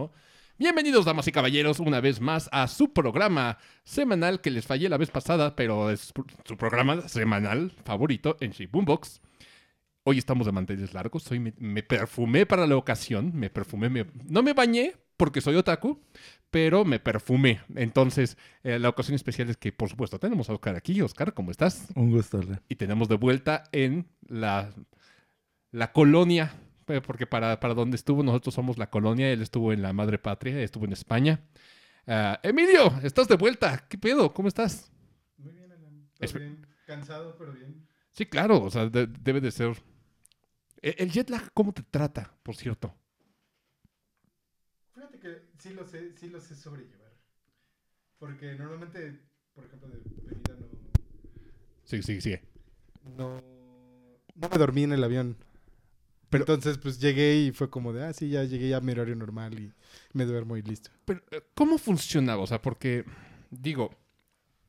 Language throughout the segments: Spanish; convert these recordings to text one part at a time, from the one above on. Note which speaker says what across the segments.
Speaker 1: no. Bienvenidos, damas y caballeros, una vez más a su programa semanal que les fallé la vez pasada, pero es su programa semanal favorito en Shape Boombox. Hoy estamos de manteles largos, hoy me, me perfumé para la ocasión, me perfumé, me- no me bañé porque soy otaku, pero me perfumé. Entonces, eh, la ocasión especial es que, por supuesto, tenemos a Oscar aquí. Oscar, ¿cómo estás?
Speaker 2: Un gusto,
Speaker 1: y tenemos de vuelta en la, la colonia, porque para, para donde estuvo nosotros somos la colonia, él estuvo en la madre patria, estuvo en España. Ah, Emilio, estás de vuelta, ¿qué pedo? ¿Cómo estás?
Speaker 3: Muy bien, Alan.
Speaker 1: Es-
Speaker 3: Todo bien. Cansado, pero bien.
Speaker 1: Sí, claro, o sea, de- debe de ser... E- El jet lag, ¿cómo te trata, por cierto?
Speaker 3: Fíjate que sí lo sé, sí lo sé sobrellevar. Porque normalmente, por ejemplo, de venida no,
Speaker 1: Sí, sí, sí.
Speaker 3: no, no me dormí en el avión.
Speaker 1: Pero-
Speaker 3: Entonces, pues llegué y fue como de, ah, sí, ya llegué ya a mi horario normal y me duermo y listo.
Speaker 1: Pero, eh, ¿cómo funcionaba? O sea, porque, digo,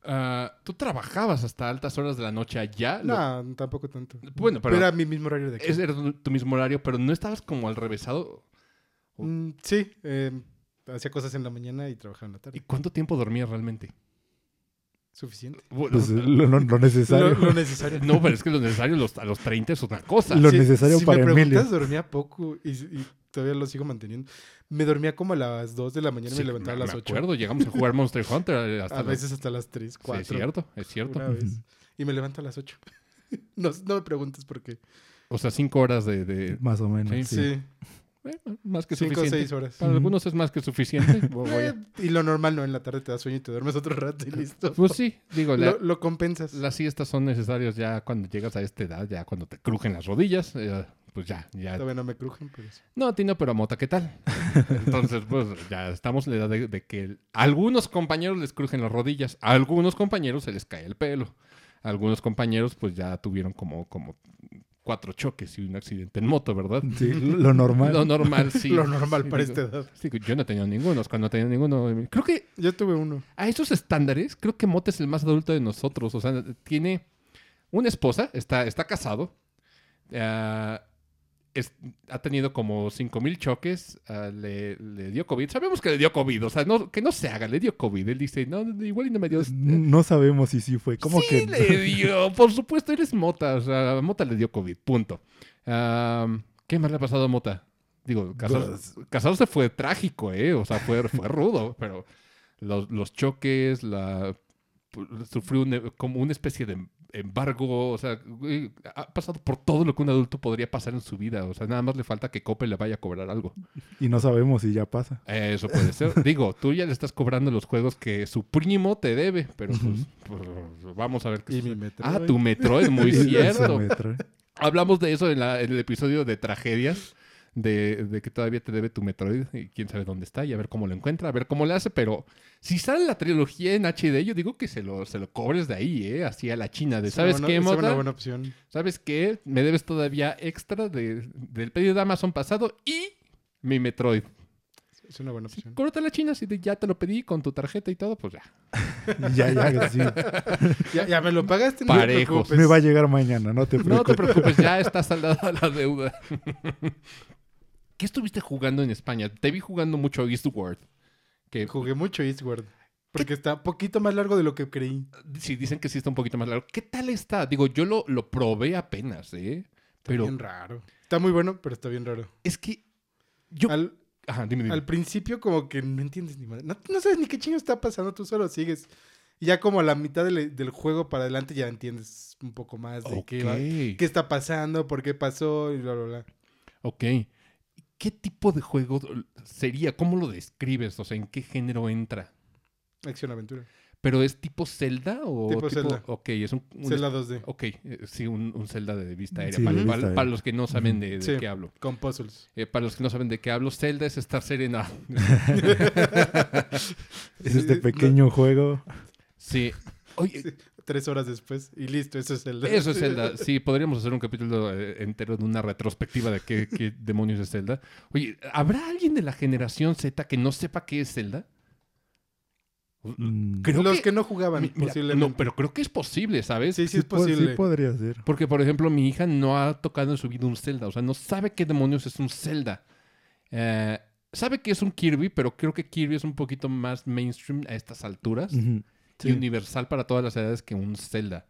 Speaker 1: ah, tú trabajabas hasta altas horas de la noche allá. lo-
Speaker 3: No, tampoco tanto.
Speaker 1: Bueno, pero-
Speaker 3: Era mi mismo horario de aquí.
Speaker 1: Era tu mismo horario, pero no estabas como al revésado.
Speaker 3: Mm, sí, eh, hacía cosas en la mañana y trabajaba en la
Speaker 1: ¿Y
Speaker 3: tarde.
Speaker 1: cuánto tiempo dormías realmente?
Speaker 3: Suficiente.
Speaker 1: Bueno,
Speaker 2: Pues lo, lo- lo necesario.
Speaker 3: Lo, lo necesario.
Speaker 1: no, pero es que lo necesario los- a los 30 es una cosa.
Speaker 2: Lo
Speaker 3: Sí,
Speaker 2: necesario
Speaker 3: si
Speaker 2: para
Speaker 3: me
Speaker 2: Emilio.
Speaker 3: preguntas, dormía poco y, y todavía lo sigo manteniendo. Me dormía como a las 2 de la mañana y
Speaker 1: Sí,
Speaker 3: me levantaba a las
Speaker 1: me
Speaker 3: 8.
Speaker 1: acuerdo, llegamos a jugar Monster Hunter eh, hasta
Speaker 3: A
Speaker 1: las-
Speaker 3: veces hasta las 3,
Speaker 1: Sí,
Speaker 3: 4.
Speaker 1: es cierto, es cierto.
Speaker 3: Una vez. Y me levanto a las 8. no, no me preguntes por qué.
Speaker 1: O sea, 5 horas de... de-
Speaker 2: Más o menos.
Speaker 1: Sí.
Speaker 2: Sí.
Speaker 1: Bueno, más que
Speaker 3: 5 o
Speaker 1: suficiente.
Speaker 3: 6 horas.
Speaker 1: Para algunos es más que suficiente.
Speaker 3: Eh, y lo normal, no, en la tarde te da sueño y te duermes otro rato y listo.
Speaker 1: Pues sí, digo, la-
Speaker 3: lo, lo compensas.
Speaker 1: las siestas son necesarias ya cuando llegas a esta edad, ya cuando te crujen las rodillas, eh, pues ya, ya
Speaker 3: Todavía no me crujen, pero.
Speaker 1: No, a ti no, pero a Mota, ¿qué tal? Entonces, pues ya estamos en la edad de, de que a algunos compañeros les crujen las rodillas, a algunos compañeros se les cae el pelo, a algunos compañeros pues ya tuvieron como, como cuatro choques y un accidente en moto, ¿verdad?
Speaker 2: Sí, lo normal.
Speaker 1: Lo normal, sí.
Speaker 3: lo normal
Speaker 1: Sí,
Speaker 3: para
Speaker 1: digo,
Speaker 3: esta edad.
Speaker 1: sí, yo no he tenido ninguno, Oscar no he tenido ninguno. Creo que
Speaker 3: Yo tuve uno.
Speaker 1: a esos estándares, creo que Mota es el más adulto de nosotros. O sea, tiene una esposa, está, está casado, ah, es- ha tenido como 5000 choques, ah, le, le dio COVID. Sabemos que le dio COVID, o sea, no, que no se haga, le dio COVID. Él dice, no, igual y no me dio.
Speaker 2: No sabemos si sí fue. ¿Cómo
Speaker 1: sí
Speaker 2: que?
Speaker 1: le dio, por supuesto, eres Mota. O sea, Mota le dio COVID, punto. ¿Qué más le ha pasado a Mota? Digo, casarse, casarse fue trágico, ¿eh? O sea, fue, fue rudo, pero los, los choques, la sufrió un- como una especie de embargo, o sea, ha pasado por todo lo que un adulto podría pasar en su vida, o sea, nada más le falta que Coppel le vaya a cobrar algo.
Speaker 2: Y no sabemos si ya pasa.
Speaker 1: Eso puede ser. Digo, tú ya le estás cobrando los juegos que su primo te debe, pero pues, pues, vamos a ver qué
Speaker 3: Y mi metro.
Speaker 1: Ah, tu Metroid, muy
Speaker 2: Ese
Speaker 1: cierto.
Speaker 2: metro.
Speaker 1: Hablamos de eso en, la- en el episodio de tragedias, de, de que todavía te debe tu Metroid y quién sabe dónde está y a ver cómo lo encuentra, a ver cómo le hace, pero si sale la trilogía en HD, yo digo que se lo, se lo cobres de ahí, ¿eh? Así a la China, de, ¿sabes
Speaker 3: una
Speaker 1: qué, Mota?
Speaker 3: una buena opción.
Speaker 1: ¿Sabes qué? Me debes todavía extra de- del pedido de Amazon pasado y mi Metroid.
Speaker 3: Es una buena opción.
Speaker 1: Corta la China, si te- ya te lo pedí con tu tarjeta y todo, pues ya.
Speaker 2: Ya, ya, sí.
Speaker 3: Ya, ya me lo pagaste, no
Speaker 1: Parejos.
Speaker 3: te preocupes.
Speaker 2: Me va a llegar mañana, no te
Speaker 1: No te
Speaker 2: preocupes.
Speaker 1: preocupes, ya está saldada la deuda. ¿Qué estuviste jugando en España? Te vi jugando mucho Eastward. Que
Speaker 3: Jugué mucho Eastward. Porque está un poquito más largo de lo que creí.
Speaker 1: sí dicen que sí está un poquito más largo. ¿Qué tal está? Digo, yo lo, lo probé apenas, ¿eh?
Speaker 3: Está
Speaker 1: Pero
Speaker 3: bien raro. Está muy bueno, pero está bien raro.
Speaker 1: es que yo...
Speaker 3: Al,
Speaker 1: Ajá, dime, dime.
Speaker 3: al principio como que no entiendes ni madre. No, no sabes ni qué chingo está pasando, tú solo sigues. Y ya como a la mitad del, del juego para adelante ya entiendes un poco más de qué, va- qué está pasando, por qué pasó y bla, bla, bla.
Speaker 1: ok. ¿Qué tipo de juego sería? ¿Cómo lo describes? O sea, ¿en qué género entra?
Speaker 3: Acción-aventura.
Speaker 1: ¿Pero es tipo Zelda o
Speaker 3: Tipo Zelda.
Speaker 1: Ok, es un... un-
Speaker 3: Zelda 2D.
Speaker 1: Ok, eh, sí, un, un Zelda de vista aérea.
Speaker 2: Sí,
Speaker 1: para, los que no saben de, de
Speaker 3: Sí.
Speaker 1: qué hablo.
Speaker 3: Con puzzles.
Speaker 1: Eh, para los que no saben de qué hablo, Zelda es estar serena.
Speaker 2: Es este pequeño juego.
Speaker 1: Sí. Oye,
Speaker 3: Sí, Tres horas después y listo, eso es Zelda.
Speaker 1: eso es Zelda. Sí, podríamos hacer un capítulo eh, entero de una retrospectiva de qué, qué demonios es Zelda. Oye, ¿habrá alguien de la generación Z que no sepa qué es Zelda?
Speaker 2: Mm,
Speaker 1: Creo
Speaker 3: Los
Speaker 1: que-
Speaker 3: que, no jugaban,
Speaker 1: mira,
Speaker 3: posiblemente.
Speaker 1: no, pero creo que es posible, ¿sabes?
Speaker 3: Sí, sí, es
Speaker 2: po-
Speaker 3: posible.
Speaker 2: Sí podría ser.
Speaker 1: Porque, por ejemplo, mi hija no ha tocado en su vida un Zelda. O sea, no sabe qué demonios es un Zelda. Eh, sabe que es un Kirby, pero creo que Kirby es un poquito más mainstream a estas alturas Y universal para todas las edades que un Zelda.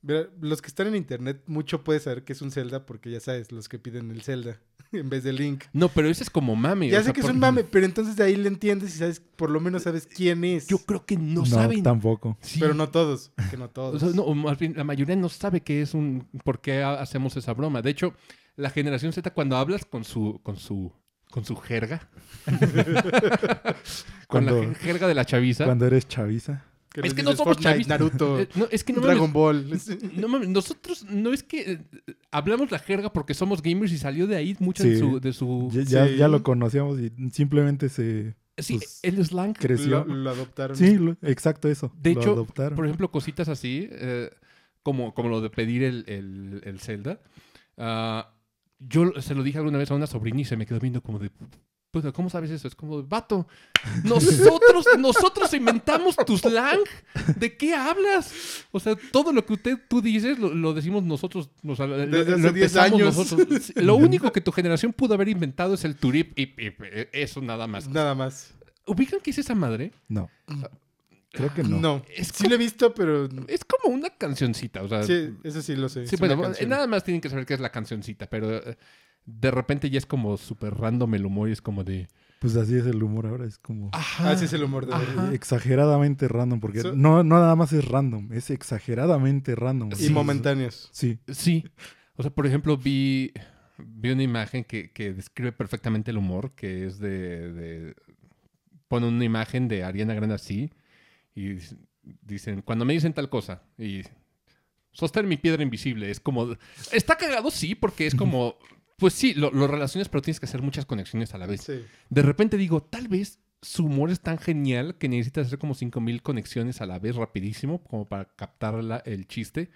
Speaker 3: Mira, los que están en internet, mucho puedes saber que es un Zelda porque ya sabes, los que piden el Zelda en vez de Link.
Speaker 1: No, pero ese es como mame.
Speaker 3: Ya
Speaker 1: o
Speaker 3: sé
Speaker 1: sea,
Speaker 3: que es
Speaker 1: por-
Speaker 3: un mame, pero entonces de ahí le entiendes y sabes, por lo menos sabes quién es.
Speaker 1: Yo creo que no,
Speaker 2: No,
Speaker 1: saben.
Speaker 2: tampoco.
Speaker 1: Sí.
Speaker 3: Pero no todos, que no
Speaker 1: O
Speaker 3: todos.
Speaker 1: sea, no, o más bien, la mayoría no sabe qué es un. por qué ha- hacemos esa broma. De hecho, la generación Z, cuando hablas con su. con su. con su jerga. con la
Speaker 2: Cuando-
Speaker 1: jerga de la chaviza.
Speaker 2: Cuando eres chaviza.
Speaker 3: Que
Speaker 1: es que no
Speaker 3: dices
Speaker 1: somos
Speaker 3: Fortnite,
Speaker 1: chavistas.
Speaker 3: Naruto,
Speaker 1: Eh, no, es que no
Speaker 3: Dragon
Speaker 1: mames,
Speaker 3: Ball.
Speaker 1: no mames, nosotros no es que eh, hablamos la jerga porque somos gamers y salió de ahí mucho
Speaker 2: Sí.
Speaker 1: de su. De su
Speaker 2: Ya, ya,
Speaker 3: Sí.
Speaker 2: ya lo conocíamos y simplemente se
Speaker 1: sí,
Speaker 2: pues,
Speaker 1: el slang.
Speaker 2: creció.
Speaker 3: Lo, lo adoptaron.
Speaker 2: Sí, lo- exacto eso.
Speaker 1: De
Speaker 2: lo
Speaker 1: hecho,
Speaker 2: adoptaron.
Speaker 1: Por ejemplo, cositas así, eh, como, como lo de pedir el, el, el Zelda. Ah, yo se lo dije alguna vez a una sobrina y se me quedó viendo como de, puta, ¿cómo sabes eso? Es como, de, vato, nosotros, nosotros inventamos tu slang. ¿De qué hablas? O sea, todo lo que usted, tú dices lo, lo decimos nosotros. o sea, lo-
Speaker 3: Desde
Speaker 1: lo
Speaker 3: hace 10
Speaker 1: empezamos
Speaker 3: años.
Speaker 1: nosotros. Lo único que tu generación pudo haber inventado es el turip y, y- y eso nada más.
Speaker 3: Nada más.
Speaker 1: ¿Ubican qué es esa madre?
Speaker 2: No. Creo que no.
Speaker 3: No.
Speaker 1: Es
Speaker 3: sí lo he visto, pero...
Speaker 1: Es como una cancioncita, o sea...
Speaker 3: Sí, eso sí lo sé.
Speaker 1: Sí,
Speaker 3: es
Speaker 1: bueno, nada más tienen que saber qué es la cancioncita, pero eh, de repente ya es como súper random el humor y es como de...
Speaker 2: Pues así es el humor ahora. Es como
Speaker 1: Ajá.
Speaker 3: Ese es el humor de
Speaker 1: Ajá.
Speaker 2: exageradamente random. Porque
Speaker 3: So-
Speaker 2: no, no nada más es random. Es exageradamente random.
Speaker 3: Y
Speaker 1: Sí.
Speaker 3: momentáneos.
Speaker 2: Sí.
Speaker 1: Sí. O sea, por ejemplo, vi, vi una imagen que, que describe perfectamente el humor, que es de, de- Pone una imagen de Ariana Grande así y dic- dicen, cuando me dicen tal cosa y... Sostén mi piedra invisible. Es como... Está cagado, sí, porque es como... Pues sí, lo, lo relacionas, pero tienes que hacer muchas conexiones a la vez.
Speaker 3: Sí.
Speaker 1: De repente digo, tal vez su humor es tan genial que necesitas hacer como 5000 conexiones a la vez rapidísimo como para captar la- el chiste.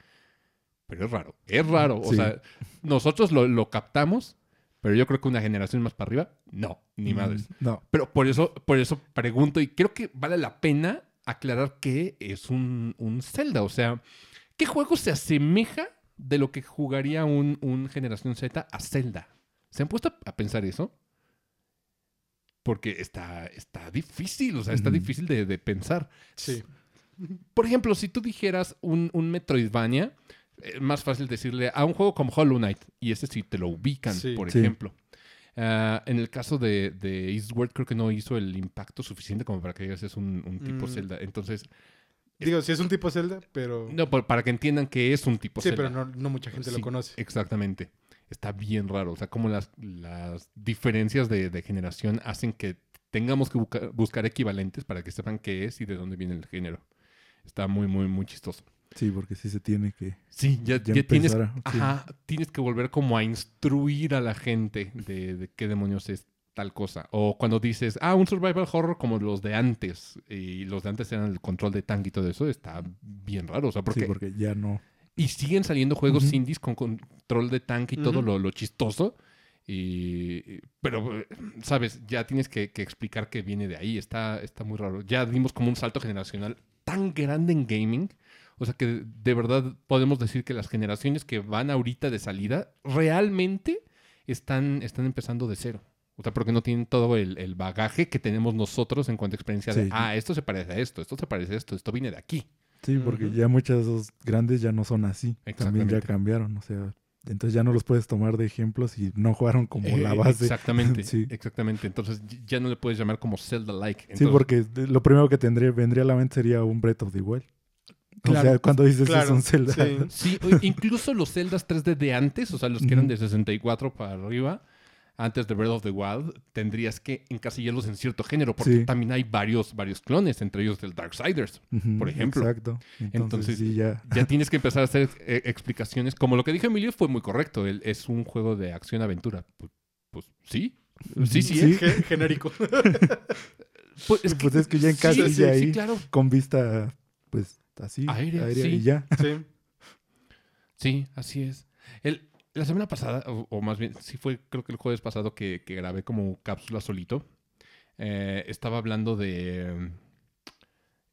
Speaker 1: Pero es raro, es raro. O
Speaker 2: Sí.
Speaker 1: sea, nosotros lo, lo captamos, pero yo creo que una generación más para arriba, no, ni madres.
Speaker 2: Mm, No.
Speaker 1: Pero por eso, por eso pregunto, y creo que vale la pena aclarar que es un, un Zelda. O sea, ¿qué juego se asemeja de lo que jugaría un, un Generación Z a Zelda? ¿Se han puesto a- pensar eso? Porque está, está difícil, o sea, está difícil de, de pensar.
Speaker 3: Sí.
Speaker 1: Por ejemplo, si tú dijeras un, un Metroidvania, es más fácil decirle a un juego como Hollow Knight, y ese sí te lo ubican,
Speaker 3: Sí.
Speaker 1: por
Speaker 2: Sí.
Speaker 1: ejemplo. Ah, en el caso de, de Eastward, creo que no hizo el impacto suficiente como para que digas es un, un tipo
Speaker 3: Mm.
Speaker 1: Zelda. Entonces,
Speaker 3: Digo, sí es un tipo Zelda, pero...
Speaker 1: no, por- para que entiendan que es un tipo
Speaker 3: sí,
Speaker 1: Zelda.
Speaker 3: pero no, no mucha gente
Speaker 1: Sí,
Speaker 3: lo conoce.
Speaker 1: Exactamente. Está bien raro. O sea, como las, las diferencias de, de generación hacen que tengamos que busca- buscar equivalentes para que sepan qué es y de dónde viene el género. Está muy, muy, muy chistoso.
Speaker 2: Sí, porque sí se tiene que...
Speaker 1: Sí, ya,
Speaker 2: Ya
Speaker 1: ya tienes,
Speaker 2: a- sí.
Speaker 1: ajá, tienes que volver como a instruir a la gente de, de qué demonios es tal cosa. O cuando dices, ah, un survival horror como los de antes, y los de antes eran el control de tanque y todo eso, está bien raro. O sea, porque,
Speaker 2: Sí, porque ya no...
Speaker 1: y siguen saliendo juegos
Speaker 2: Ujú.
Speaker 1: indies con control de tanque y todo lo, lo chistoso. Y, pero, sabes, ya tienes que, que explicar que viene de ahí. Está, está muy raro. Ya dimos como un salto generacional tan grande en gaming. O sea que de verdad podemos decir que las generaciones que van ahorita de salida realmente están, están empezando de cero. O sea, porque no tienen todo el, el bagaje que tenemos nosotros en cuanto a experiencia de,
Speaker 2: Sí.
Speaker 1: ah, esto se parece a esto, esto se parece a esto, esto viene de aquí.
Speaker 2: Sí, porque ya muchas de esos grandes ya no son así. También ya cambiaron. O sea, entonces ya no los puedes tomar de ejemplos y no jugaron como
Speaker 1: Eh,
Speaker 2: la base.
Speaker 1: Exactamente,
Speaker 2: Sí.
Speaker 1: exactamente. Entonces ya no le puedes llamar como Zelda-like.
Speaker 2: Sí, porque lo primero que tendría, vendría a la mente sería un Breath of the Wild.
Speaker 1: Claro.
Speaker 2: O sea, cuando dices es
Speaker 3: Claro,
Speaker 2: un Zelda.
Speaker 3: sí.
Speaker 1: Sí, incluso los Zeldas 3D de antes, o sea, los que eran de 64 para arriba, antes de Breath of the Wild, tendrías que encasillarlos en cierto género, porque
Speaker 2: Sí.
Speaker 1: también hay varios, varios clones, entre ellos del Darksiders. Por ejemplo.
Speaker 2: Exacto. Entonces,
Speaker 1: Entonces,
Speaker 2: sí, ya.
Speaker 1: Ya tienes que empezar a hacer eh, explicaciones. Como lo que dijo Emilio fue muy correcto. Él, es un juego de acción-aventura. Pues, pues sí. Sí, sí.
Speaker 2: Sí.
Speaker 1: es.
Speaker 3: Ge- genérico.
Speaker 1: Pues es que,
Speaker 2: Pues es que ya
Speaker 1: sí,
Speaker 2: encasilla
Speaker 1: sí,
Speaker 2: ahí.
Speaker 1: Sí, claro.
Speaker 2: Con vista, pues así.
Speaker 1: Aérea, sí.
Speaker 2: Y ya.
Speaker 3: Sí.
Speaker 1: Sí, así es. El, la semana pasada, o, o más bien, sí fue, creo que el jueves pasado que, que grabé como cápsula solito, eh, estaba hablando de...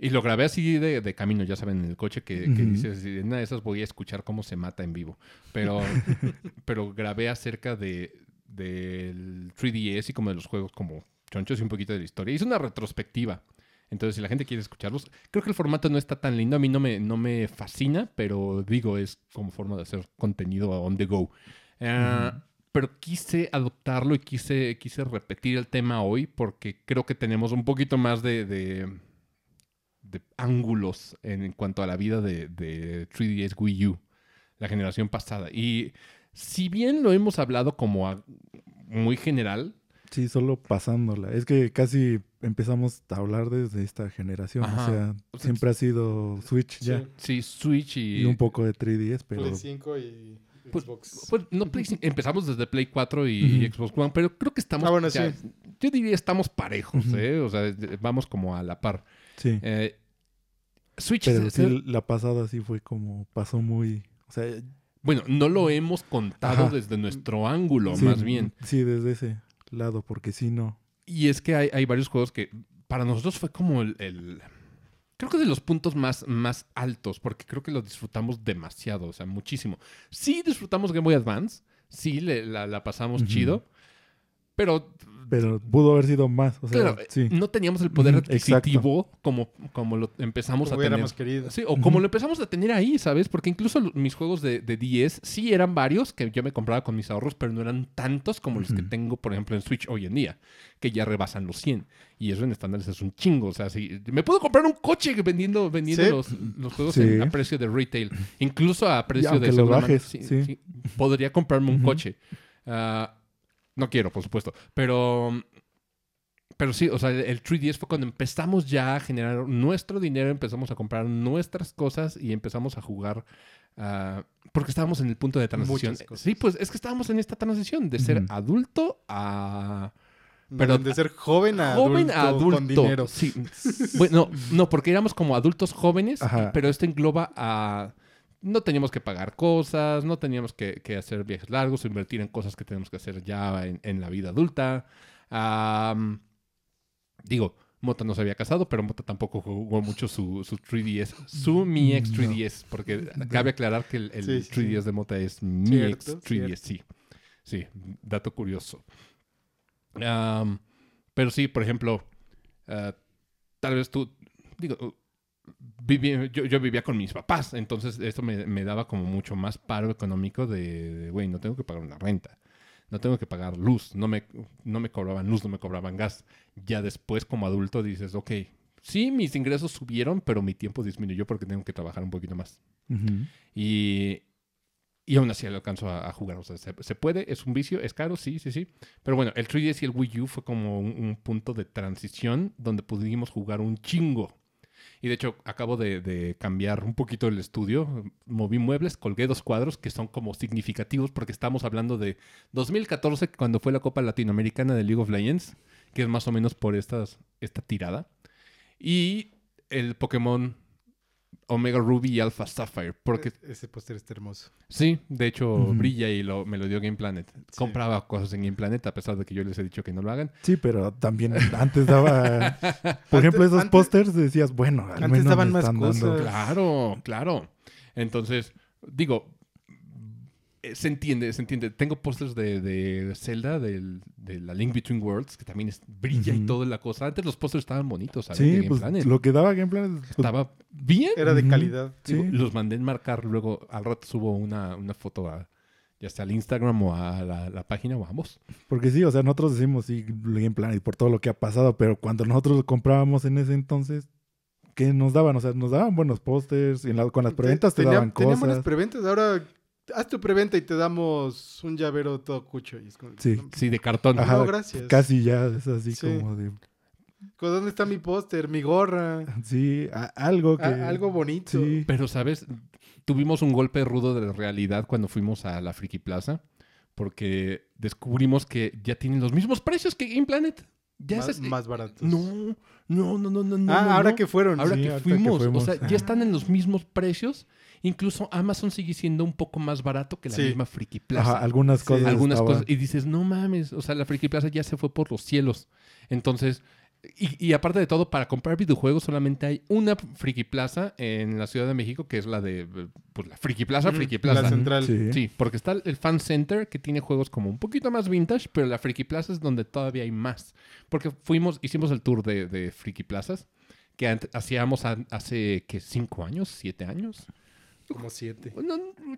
Speaker 1: Y lo grabé así de, de camino, ya saben, en el coche, que, que
Speaker 2: Ujú.
Speaker 1: dices, en una de esas voy a escuchar cómo se mata en vivo. Pero, pero grabé acerca de del 3DS y como de los juegos como chonchos y un poquito de la historia. Hice una retrospectiva. Entonces, si la gente quiere escucharlos, creo que el formato no está tan lindo. A mí no me, no me fascina, pero digo, es como forma de hacer contenido on the go. Ah. Pero quise adoptarlo y quise, quise repetir el tema hoy porque creo que tenemos un poquito más de, de, de ángulos en, en cuanto a la vida de, de 3DS Wii U, la generación pasada. Y si bien lo hemos hablado como a- muy general,
Speaker 2: Sí, solo pasándola. Es que casi empezamos a hablar desde esta generación.
Speaker 1: Ajá.
Speaker 2: O sea, siempre ha sido Switch ya.
Speaker 1: sí, Switch y...
Speaker 2: Y un poco de 3DS, pero...
Speaker 3: Play 5 y
Speaker 1: Pues-
Speaker 3: Xbox.
Speaker 1: Pues no Play empezamos desde Play 4 y. Xbox One, pero creo que estamos.
Speaker 3: Ah, bueno,
Speaker 1: ya-
Speaker 3: sí.
Speaker 1: Yo diría estamos parejos. ¿eh? O sea, vamos como a la par.
Speaker 2: sí.
Speaker 1: Eh, Switch,
Speaker 2: pero
Speaker 1: es-
Speaker 2: sí, la pasada sí fue como... Pasó muy... O sea...
Speaker 1: bueno, no lo hemos contado
Speaker 2: Ajá.
Speaker 1: desde nuestro ángulo,
Speaker 2: sí,
Speaker 1: más bien.
Speaker 2: Sí, desde ese lado, porque si no...
Speaker 1: Y es que hay, hay varios juegos que para nosotros fue como el, el- Creo que de los puntos más, más altos, porque creo que lo disfrutamos demasiado, o sea, muchísimo. Sí disfrutamos Game Boy Advance, sí le- la, la pasamos chido, pero
Speaker 2: Pero pudo haber sido más. O sea,
Speaker 1: Claro,
Speaker 2: sí.
Speaker 1: no teníamos el poder adquisitivo como, como lo empezamos
Speaker 3: Como
Speaker 1: a tener.
Speaker 3: querido.
Speaker 1: Sí, o como lo empezamos a tener ahí, ¿sabes? Porque incluso mis juegos de, de 10 sí eran varios que yo me compraba con mis ahorros, pero no eran tantos como los que tengo, por ejemplo, en Switch hoy en día, que ya rebasan los 100. Y eso en estándares es un chingo. O sea, si me puedo comprar un coche vendiendo, vendiendo
Speaker 3: Sí.
Speaker 1: los, los juegos
Speaker 2: Sí.
Speaker 1: en- a precio de retail, incluso a precio de
Speaker 2: lo
Speaker 1: mano.
Speaker 2: bajes,
Speaker 1: Sí,
Speaker 2: sí.
Speaker 1: sí. Podría comprarme un coche. No quiero, por supuesto. Pero pero sí, o sea, el- el 3DS fue cuando empezamos ya a generar nuestro dinero, empezamos a comprar nuestras cosas y empezamos a jugar. ah, porque estábamos en el punto de transición. Sí, pues es que estábamos en esta transición de ser adulto a
Speaker 3: Pero
Speaker 1: Pero-
Speaker 3: de ser joven a
Speaker 1: joven
Speaker 3: adulto,
Speaker 1: a adulto.
Speaker 3: con dinero.
Speaker 1: Sí. bueno, no, porque éramos como adultos jóvenes,
Speaker 2: Ajá.
Speaker 1: pero esto engloba a... No teníamos que pagar cosas, no teníamos que, que hacer viajes largos o invertir en cosas que tenemos que hacer ya en, en la vida adulta. Am, digo, Mota no se había casado, pero Mota tampoco jugó mucho su, su 3DS, su Mi ex
Speaker 2: No.
Speaker 1: 3DS, porque cabe aclarar que el, el
Speaker 3: Sí, sí,
Speaker 1: 3DS
Speaker 3: sí.
Speaker 1: de Mota es Mi
Speaker 3: Cierto,
Speaker 1: ex 3DS, sí. Sí, dato curioso. Pero sí, por ejemplo, ah, tal vez tú, digo, yo, yo vivía con mis papás, entonces esto me, me daba como mucho más paro económico de, güey, no tengo que pagar una renta, no tengo que pagar luz, no me, no me cobraban luz, no me cobraban gas. Ya después como adulto dices, ok, sí, mis ingresos subieron, pero mi tiempo disminuyó porque tengo que trabajar un poquito más. Y, y aún así lo alcanzo a, a jugar. O sea, se, se puede, es un vicio, es caro, sí, sí, sí. Pero bueno, el 3DS y el Wii U fue como un, un punto de transición donde pudimos jugar un chingo. Y de hecho, acabo de, cambiar un poquito el estudio. Moví muebles, colgué dos cuadros que son como significativos porque estamos hablando de 2014, cuando fue la Copa Latinoamericana de League of Legends, que es más o menos por estas, esta tirada. Y el Pokémon Omega Ruby y Alpha Sapphire. Porque
Speaker 3: E- Ese póster está hermoso.
Speaker 1: Sí, de hecho brilla y lo, me lo dio Game Planet.
Speaker 3: Sí.
Speaker 1: Compraba cosas en Game Planet a pesar de que yo les he dicho que no lo hagan.
Speaker 2: Sí, pero también antes daba... Por ejemplo, esos pósters decías, bueno, al
Speaker 3: antes
Speaker 2: menos
Speaker 3: daban
Speaker 2: me
Speaker 3: más
Speaker 2: están dando-
Speaker 3: cosas.
Speaker 1: Claro, claro. Entonces, digo, eh, se entiende, se entiende. Tengo pósters de, de Zelda, del- de la Link Between Worlds, que también es, brilla y toda la cosa. Antes los pósters estaban bonitos, ¿sabes? de
Speaker 2: Sí,
Speaker 1: Game
Speaker 2: pues
Speaker 1: Planet.
Speaker 2: lo que daba Game Planet... pues,
Speaker 1: Estaba bien.
Speaker 3: Era de calidad.
Speaker 2: Sí.
Speaker 1: Los mandé enmarcar, luego al rato subo una, una foto a, ya sea al Instagram o a la, la página o a ambos.
Speaker 2: Porque sí, o sea, nosotros decimos sí, Game Planet por todo lo que ha pasado, pero cuando nosotros lo comprábamos en ese entonces, ¿qué nos daban? O sea, nos daban buenos pósters, y en la- con las preventas te,
Speaker 3: Tenía-
Speaker 2: daban
Speaker 3: tenían buenas
Speaker 2: cosas.
Speaker 3: preventas. Ahora haz tu preventa y te damos un llavero todo cucho. Y es como,
Speaker 2: Sí.
Speaker 3: no,
Speaker 1: Sí, de cartón.
Speaker 2: Ajá,
Speaker 3: no, gracias.
Speaker 2: Casi ya, es así
Speaker 3: Sí.
Speaker 2: como de...
Speaker 3: ¿Dónde está mi póster? Mi gorra.
Speaker 2: Sí, a- algo que...
Speaker 3: A- algo bonito.
Speaker 2: Sí.
Speaker 1: Pero, ¿sabes? Tuvimos un golpe rudo de la realidad cuando fuimos a la Friki Plaza, porque descubrimos que ya tienen los mismos precios que Game Planet. Ya
Speaker 3: más,
Speaker 1: es-
Speaker 3: más baratos.
Speaker 1: No, no, no, no, no. no,
Speaker 3: Ah,
Speaker 1: no,
Speaker 3: ahora
Speaker 1: no.
Speaker 3: que fueron.
Speaker 1: Ahora
Speaker 2: Sí,
Speaker 1: que
Speaker 2: ahorita que
Speaker 1: fuimos,
Speaker 2: fuimos.
Speaker 1: o sea, ya están en los mismos precios. Incluso Amazon sigue siendo un poco más barato que la
Speaker 3: Sí.
Speaker 1: misma Friki Plaza.
Speaker 2: Ajá, algunas
Speaker 3: Sí,
Speaker 2: cosas
Speaker 1: algunas cosas. Y dices, no mames, o sea, la Friki Plaza ya se fue por los cielos. Entonces, Y, y aparte de todo, para comprar videojuegos solamente hay una Friki Plaza en la Ciudad de México, que es la de, pues la Friki Plaza, Friki
Speaker 3: Mm,
Speaker 1: Plaza.
Speaker 3: La central.
Speaker 2: Sí.
Speaker 1: Sí, porque está el Fan Center que tiene juegos como un poquito más vintage, pero la Friki Plaza es donde todavía hay más. Porque fuimos, hicimos el tour de, de Friki Plazas que hacíamos hace, ¿qué? ¿Cinco años? ¿Siete años?
Speaker 3: Como siete.
Speaker 1: No,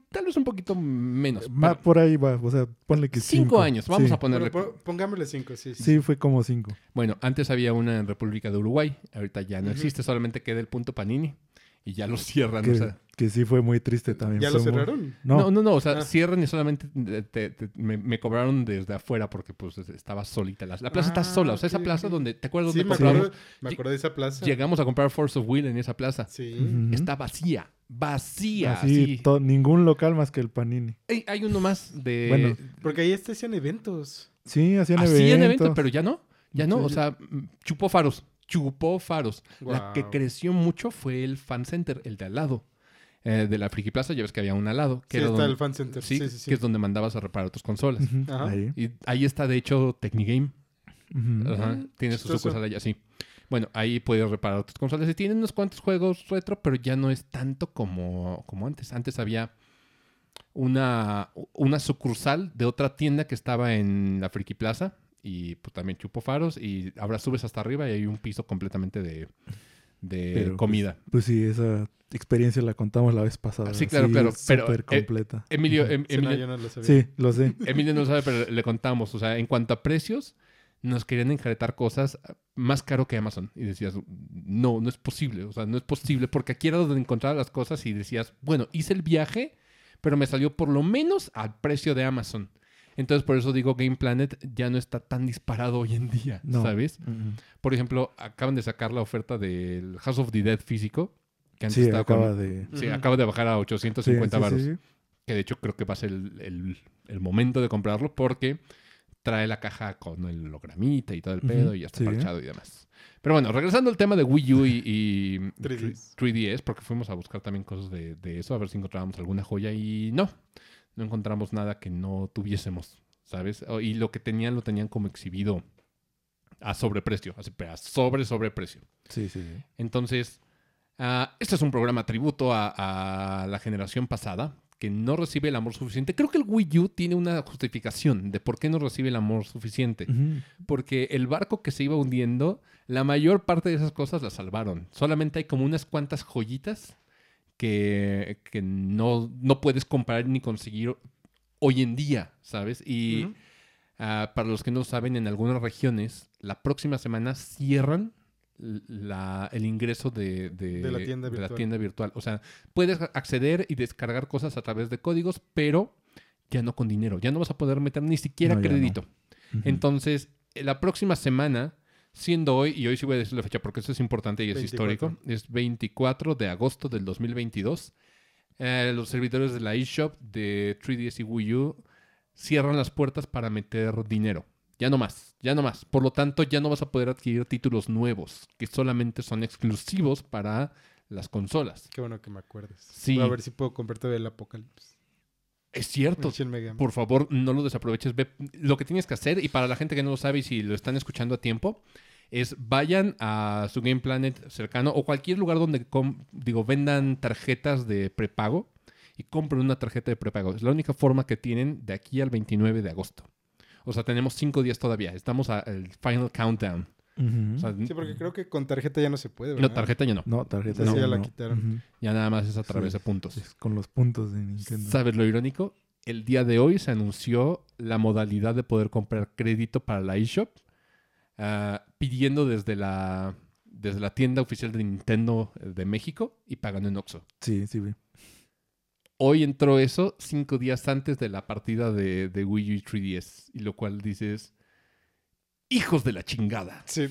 Speaker 1: tal vez un poquito menos. Pero
Speaker 2: por ahí va, o sea, ponle que
Speaker 1: cinco,
Speaker 2: cinco.
Speaker 1: años, vamos
Speaker 2: Sí.
Speaker 1: a ponerle.
Speaker 3: Bueno, pongámosle cinco, sí. sí.
Speaker 2: Sí, fue como cinco.
Speaker 1: Bueno, antes había una en República de Uruguay, ahorita ya no existe, solamente queda el punto Panini y ya lo cierran.
Speaker 2: Que,
Speaker 1: o sea,
Speaker 2: que sí fue muy triste también.
Speaker 3: ¿Ya lo
Speaker 2: muy-
Speaker 3: cerraron?
Speaker 2: No,
Speaker 1: no, no, no, o sea,
Speaker 3: Ah.
Speaker 1: cierran y solamente te- te- te- me, me cobraron desde afuera porque pues estaba solita. La, la plaza está
Speaker 3: Ah,
Speaker 1: sola, o sea, esa plaza donde, ¿te acuerdas
Speaker 3: Sí,
Speaker 1: dónde
Speaker 3: me
Speaker 1: compramos?
Speaker 3: acuerdo, me acuerdo de esa plaza.
Speaker 1: Llegamos a comprar Force of Will en esa plaza.
Speaker 3: Sí.
Speaker 1: Está vacía, vacía.
Speaker 2: Así, to- ningún local más que el Panini.
Speaker 1: Ey, hay uno más de...
Speaker 2: Bueno,
Speaker 3: Porque ahí este hacían eventos.
Speaker 2: Sí, hacían
Speaker 1: Así
Speaker 2: eventos.
Speaker 1: en evento, pero ya no. Ya no,
Speaker 2: Sí.
Speaker 1: o sea, mm, chupó faros. Chupó faros. La que creció mucho fue el fan center, el de al lado. eh, de la Friki Plaza, ya ves que había un al lado. Que
Speaker 3: Sí,
Speaker 1: era
Speaker 3: está
Speaker 1: donde-
Speaker 3: el fan center.
Speaker 1: sí,
Speaker 3: Sí, sí, sí.
Speaker 1: que es donde mandabas a reparar tus consolas.
Speaker 3: Ajá.
Speaker 1: Y ahí está, de hecho, Technigame.
Speaker 2: Ujú.
Speaker 1: Ajá,
Speaker 3: Mm,
Speaker 1: tiene su sucursal allá, sí. Bueno, ahí puedes reparar tus consolas y tienen unos cuantos juegos retro, pero ya no es tanto como, como antes. Antes había una, una sucursal de otra tienda que estaba en la Friki Plaza y pues también chupo faros y ahora subes hasta arriba y hay un piso completamente de, de
Speaker 2: Pero, pues,
Speaker 1: comida.
Speaker 2: Pues sí, esa experiencia la contamos la vez pasada.
Speaker 1: Sí, claro, pero- pero,
Speaker 2: Súper
Speaker 1: eh,
Speaker 2: completa.
Speaker 1: Emilio, em-
Speaker 3: Sí, no,
Speaker 1: Emilio-
Speaker 3: yo no lo sabía.
Speaker 2: Sí, lo sé.
Speaker 1: Emilio no sabe, pero le contamos. O sea, en cuanto a precios, nos querían enjaretar cosas más caro que Amazon. Y decías, no, no es posible. O sea, no es posible. Porque aquí era donde encontraba las cosas y decías, bueno, hice el viaje, pero me salió por lo menos al precio de Amazon. Entonces, por eso digo, Game Planet ya no está tan disparado hoy en día,
Speaker 2: No.
Speaker 1: ¿sabes?
Speaker 2: Ujú.
Speaker 1: Por ejemplo, acaban de sacar la oferta del House of the Dead físico. Que antes
Speaker 2: Sí,
Speaker 1: estaba con-
Speaker 2: acaba de...
Speaker 1: Sí,
Speaker 3: Ujú.
Speaker 1: acaba de bajar a
Speaker 2: Sí,
Speaker 1: 850
Speaker 2: sí, sí.
Speaker 1: que de hecho creo que va a ser el, el- el momento de comprarlo porque trae la caja con el hologramita y todo el pedo y ya está
Speaker 2: sí.
Speaker 1: parchado y demás. Pero bueno, regresando al tema de Wii U y, y
Speaker 3: 3DS.
Speaker 1: 3DS, porque fuimos a buscar también cosas de, de eso, a ver si encontrábamos alguna joya y no, no encontramos nada que no tuviésemos, ¿sabes? Y lo que tenían lo tenían como exhibido a sobreprecio, así, pero a sobre sobreprecio.
Speaker 2: Sí, sí, sí.
Speaker 1: Entonces, ah, este es un programa tributo a, a la generación pasada que no recibe el amor suficiente. Creo que el Wii U tiene una justificación de por qué no recibe el amor suficiente. Porque el barco que se iba hundiendo, la mayor parte de esas cosas las salvaron. Solamente hay como unas cuantas joyitas que, que no, no puedes comprar ni conseguir hoy en día, ¿sabes? Y. Ah, para los que no saben, en algunas regiones, la próxima semana cierran la- el ingreso de, de-
Speaker 3: De la tienda
Speaker 1: de la
Speaker 3: virtual.
Speaker 1: tienda virtual. O sea, puedes acceder y descargar cosas a través de códigos, pero ya no con dinero. Ya no vas a poder meter ni siquiera
Speaker 2: No, ya no.
Speaker 1: crédito. Entonces, eh, la próxima semana, siendo hoy, y hoy sí voy a decir la fecha porque eso es importante y es
Speaker 3: 24.
Speaker 1: histórico, es 24 de agosto del 2022, eh, los servidores de la eShop de 3DS y Wii U cierran las puertas para meter dinero. Ya no más, ya no más. Por lo tanto, ya no vas a poder adquirir títulos nuevos, que solamente son exclusivos para las consolas.
Speaker 3: Qué bueno que me acuerdes.
Speaker 1: Sí.
Speaker 3: Voy a ver si puedo comprarte del Apocalipsis.
Speaker 1: Es cierto. Por favor, no lo desaproveches. Ve lo que tienes que hacer, y para la gente que no lo sabe y si lo están escuchando a tiempo, es vayan a su Game Planet cercano o cualquier lugar donde digo vendan tarjetas de prepago y compren una tarjeta de prepago. Es la única forma que tienen de aquí al 29 de agosto. O sea, tenemos cinco días todavía. Estamos al final countdown.
Speaker 2: Ujú.
Speaker 1: O sea,
Speaker 3: Sí, porque creo que con tarjeta ya no se puede, ¿verdad?
Speaker 1: no, tarjeta ya no.
Speaker 2: No, tarjeta
Speaker 3: Esa
Speaker 2: no,
Speaker 3: ya la quitaron.
Speaker 1: Ya nada más es a través
Speaker 2: Sí.
Speaker 1: de puntos.
Speaker 2: Es con los puntos de Nintendo.
Speaker 1: ¿Sabes lo irónico? El día de hoy se anunció la modalidad de poder comprar crédito para la eShop, ah, pidiendo desde la, desde la tienda oficial de Nintendo de México y pagando en Oxxo.
Speaker 2: Sí, sí, vi.
Speaker 1: Hoy entró eso cinco días antes de la partida de, de Wii U y 3DS, y lo cual dices, hijos de la chingada,
Speaker 3: Sí.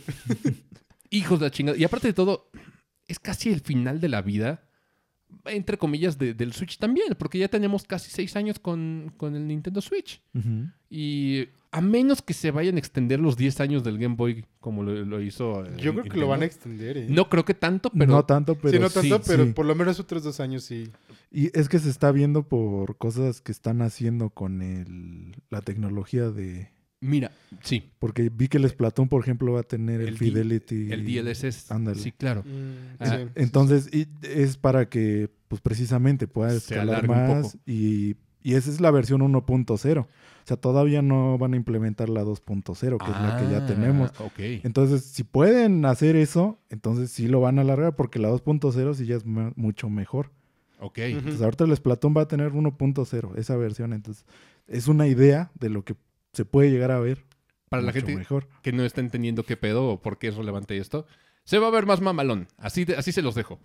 Speaker 1: hijos de la chingada. Y aparte de todo, es casi el final de la vida, entre comillas, de- del Switch también, porque ya tenemos casi seis años con, con el Nintendo Switch. Y a menos que se vayan a extender los 10 años del Game Boy como lo, lo hizo. eh,
Speaker 3: Yo creo que
Speaker 1: Nintendo.
Speaker 3: lo van a extender, ¿eh?
Speaker 1: No creo que tanto, pero.
Speaker 2: no tanto, pero
Speaker 3: sí, no tanto,
Speaker 2: sí,
Speaker 3: pero
Speaker 2: sí.
Speaker 3: por lo menos otros dos años sí.
Speaker 2: Y es que se está viendo por cosas que están haciendo con el, la tecnología de,
Speaker 1: Mira, sí.
Speaker 2: Porque vi que el Splatoon, por ejemplo, va a tener el,
Speaker 1: El D-
Speaker 2: Fidelity.
Speaker 1: El DLSS.
Speaker 2: Ándale.
Speaker 1: Sí, claro.
Speaker 3: Mm,
Speaker 1: Ah,
Speaker 3: sí.
Speaker 2: Entonces, y es para que, pues precisamente, pueda escalar más.
Speaker 1: poco.
Speaker 2: Y, y esa es la versión 1.0. O sea, todavía no van a implementar la 2.0, que es la que ya
Speaker 1: Ah,
Speaker 2: tenemos.
Speaker 1: Ok.
Speaker 2: Entonces, si pueden hacer eso, entonces sí lo van a alargar, porque la 2.0 sí ya es mucho mejor.
Speaker 1: Ok.
Speaker 2: Entonces, ahorita el Splatoon va a tener 1.0, esa versión. Entonces, es una idea de lo que se puede llegar a ver.
Speaker 1: Para la gente
Speaker 2: mejor.
Speaker 1: que no está entendiendo qué pedo o por qué es relevante esto, se va a ver más mamalón. Así, de- así se los dejo.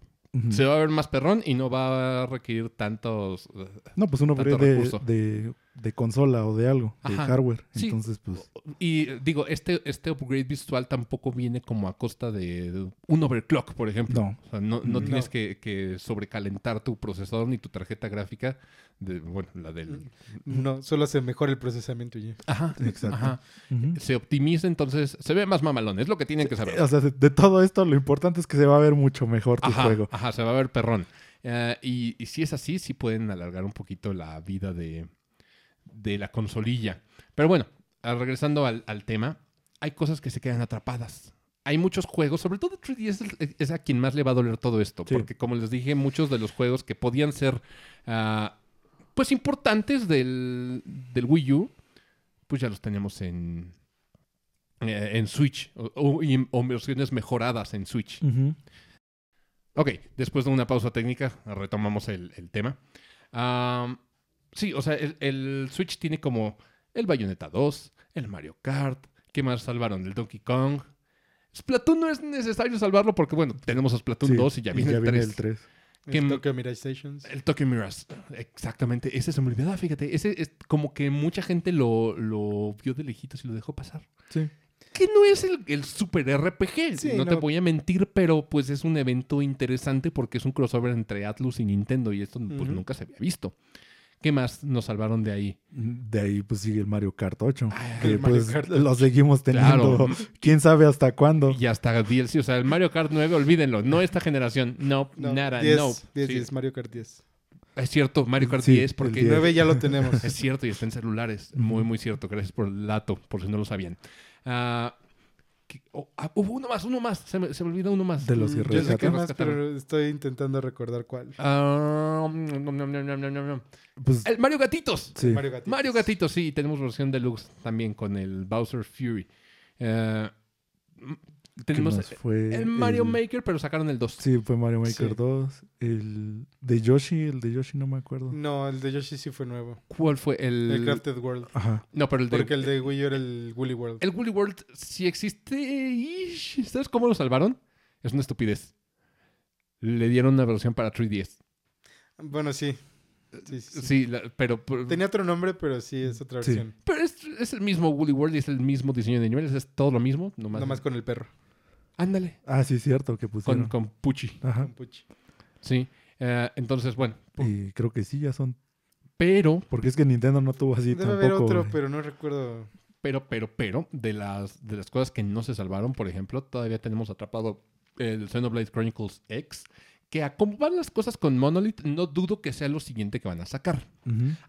Speaker 1: Se va a ver más perrón y no va a requerir tantos.
Speaker 2: No, pues uno
Speaker 1: tanto
Speaker 2: de, de consola o de algo, de hardware.
Speaker 1: Sí.
Speaker 2: Entonces, pues,
Speaker 1: Y digo, este, este upgrade visual tampoco viene como a costa de un overclock, por ejemplo.
Speaker 2: no.
Speaker 1: O sea, no, no
Speaker 3: No.
Speaker 1: tienes que, que sobrecalentar tu procesador ni tu tarjeta gráfica. De, bueno, la del.
Speaker 3: No, solo se mejora el procesamiento y ya.
Speaker 1: Ajá.
Speaker 2: Exacto.
Speaker 1: Ajá. Se optimiza, entonces se ve más mamalón. Es lo que tienen que saber.
Speaker 2: O sea, de, de todo esto, lo importante es que se va a ver mucho mejor tu
Speaker 1: Ajá,
Speaker 2: juego.
Speaker 1: ajá, se va a ver perrón. Eh, y, y si es así, sí pueden alargar un poquito la vida de, de la consolilla. Pero bueno, ah, regresando al, al tema, hay cosas que se quedan atrapadas. Hay muchos juegos, sobre todo 3DS es, es a quien más le va a doler todo esto.
Speaker 2: Sí.
Speaker 1: Porque como les dije, muchos de los juegos que podían ser ah, pues importantes del, del Wii U, pues ya los teníamos en, eh, en Switch. O, o- y- o versiones mejoradas en Switch.
Speaker 2: Ujú.
Speaker 1: Ok, después de una pausa técnica, retomamos el, el tema. Sí, o sea, el, el Switch tiene como el Bayonetta 2, el Mario Kart, ¿qué más salvaron? El Donkey Kong. Splatoon no es necesario salvarlo porque, bueno, tenemos a Splatoon
Speaker 2: Sí,
Speaker 1: 2 y ya viene el 3.
Speaker 2: el 3.
Speaker 1: Que-
Speaker 3: El Tokyo Mirage Stations.
Speaker 1: El Tokyo Mirage, exactamente. Ese se me olvidaba, fíjate. Ese es como que mucha gente lo, lo vio de lejitos y lo dejó pasar.
Speaker 2: Sí.
Speaker 1: Que no es el, el super RPG,
Speaker 3: Sí,
Speaker 1: no, te voy a mentir, pero pues es un evento interesante porque es un crossover entre Atlus y Nintendo y esto pues nunca se había visto. ¿Qué más nos salvaron de ahí?
Speaker 2: De ahí pues sigue el Mario Kart 8.
Speaker 1: Ah,
Speaker 2: que
Speaker 3: el Mario
Speaker 2: pues
Speaker 3: Kart
Speaker 2: lo seguimos teniendo.
Speaker 1: Claro.
Speaker 2: ¿Quién sabe hasta cuándo?
Speaker 1: Y hasta DLC, o sea, el Mario Kart 9, olvídenlo, no esta generación, no,
Speaker 3: No,
Speaker 1: nada,
Speaker 3: 10,
Speaker 1: no.
Speaker 3: 10,
Speaker 1: Sí,
Speaker 3: 10, Mario Kart 10.
Speaker 1: Es cierto, Mario Kart
Speaker 2: Sí,
Speaker 1: 10,
Speaker 2: el
Speaker 1: porque
Speaker 2: 10.
Speaker 3: 9 ya lo tenemos.
Speaker 1: Es cierto, y está en celulares. Muy, muy cierto. Gracias por el dato, por si no lo sabían. Ah, ¿qué- oh, ah, hubo uno más, uno más. Se me, se me olvidó uno más.
Speaker 2: De los que
Speaker 3: Mm, Yo sé que más,
Speaker 1: Rescataron.
Speaker 3: pero estoy intentando recordar cuál.
Speaker 1: Ah, mm, no, no, no, no, no, no, no.
Speaker 2: Pues
Speaker 1: El Mario Gatitos.
Speaker 2: sí.
Speaker 3: Mario Gatitos.
Speaker 1: Mario Gatitos, sí. Tenemos versión deluxe también con el Bowser Fury.
Speaker 2: ¿qué
Speaker 1: tenemos
Speaker 2: fue?
Speaker 1: el Mario
Speaker 2: El-
Speaker 1: Maker, pero sacaron el 2.
Speaker 2: Sí, fue Mario Maker
Speaker 3: Sí.
Speaker 2: 2. El de Yoshi, el de Yoshi no me acuerdo.
Speaker 3: No, el de Yoshi sí fue nuevo.
Speaker 1: ¿Cuál fue el...?
Speaker 3: El Crafted World.
Speaker 2: Ajá.
Speaker 1: No, pero el de...
Speaker 3: Porque el de Wii U era el Woolly World.
Speaker 1: El Woolly World, si existe. ish, ¿Sabes cómo lo salvaron? Es una estupidez. Le dieron una versión para 3DS.
Speaker 3: Bueno, sí. Sí, sí, sí.
Speaker 1: Sí, la- pero. pero-
Speaker 3: Tenía otro nombre, pero sí es otra
Speaker 2: Sí.
Speaker 3: versión.
Speaker 1: pero es, es el mismo Woolly World y es el mismo diseño de niveles. Es todo lo mismo. Nomás.
Speaker 3: Nomás con el perro.
Speaker 1: Ándale.
Speaker 2: Ah, sí, cierto que
Speaker 1: Con,
Speaker 2: pusieron.
Speaker 1: con Pucci.
Speaker 2: Ajá.
Speaker 3: Con Puchi.
Speaker 1: Sí. Eh, entonces, bueno.
Speaker 2: Y creo que sí, ya son.
Speaker 1: Pero,
Speaker 2: Porque es que Nintendo no tuvo así
Speaker 3: Debe
Speaker 2: tampoco.
Speaker 3: haber otro, pero no recuerdo.
Speaker 1: pero, pero, pero, de las, de las cosas que no se salvaron, por ejemplo, todavía tenemos atrapado el Xenoblade Chronicles X. Que a cómo van las cosas con Monolith, no dudo que sea lo siguiente que van a sacar.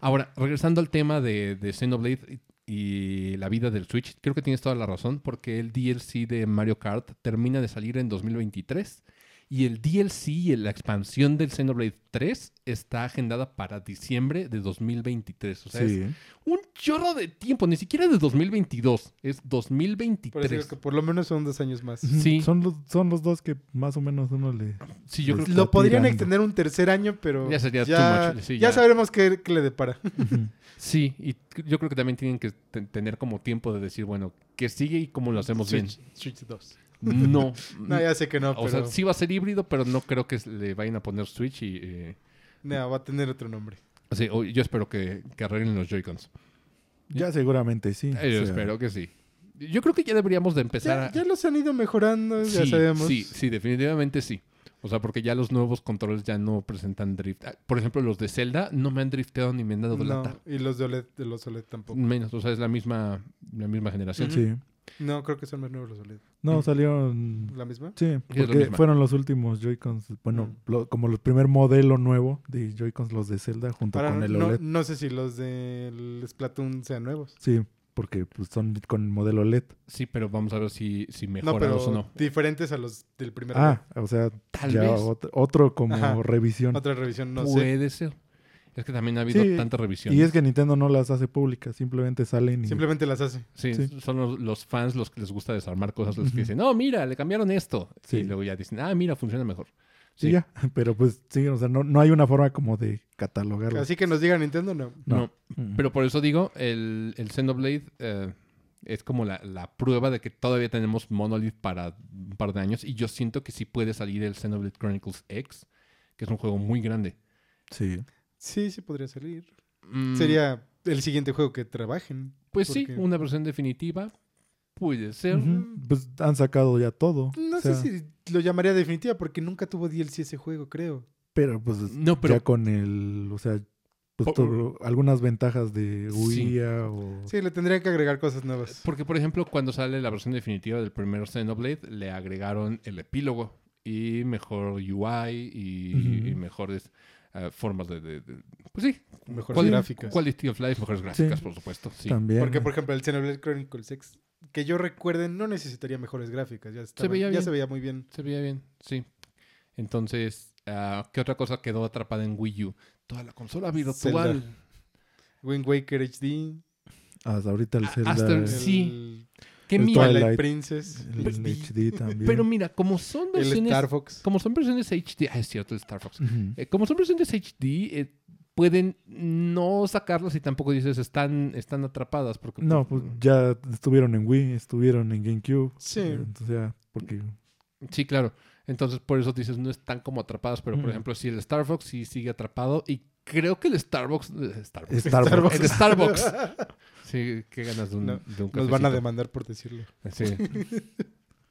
Speaker 1: Ahora, regresando al tema de, de Xenoblade y, la vida del Switch, creo que tienes toda la razón, porque el DLC de Mario Kart termina de salir en 2023 y el DLC y la expansión del Xenoblade 3 está agendada para diciembre de 2023. O sea, es un chorro de tiempo, ni siquiera de 2022, es
Speaker 3: Por eso
Speaker 1: 2023.
Speaker 3: digo que por lo menos son dos años más.
Speaker 1: Sí.
Speaker 2: Son los, son los dos que más o menos uno le.
Speaker 1: Sí, yo creo que
Speaker 2: Está
Speaker 3: Lo podrían
Speaker 2: tirando.
Speaker 3: extender un tercer año, pero
Speaker 1: Ya sería
Speaker 3: ya,
Speaker 1: too much, sí,
Speaker 3: ya
Speaker 1: ya.
Speaker 3: sabremos qué, qué le depara.
Speaker 1: Sí, y yo creo que también tienen que te- tener como tiempo de decir, bueno, que sigue y cómo lo hacemos bien.
Speaker 3: Switch, Switch 2.
Speaker 1: No.
Speaker 3: No, ya sé que no,
Speaker 1: O
Speaker 3: pero
Speaker 1: sea, sí va a ser híbrido, pero no creo que le vayan a poner Switch y... eh,
Speaker 3: no, va a tener otro nombre.
Speaker 1: sí, yo espero que, que arreglen los Joy-Cons.
Speaker 2: Ya seguramente sí.
Speaker 1: Eh, yo
Speaker 2: sea,
Speaker 1: espero que sí. Yo creo que ya deberíamos de empezar
Speaker 3: Ya,
Speaker 1: a...
Speaker 3: ya los han ido mejorando, ya sabemos.
Speaker 1: sí, sí, definitivamente sí. O sea, porque ya los nuevos controles ya no presentan drift. Ah, Por ejemplo, los de Zelda no me han drifteado ni me han dado
Speaker 3: No,
Speaker 1: lata.
Speaker 3: y los de OLED, de los OLED tampoco.
Speaker 1: Menos, o sea, es la misma, la misma generación.
Speaker 2: Sí.
Speaker 3: No, creo que son más nuevos los OLED.
Speaker 2: No,
Speaker 1: Mm.
Speaker 2: salieron.
Speaker 3: ¿La misma?
Speaker 2: Sí, porque
Speaker 1: misma.
Speaker 2: fueron los últimos Joy-Cons. Bueno,
Speaker 3: Mm.
Speaker 2: lo- como el primer modelo nuevo de Joy-Cons, los de Zelda, junto
Speaker 3: Ahora,
Speaker 2: con el
Speaker 3: no,
Speaker 2: OLED.
Speaker 3: no sé si los del Splatoon sean nuevos.
Speaker 2: Sí, porque pues, son con modelo LED.
Speaker 1: Sí, pero vamos a ver si, si
Speaker 3: No,
Speaker 1: mejoran
Speaker 3: pero
Speaker 1: o no.
Speaker 3: diferentes a los del primer
Speaker 2: Ah, o sea,
Speaker 1: Tal
Speaker 2: ya
Speaker 1: vez.
Speaker 2: ot- otro como
Speaker 3: Ajá.
Speaker 2: revisión.
Speaker 3: Otra revisión, no sé.
Speaker 1: Puede ser. Es que también ha habido
Speaker 2: Sí,
Speaker 1: tantas revisiones.
Speaker 2: Y es que Nintendo no las hace públicas, simplemente salen y...
Speaker 3: Simplemente las hace.
Speaker 1: Sí,
Speaker 2: Sí.
Speaker 1: son los, los fans los que les gusta desarmar cosas, los que dicen, no, mira, le cambiaron esto.
Speaker 2: Sí.
Speaker 1: Y luego ya dicen, ah, mira, funciona mejor.
Speaker 2: Sí, ya. Pero pues sí, o sea, no, no hay una forma como de catalogarlo.
Speaker 3: Así que nos diga Nintendo, no.
Speaker 1: No.
Speaker 2: Mm.
Speaker 1: Pero por eso digo, el, el Xenoblade eh, es como la, la prueba de que todavía tenemos Monolith para un par de años. Y yo siento que sí puede salir el Xenoblade Chronicles X, que es un juego muy grande.
Speaker 2: Sí.
Speaker 3: Sí, sí podría salir.
Speaker 1: Mm,
Speaker 3: Sería el siguiente juego que trabajen.
Speaker 1: Pues sí, una versión definitiva. Puede ser.
Speaker 2: Pues han sacado ya todo.
Speaker 3: No
Speaker 2: o sea,
Speaker 3: sé si lo llamaría definitiva porque nunca tuvo DLC ese juego, creo.
Speaker 2: Pero pues
Speaker 1: No, pero
Speaker 2: ya con el, o sea, pues todo- algunas ventajas de
Speaker 1: Sí.
Speaker 2: Wii o...
Speaker 3: Sí, le tendrían que agregar cosas nuevas.
Speaker 1: Porque, por ejemplo, cuando sale la versión definitiva del primer Xenoblade, le agregaron el epílogo y mejor UI y, y mejores eh, formas de, de- de- Pues sí.
Speaker 3: Mejores gráficas.
Speaker 1: Quality of life, mejores gráficas,
Speaker 2: Sí.
Speaker 1: por supuesto. Sí.
Speaker 2: También.
Speaker 3: Porque, por ejemplo, el Xenoblade Chronicles X, que yo recuerde, no necesitaría mejores gráficas. Ya, estaban-
Speaker 1: veía
Speaker 3: ya
Speaker 1: bien.
Speaker 3: se veía muy bien.
Speaker 1: Se veía bien, sí. Entonces, ah, ¿qué otra cosa quedó atrapada en Wii U? Toda la consola virtual.
Speaker 3: Zelda. Wind Waker HD.
Speaker 2: Hasta ahorita el
Speaker 1: Ah,
Speaker 2: Zelda...
Speaker 1: hasta el- Sí.
Speaker 2: El
Speaker 1: mira,
Speaker 3: Twilight,
Speaker 2: Twilight.
Speaker 3: Princess.
Speaker 2: el
Speaker 3: HD,
Speaker 2: HD también.
Speaker 1: pero mira, como son
Speaker 3: el
Speaker 1: versiones,
Speaker 3: Star Fox.
Speaker 1: como son versiones HD, ah, es cierto, el Star Fox.
Speaker 2: Ujú.
Speaker 1: Eh, como son versiones HD, eh, pueden no sacarlas y tampoco dices están, están atrapadas. Porque,
Speaker 2: No, pues ya estuvieron en Wii, estuvieron en GameCube.
Speaker 3: Sí.
Speaker 2: Entonces ya, porque...
Speaker 1: Sí, claro. Entonces, por eso dices, no están como atrapadas. Pero, por
Speaker 2: Mm.
Speaker 1: ejemplo, si el Star Fox sí sigue atrapado. Y creo que el Starbucks. eh, Starbucks.
Speaker 2: Starbucks.
Speaker 1: El Starbucks. Sí, qué ganas de un,
Speaker 3: No,
Speaker 1: de un
Speaker 3: Nos van a demandar por decirlo.
Speaker 1: Sí.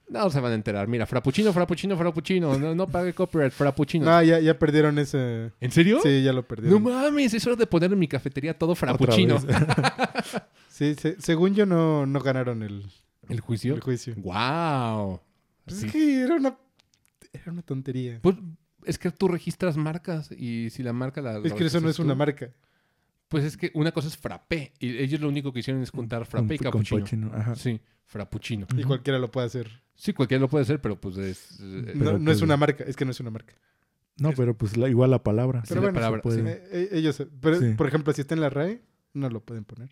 Speaker 1: No se van a enterar. Mira, frappuccino, frappuccino, frappuccino. No, no pague copyright, frappuccino.
Speaker 3: No, ya, ya perdieron ese.
Speaker 1: ¿En serio?
Speaker 3: Sí, ya lo
Speaker 1: No
Speaker 3: perdieron.
Speaker 1: mames, es hora de poner en mi cafetería todo frappuccino.
Speaker 3: Sí, se- según yo no, no ganaron el,
Speaker 1: ¿El juicio?
Speaker 3: el juicio.
Speaker 1: ¡Wow!
Speaker 3: Pues
Speaker 1: Sí.
Speaker 3: Es que era una, era una tontería.
Speaker 1: Pues es que tú registras marcas y si la marca la.
Speaker 3: es
Speaker 1: la
Speaker 3: que eso no es una marca.
Speaker 1: Pues es que una cosa es frappé y ellos lo único que hicieron es juntar frappé y cappuccino.
Speaker 2: ajá.
Speaker 1: Sí, frappuccino.
Speaker 3: Y cualquiera lo puede hacer.
Speaker 1: Sí, cualquiera lo puede hacer, pero pues es. eh,
Speaker 3: No, es
Speaker 2: pues-
Speaker 3: una marca, es que no es una marca.
Speaker 2: No, pero pues la- igual la palabra.
Speaker 1: Sí,
Speaker 3: Pero
Speaker 1: la
Speaker 3: bueno,
Speaker 1: palabra,
Speaker 2: se puede.
Speaker 1: sí.
Speaker 3: Eh, eh, ellos, pero
Speaker 2: Sí.
Speaker 3: por ejemplo, si está en la RAE, no lo pueden poner.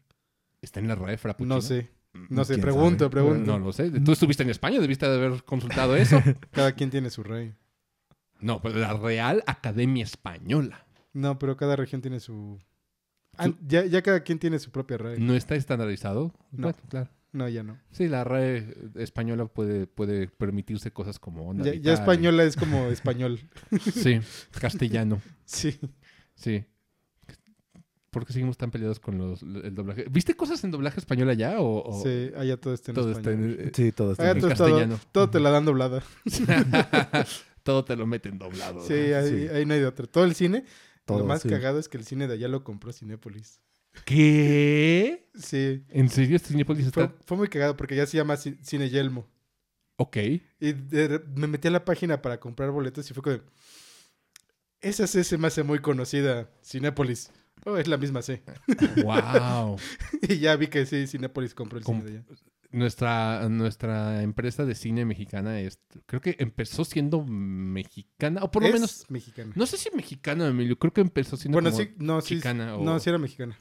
Speaker 1: ¿Está en la RAE frappuccino?
Speaker 3: No sé, no sé,
Speaker 2: ¿Quién
Speaker 3: pregunto,
Speaker 2: sabe?
Speaker 3: pregunto.
Speaker 1: No lo sé. Tú estuviste en España, debiste de haber consultado eso.
Speaker 3: Cada quien tiene su RAE.
Speaker 1: no, pero la Real Academia Española.
Speaker 3: No, pero cada región tiene su... Ah, ya, ya cada quien tiene su propia RAE.
Speaker 1: ¿No está estandarizado?
Speaker 3: No.
Speaker 1: Bueno, claro.
Speaker 3: No, ya no.
Speaker 1: Sí, la RAE española puede, puede permitirse cosas como onda
Speaker 3: Ya,
Speaker 1: y-
Speaker 3: española es como español.
Speaker 1: Sí, castellano.
Speaker 3: Sí.
Speaker 1: Sí. ¿Por qué seguimos tan peleados con los, el doblaje? ¿Viste cosas en doblaje español allá o, o
Speaker 3: Sí, allá todo está en
Speaker 1: todo está
Speaker 3: español.
Speaker 1: en, eh,
Speaker 2: Sí, todo está
Speaker 1: en
Speaker 3: todo,
Speaker 1: castellano?
Speaker 3: todo, todo te la dan doblada.
Speaker 1: todo te lo meten doblado.
Speaker 3: Sí, ahí,
Speaker 2: Sí.
Speaker 3: ahí no hay de otro. Todo el cine,
Speaker 2: todo,
Speaker 3: lo más
Speaker 2: sí.
Speaker 3: cagado es que el cine de allá lo compró Cinépolis.
Speaker 1: ¿Qué?
Speaker 3: Sí.
Speaker 1: ¿En serio Cinepolis
Speaker 3: Fue,
Speaker 1: está...?
Speaker 3: fue muy cagado porque ya se llama Ci- Cine Yelmo.
Speaker 1: Ok.
Speaker 3: Y de me metí a la página para comprar boletos y fue como... Esa C se me hace muy conocida, Cinépolis. Oh, es la misma C.
Speaker 1: wow.
Speaker 3: y ya vi que sí, Cinépolis compró el
Speaker 1: Com-
Speaker 3: cine de allá.
Speaker 1: Nuestra, nuestra empresa de cine mexicana es... Creo que empezó siendo mexicana, o por lo
Speaker 3: Es
Speaker 1: menos...
Speaker 3: mexicana.
Speaker 1: No sé si mexicana, Emilio. Creo que empezó siendo
Speaker 3: bueno,
Speaker 1: como
Speaker 3: sí, no, sí.
Speaker 1: chicana o...
Speaker 3: No, sí era mexicana.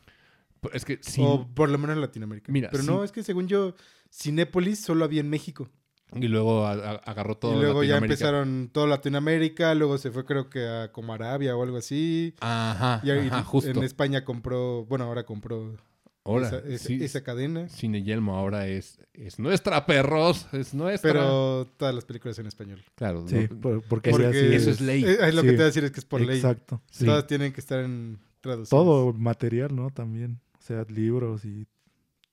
Speaker 1: Es que sí.
Speaker 3: O por lo menos en Latinoamérica.
Speaker 1: Mira,
Speaker 3: Pero
Speaker 1: sí.
Speaker 3: no, es que según yo, Cinépolis solo había en México.
Speaker 1: Y luego a- a- agarró todo
Speaker 3: y luego ya empezaron todo Latinoamérica, luego se fue creo que a como Arabia o algo así.
Speaker 1: Ajá,
Speaker 3: Y ahí
Speaker 1: ajá, justo.
Speaker 3: en España compró, bueno, ahora compró
Speaker 1: Ahora,
Speaker 3: esa, esa-
Speaker 1: sí,
Speaker 3: esa cadena.
Speaker 1: Cine Yelmo ahora es, es nuestra, perros. Es nuestra.
Speaker 3: Pero todas las películas en español.
Speaker 1: Claro,
Speaker 2: Sí,
Speaker 1: no-
Speaker 2: por- porque,
Speaker 1: eso es ley.
Speaker 3: Eh, es lo
Speaker 2: Sí.
Speaker 3: que te voy a decir es que es por ley.
Speaker 2: Exacto.
Speaker 1: sí.
Speaker 3: Todas tienen que estar en traducidas.
Speaker 2: Todo material, ¿no? También. O sea, libros y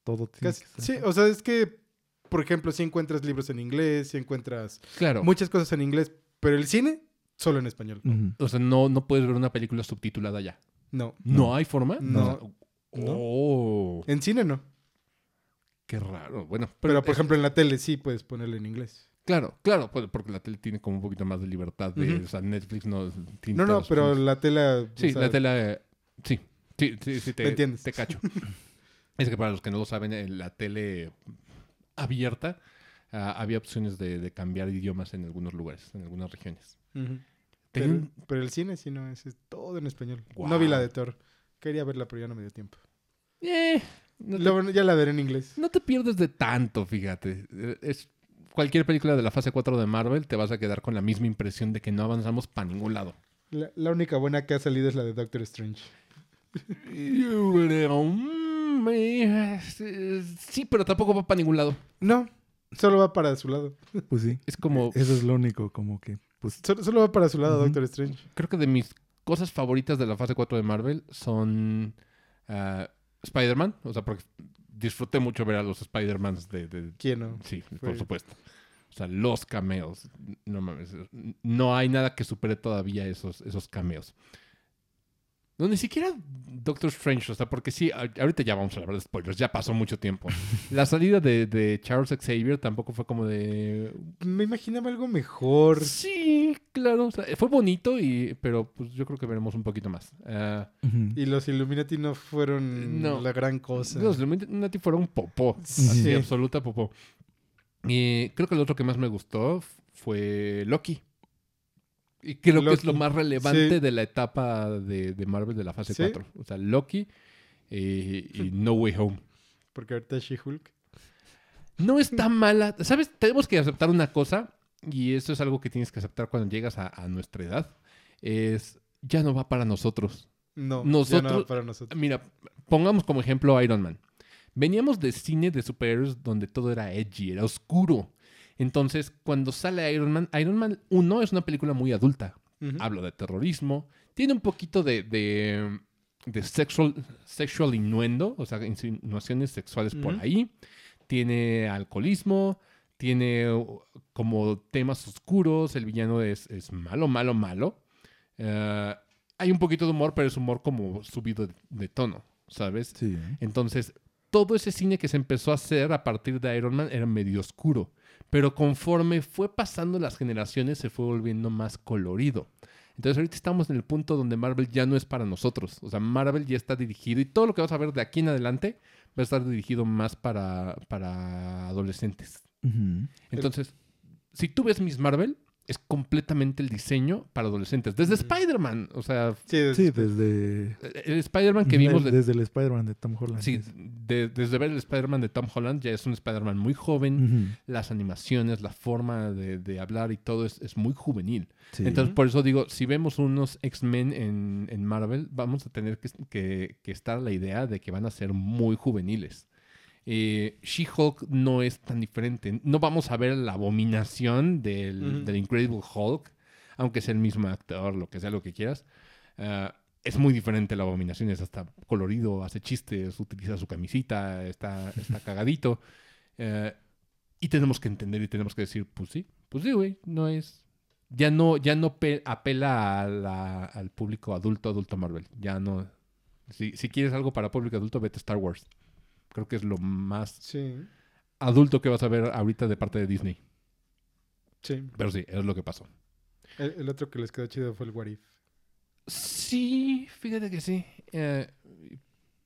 Speaker 2: todo. tiene
Speaker 3: Casi-
Speaker 2: que estar.
Speaker 3: sí, o sea, es que, por ejemplo, si encuentras libros en inglés, si encuentras
Speaker 1: claro.
Speaker 3: muchas cosas en inglés, pero el cine, solo en español.
Speaker 1: O sea, no, no puedes ver una película subtitulada ya.
Speaker 3: No.
Speaker 1: ¿No,
Speaker 2: No.
Speaker 1: hay forma?
Speaker 3: No.
Speaker 1: O sea, Oh,
Speaker 3: En cine no.
Speaker 1: qué raro. Bueno,
Speaker 3: Pero,
Speaker 1: pero,
Speaker 3: por ejemplo, en la tele sí puedes ponerle en inglés.
Speaker 1: claro, claro, pues, porque la tele tiene como un poquito más de libertad. De. O sea, Netflix no tiene
Speaker 3: No, no, pero la tele...
Speaker 1: Sí,
Speaker 3: sea,
Speaker 1: la tele... eh, Sí, sí, sí, sí, te,
Speaker 3: ¿Me entiendes?
Speaker 1: te cacho. Es que para los que no lo saben, en la tele abierta ah, había opciones de, de cambiar idiomas en algunos lugares, en algunas regiones.
Speaker 3: Pero, el cine sí no es, es todo en español. No vi la de Thor. Quería verla, pero ya no me dio tiempo.
Speaker 1: Eh, no, te,
Speaker 3: Luego ya la veré en inglés.
Speaker 1: no te pierdes de tanto, fíjate. Es, cualquier película de la fase 4 de Marvel te vas a quedar con la misma impresión de que no avanzamos para ningún lado.
Speaker 3: La, la única buena que ha salido es la de Doctor Strange.
Speaker 1: Eh, Sí, pero tampoco va para ningún lado.
Speaker 3: No, solo va para su lado.
Speaker 2: Pues sí.
Speaker 1: Es como,
Speaker 2: Eso es lo único, como que, pues,
Speaker 3: Solo, solo va para su lado. Doctor Strange.
Speaker 1: creo que de mis cosas favoritas de la fase 4 de Marvel son ah, Spider-Man. O sea, porque disfruté mucho ver a los Spider-Mans de, de-
Speaker 3: ¿Quién no?
Speaker 1: Sí,
Speaker 3: Fue-
Speaker 1: por supuesto. O sea, los cameos. No mames. No hay nada que supere todavía esos, esos cameos. No, ni siquiera Doctor Strange, o sea, porque sí, ahorita ya vamos a hablar de spoilers, ya pasó mucho tiempo. La salida de, de Charles Xavier tampoco fue como de...
Speaker 3: Me imaginaba algo mejor.
Speaker 1: Sí, claro, o sea, fue bonito, y, pero pues yo creo que veremos un poquito más. Ah.
Speaker 3: Y los Illuminati no fueron
Speaker 1: No.
Speaker 3: la gran cosa.
Speaker 1: Los Illuminati fueron popó,
Speaker 3: Sí.
Speaker 1: así, absoluta popó. Y creo que lo otro que más me gustó fue Loki. Y creo que es lo más relevante
Speaker 3: sí.
Speaker 1: de la etapa de, de Marvel de la fase
Speaker 3: Sí.
Speaker 1: 4. O sea, Loki eh, y No Way Home.
Speaker 3: Porque ahorita She-Hulk.
Speaker 1: No está mala. ¿Sabes? Tenemos que aceptar una cosa, y eso es algo que tienes que aceptar cuando llegas a, a nuestra edad. Es, ya no va para nosotros.
Speaker 3: No,
Speaker 1: Nosotros-
Speaker 3: ya no para nosotros.
Speaker 1: Mira, pongamos como ejemplo Iron Man. Veníamos de cine de superhéroes donde todo era edgy, era oscuro. Entonces, cuando sale Iron Man, Iron Man 1 es una película muy adulta.
Speaker 3: Ujú.
Speaker 1: Habla de terrorismo, tiene un poquito de, de, de sexual, sexual innuendo, o sea, insinuaciones sexuales por ahí. Tiene alcoholismo, tiene uh, como temas oscuros, el villano es, es malo, malo, malo. Eh, hay un poquito de humor, pero es humor como subido de, de tono, ¿sabes?
Speaker 2: Sí.
Speaker 1: Entonces, todo ese cine que se empezó a hacer a partir de Iron Man era medio oscuro. Pero conforme fue pasando las generaciones, se fue volviendo más colorido. Entonces, ahorita estamos en el punto donde Marvel ya no es para nosotros. O sea, Marvel ya está dirigido y todo lo que vas a ver de aquí en adelante va a estar dirigido más para, para adolescentes. Entonces, si tú ves Miss Marvel, es completamente el diseño para adolescentes. Desde. Spider-Man. O sea,
Speaker 3: Sí, es-
Speaker 2: Sí, desde...
Speaker 1: el Spider-Man que vimos de,
Speaker 2: Desde el Spider-Man de Tom Holland.
Speaker 1: Sí,
Speaker 2: es-
Speaker 1: de- desde ver el Spider-Man de Tom Holland, ya es un Spider-Man muy joven. Las animaciones, la forma de, de hablar y todo es, es muy juvenil.
Speaker 2: Sí.
Speaker 1: Entonces, por eso digo, si vemos unos X-Men en, en Marvel, vamos a tener que, que- que estar a la idea de que van a ser muy juveniles. Eh, She-Hulk no es tan diferente. No vamos a ver la abominación del, del Incredible Hulk, aunque sea el mismo actor, lo que sea, lo que quieras. Ah, es muy diferente la abominación, es hasta colorido, hace chistes, utiliza su camisita, está, está cagadito. Eh, y tenemos que entender y tenemos que decir, pues sí, pues sí, güey, no es... Ya no, ya no pe- apela a la- al público adulto, adulto Marvel. Ya no... Si, si quieres algo para público adulto, vete a Star Wars. Creo que es lo más
Speaker 3: Sí,
Speaker 1: adulto que vas a ver ahorita de parte de Disney.
Speaker 3: sí.
Speaker 1: Pero sí, es lo que pasó.
Speaker 3: El, el otro que les quedó chido fue el What If.
Speaker 1: Sí, fíjate que sí. Eh,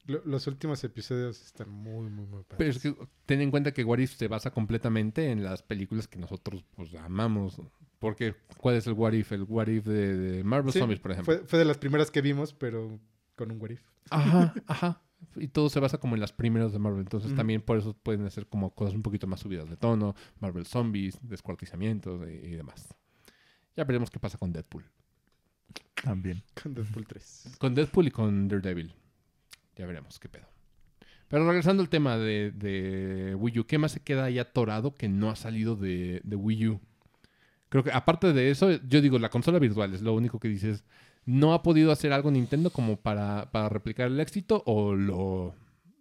Speaker 3: Lo- los últimos episodios están muy, muy, muy padres.
Speaker 1: pero es que ten en cuenta que What If se basa completamente en las películas que nosotros pues amamos. Porque, ¿cuál es el What If? El What If de, de Marvel
Speaker 3: Sí,
Speaker 1: Zombies, por ejemplo.
Speaker 3: Fue, fue de las primeras que vimos, pero con un What If.
Speaker 1: Ajá, ajá. Y todo se basa como en las primeras de Marvel. Entonces también por eso pueden hacer como cosas un poquito más subidas de tono. Marvel Zombies, descuartizamientos y, y demás. Ya veremos qué pasa con Deadpool.
Speaker 2: También.
Speaker 3: Con Deadpool 3.
Speaker 1: Con Deadpool y con Daredevil. Ya veremos qué pedo. Pero regresando al tema de, de Wii U, ¿qué más se queda ahí atorado que no ha salido de, de Wii U? Creo que aparte de eso, yo digo, la consola virtual es lo único que dices. No ha podido hacer algo Nintendo como para, para replicar el éxito o lo,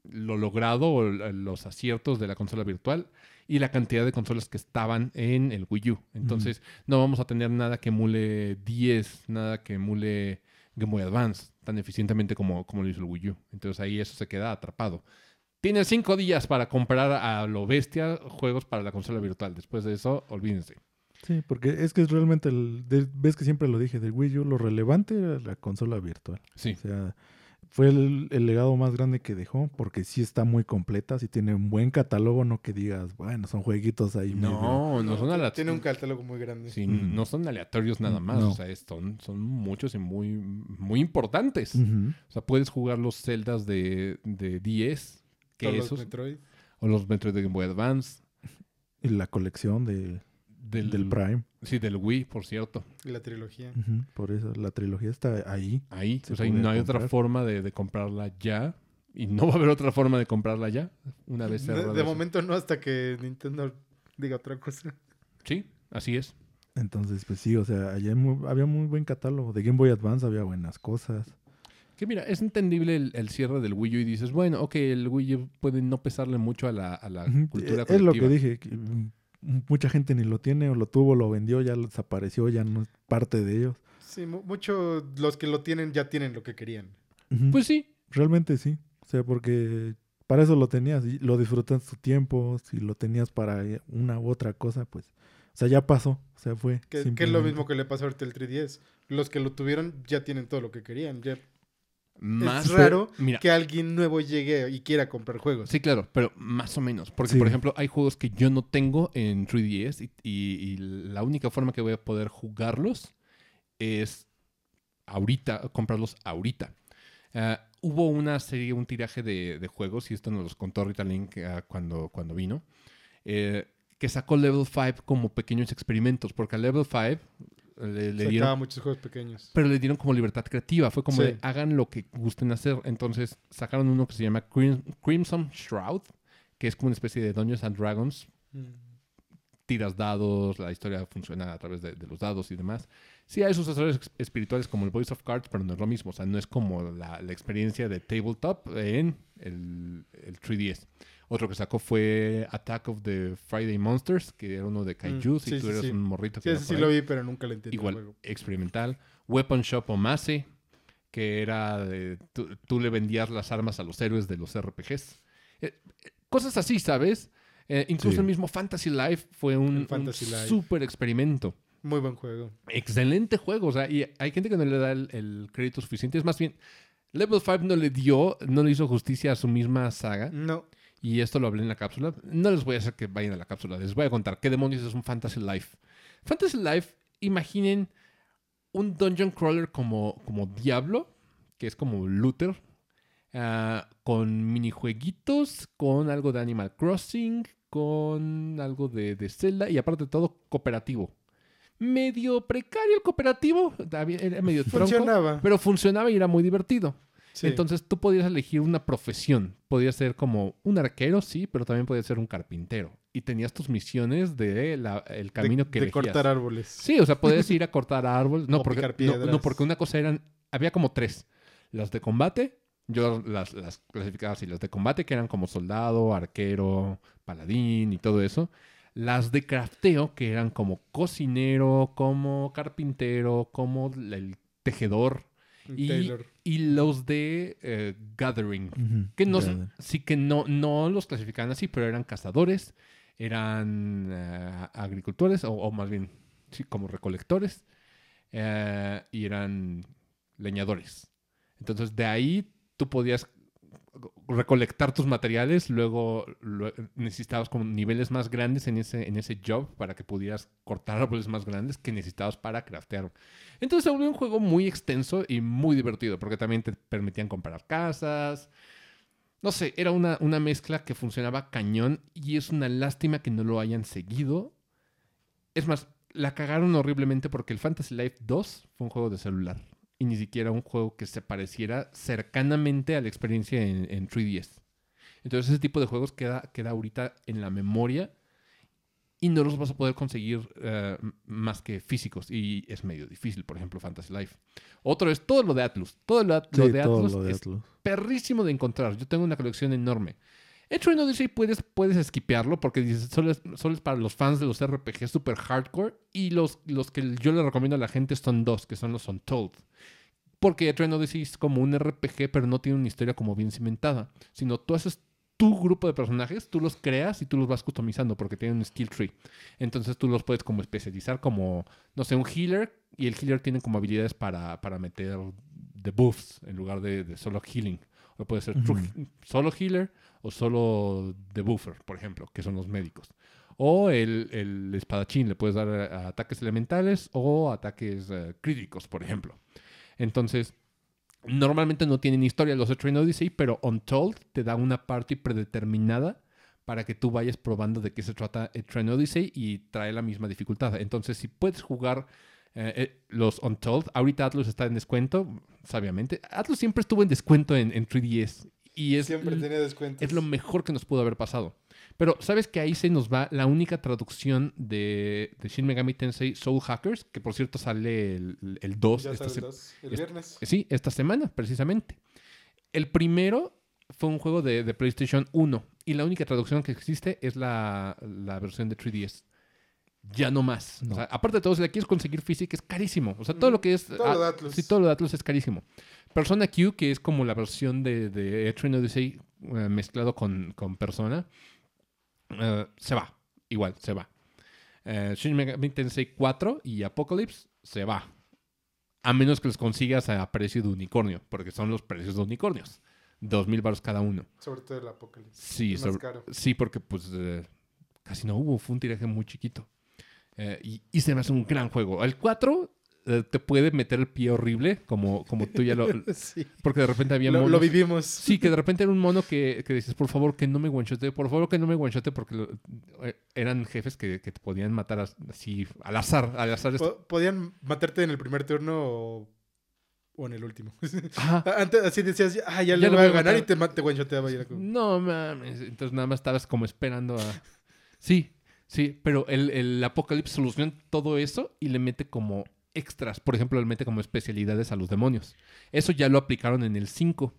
Speaker 1: lo logrado o los aciertos de la consola virtual y la cantidad de consolas que estaban en el Wii U. Entonces, no vamos a tener nada que emule 10, nada que emule Game Boy Advance tan eficientemente como, como lo hizo el Wii U. Entonces ahí eso se queda atrapado. Tienes cinco días para comprar a lo bestia juegos para la consola virtual. Después de eso, olvídense.
Speaker 2: Sí, porque es que es realmente, el, de- ves que siempre lo dije, del Wii U lo relevante era la consola virtual.
Speaker 1: Sí.
Speaker 2: O sea, fue el, el legado más grande que dejó, porque sí está muy completa, sí tiene un buen catálogo, no que digas, bueno, son jueguitos ahí. medio-
Speaker 1: No, no son aleatorios.
Speaker 3: Tiene un catálogo muy grande.
Speaker 1: Sí,
Speaker 2: Ujú.
Speaker 1: no son aleatorios nada más.
Speaker 2: No.
Speaker 1: O sea, son, son muchos y muy, muy importantes. O sea, puedes jugar los celdas de, de 10, que
Speaker 3: Todos los Metroid.
Speaker 1: o los Metroid de Game Boy Advance,
Speaker 2: Y la colección de,
Speaker 1: del,
Speaker 2: del Prime.
Speaker 1: Sí, del Wii, por cierto.
Speaker 3: y La trilogía.
Speaker 2: Por eso la trilogía está ahí.
Speaker 1: Ahí. O sea, y no hay otra forma de, de comprarla ya. Y no va a haber otra forma de comprarla ya. Una vez
Speaker 3: De,
Speaker 1: cerrado
Speaker 3: de momento no, hasta que Nintendo diga otra cosa.
Speaker 1: Sí, así es.
Speaker 2: Entonces, pues sí, o sea, allá muy- había muy buen catálogo. De Game Boy Advance había buenas cosas.
Speaker 1: Que mira, es entendible el, el cierre del Wii U y dices, bueno, ok, el Wii U puede no pesarle mucho a la, a la cultura
Speaker 2: es lo
Speaker 1: colectiva.
Speaker 2: que dije. que, mm, mucha gente ni lo tiene, o lo tuvo, lo vendió, ya lo desapareció, ya no es parte de ellos.
Speaker 3: Sí, mu- mucho los que lo tienen ya tienen lo que querían.
Speaker 1: Pues sí,
Speaker 2: Realmente sí. O sea, porque para eso lo tenías y lo disfrutas tu tiempo. Si lo tenías para eh, una u otra cosa, pues. O sea, ya pasó. O sea, fue.
Speaker 3: Que, que es lo mismo que le pasó ahorita al 3DS. Los que lo tuvieron ya tienen todo lo que querían. Ya-
Speaker 1: más
Speaker 3: es raro
Speaker 1: Mira,
Speaker 3: que alguien nuevo llegue y quiera comprar juegos.
Speaker 1: Sí, claro, pero más o menos. Porque,
Speaker 2: Sí.
Speaker 1: por ejemplo, hay juegos que yo no tengo en 3DS y, y- y la única forma que voy a poder jugarlos es ahorita, comprarlos ahorita. Ah, hubo una serie, un tiraje de, de juegos, y esto nos los contó Rita Link ah, cuando, cuando vino, eh, que sacó Level 5 como pequeños experimentos, porque a Level 5 le, le
Speaker 3: Sacaba
Speaker 1: dieron
Speaker 3: muchos juegos pequeños.
Speaker 1: pero le dieron como libertad creativa. Fue como
Speaker 3: Sí.
Speaker 1: de hagan lo que gusten hacer. Entonces sacaron uno que se llama Crim- Crimson Shroud, que es como una especie de Dungeons and Dragons.
Speaker 3: Mm.
Speaker 1: Tiras dados, la historia funciona a través de, de los dados y demás. Sí, hay sucesores espirituales como el Voice of Cards, pero no es lo mismo. O sea, no es como la, la experiencia de tabletop en el, el 3DS. Otro que sacó fue Attack of the Friday Monsters, que era uno de Kaijus
Speaker 3: Mm, sí,
Speaker 1: y tú
Speaker 3: sí,
Speaker 1: eras
Speaker 3: sí.
Speaker 1: un morrito que
Speaker 3: Sí, ese lo vi, pero nunca lo entendí.
Speaker 1: igual experimental. Weapon Shop o Mase, que era de, tú, tú le vendías las armas a los héroes de los RPGs. Eh, eh, cosas así, ¿sabes? Eh, incluso
Speaker 2: Sí.
Speaker 1: el mismo Fantasy Life fue un, un súper experimento.
Speaker 3: Muy buen juego.
Speaker 1: Excelente juego. O sea, y hay gente que no le da el, el crédito suficiente. Es más bien, Level 5 no le dio, no le hizo justicia a su misma saga.
Speaker 3: No.
Speaker 1: Y esto lo hablé en la cápsula. No les voy a hacer que vayan a la cápsula. Les voy a contar qué demonios es un Fantasy Life. Fantasy Life, imaginen un dungeon crawler como, como Diablo, que es como Luther, ah, con minijueguitos, con algo de Animal Crossing, con algo de, de Zelda y aparte de todo cooperativo. Medio precario el cooperativo, era medio tronco,
Speaker 3: Funcionaba.
Speaker 1: pero funcionaba y era muy divertido.
Speaker 3: Sí.
Speaker 1: Entonces tú podías elegir una profesión. Podías ser como un arquero, sí, pero también podías ser un carpintero. Y tenías tus misiones de la- el
Speaker 3: de,
Speaker 1: camino que
Speaker 3: de
Speaker 1: elegías.
Speaker 3: cortar árboles.
Speaker 1: Sí, o sea, podías ir a cortar árboles. No,
Speaker 3: O
Speaker 1: porque, no, porque una cosa eran... Había como tres. Las de combate, yo las, las clasificaba así. Las de combate que eran como soldado, arquero, paladín y todo eso. Las de crafteo que eran como cocinero, como carpintero, como el tejedor. Y,
Speaker 3: Taylor.
Speaker 1: y los de eh, Gathering. Que no, sí que no, no los clasificaban así, pero eran cazadores, eran eh, agricultores, o, o más bien, sí, como recolectores, eh, y eran leñadores. Entonces, de ahí tú podías recolectar tus materiales, luego, lue- necesitabas como niveles más grandes en ese, en ese job para que pudieras cortar árboles más grandes que necesitabas para craftear. Entonces se volvió un juego muy extenso y muy divertido, porque también te permitían comprar casas. No sé, era una, una mezcla que funcionaba cañón y es una lástima que no lo hayan seguido. Es más, la cagaron horriblemente porque el Fantasy Life 2 fue un juego de celular y ni siquiera un juego que se pareciera cercanamente a la experiencia en, en 3DS. Entonces ese tipo de juegos queda, queda ahorita en la memoria y no los vas a poder conseguir m- más que físicos y es medio difícil, por ejemplo, Fantasy Life. Otro es todo lo de Atlus. Todo lo,
Speaker 2: Sí,
Speaker 1: lo de
Speaker 2: todo
Speaker 1: Atlus
Speaker 2: lo de
Speaker 1: es
Speaker 2: Atlus.
Speaker 1: perrísimo de encontrar. Yo tengo una colección enorme. Hecho en Odyssey puedes, puedes esquipearlo porque solo es, solo es para los fans de los RPG super hardcore y los, los que yo le recomiendo a la gente son dos, que son los Untold. Porque Train Odyssey es como un RPG, pero no tiene una historia como bien cimentada, sino tú haces tu grupo de personajes, tú los creas y tú los vas customizando porque tienen un skill tree. Entonces tú los puedes como especializar como, no sé, un healer y el healer tiene como habilidades para, para meter de buffs en lugar de solo healing. O puede ser solo healer o solo debuffer, por ejemplo, que son los médicos. O el, el espadachín, le puedes dar a- a ataques elementales o ataques eh, críticos, por ejemplo. Entonces, normalmente no tienen historia los de Train Odyssey, pero Untold te da una party predeterminada para que tú vayas probando de qué se trata el Train Odyssey y trae la misma dificultad. Entonces, si puedes jugar eh, eh, los Untold, ahorita Atlus está en descuento, sabiamente. Atlus siempre estuvo en descuento en, en 3DS y es,
Speaker 3: Siempre tenía descuentos.
Speaker 1: es lo mejor que nos pudo haber pasado. Pero, ¿sabes que ahí se nos va la única traducción de, de Shin Megami Tensei Soul Hackers? Que por cierto sale el, el 2
Speaker 3: Ya
Speaker 1: esta
Speaker 3: sale el dos, el
Speaker 1: es-
Speaker 3: viernes.
Speaker 1: Sí, esta semana, precisamente. El primero fue un juego de, de PlayStation 1 y la única traducción que existe es la, la versión de 3DS. Ya no más.
Speaker 2: No.
Speaker 1: O sea, aparte de todo, si la quieres conseguir física es carísimo. O sea, todo lo que es...
Speaker 3: Todo lo de Atlus.
Speaker 1: Sí, todo lo de Atlus es carísimo. Persona Q, que es como la versión de, de Train Odyssey eh, mezclado con, con Persona, eh, se va. Igual, se va. Eh, Shin Megami Tensei 4 y Apocalypse se va. A menos que los consigas a precio de unicornio, porque son los precios de unicornios. Dos mil baros cada uno.
Speaker 3: Sobre todo el apocalipsis.
Speaker 1: Sí,
Speaker 3: Es más
Speaker 1: sobre-
Speaker 3: caro.
Speaker 1: sí porque pues eh, casi no hubo, fue un tiraje muy chiquito. Eh, y, y se me hace un gran juego. El 4 eh, te puede meter el pie horrible, como, como tú ya lo...
Speaker 3: sí.
Speaker 1: Porque de repente había
Speaker 3: Lo, lo vivimos.
Speaker 1: Sí, que de repente era un mono que, que dices, por favor, que no me guanchote, por favor, que no me guanchote, porque lo- eh, eran jefes que, que te podían matar as- así al azar, al azar.
Speaker 3: Po- Podían matarte en el primer turno o, o en el último.
Speaker 1: Ajá.
Speaker 3: Antes así decías, ah, ya,
Speaker 1: Ya
Speaker 3: le
Speaker 1: lo
Speaker 3: voy a ganar y te, te como-
Speaker 1: No mames. Entonces nada más estabas como esperando a. Sí, sí, pero el, el Apocalipsis soluciona todo eso y le mete como extras. Por ejemplo, le mete como especialidades a los demonios. Eso ya lo aplicaron en el 5,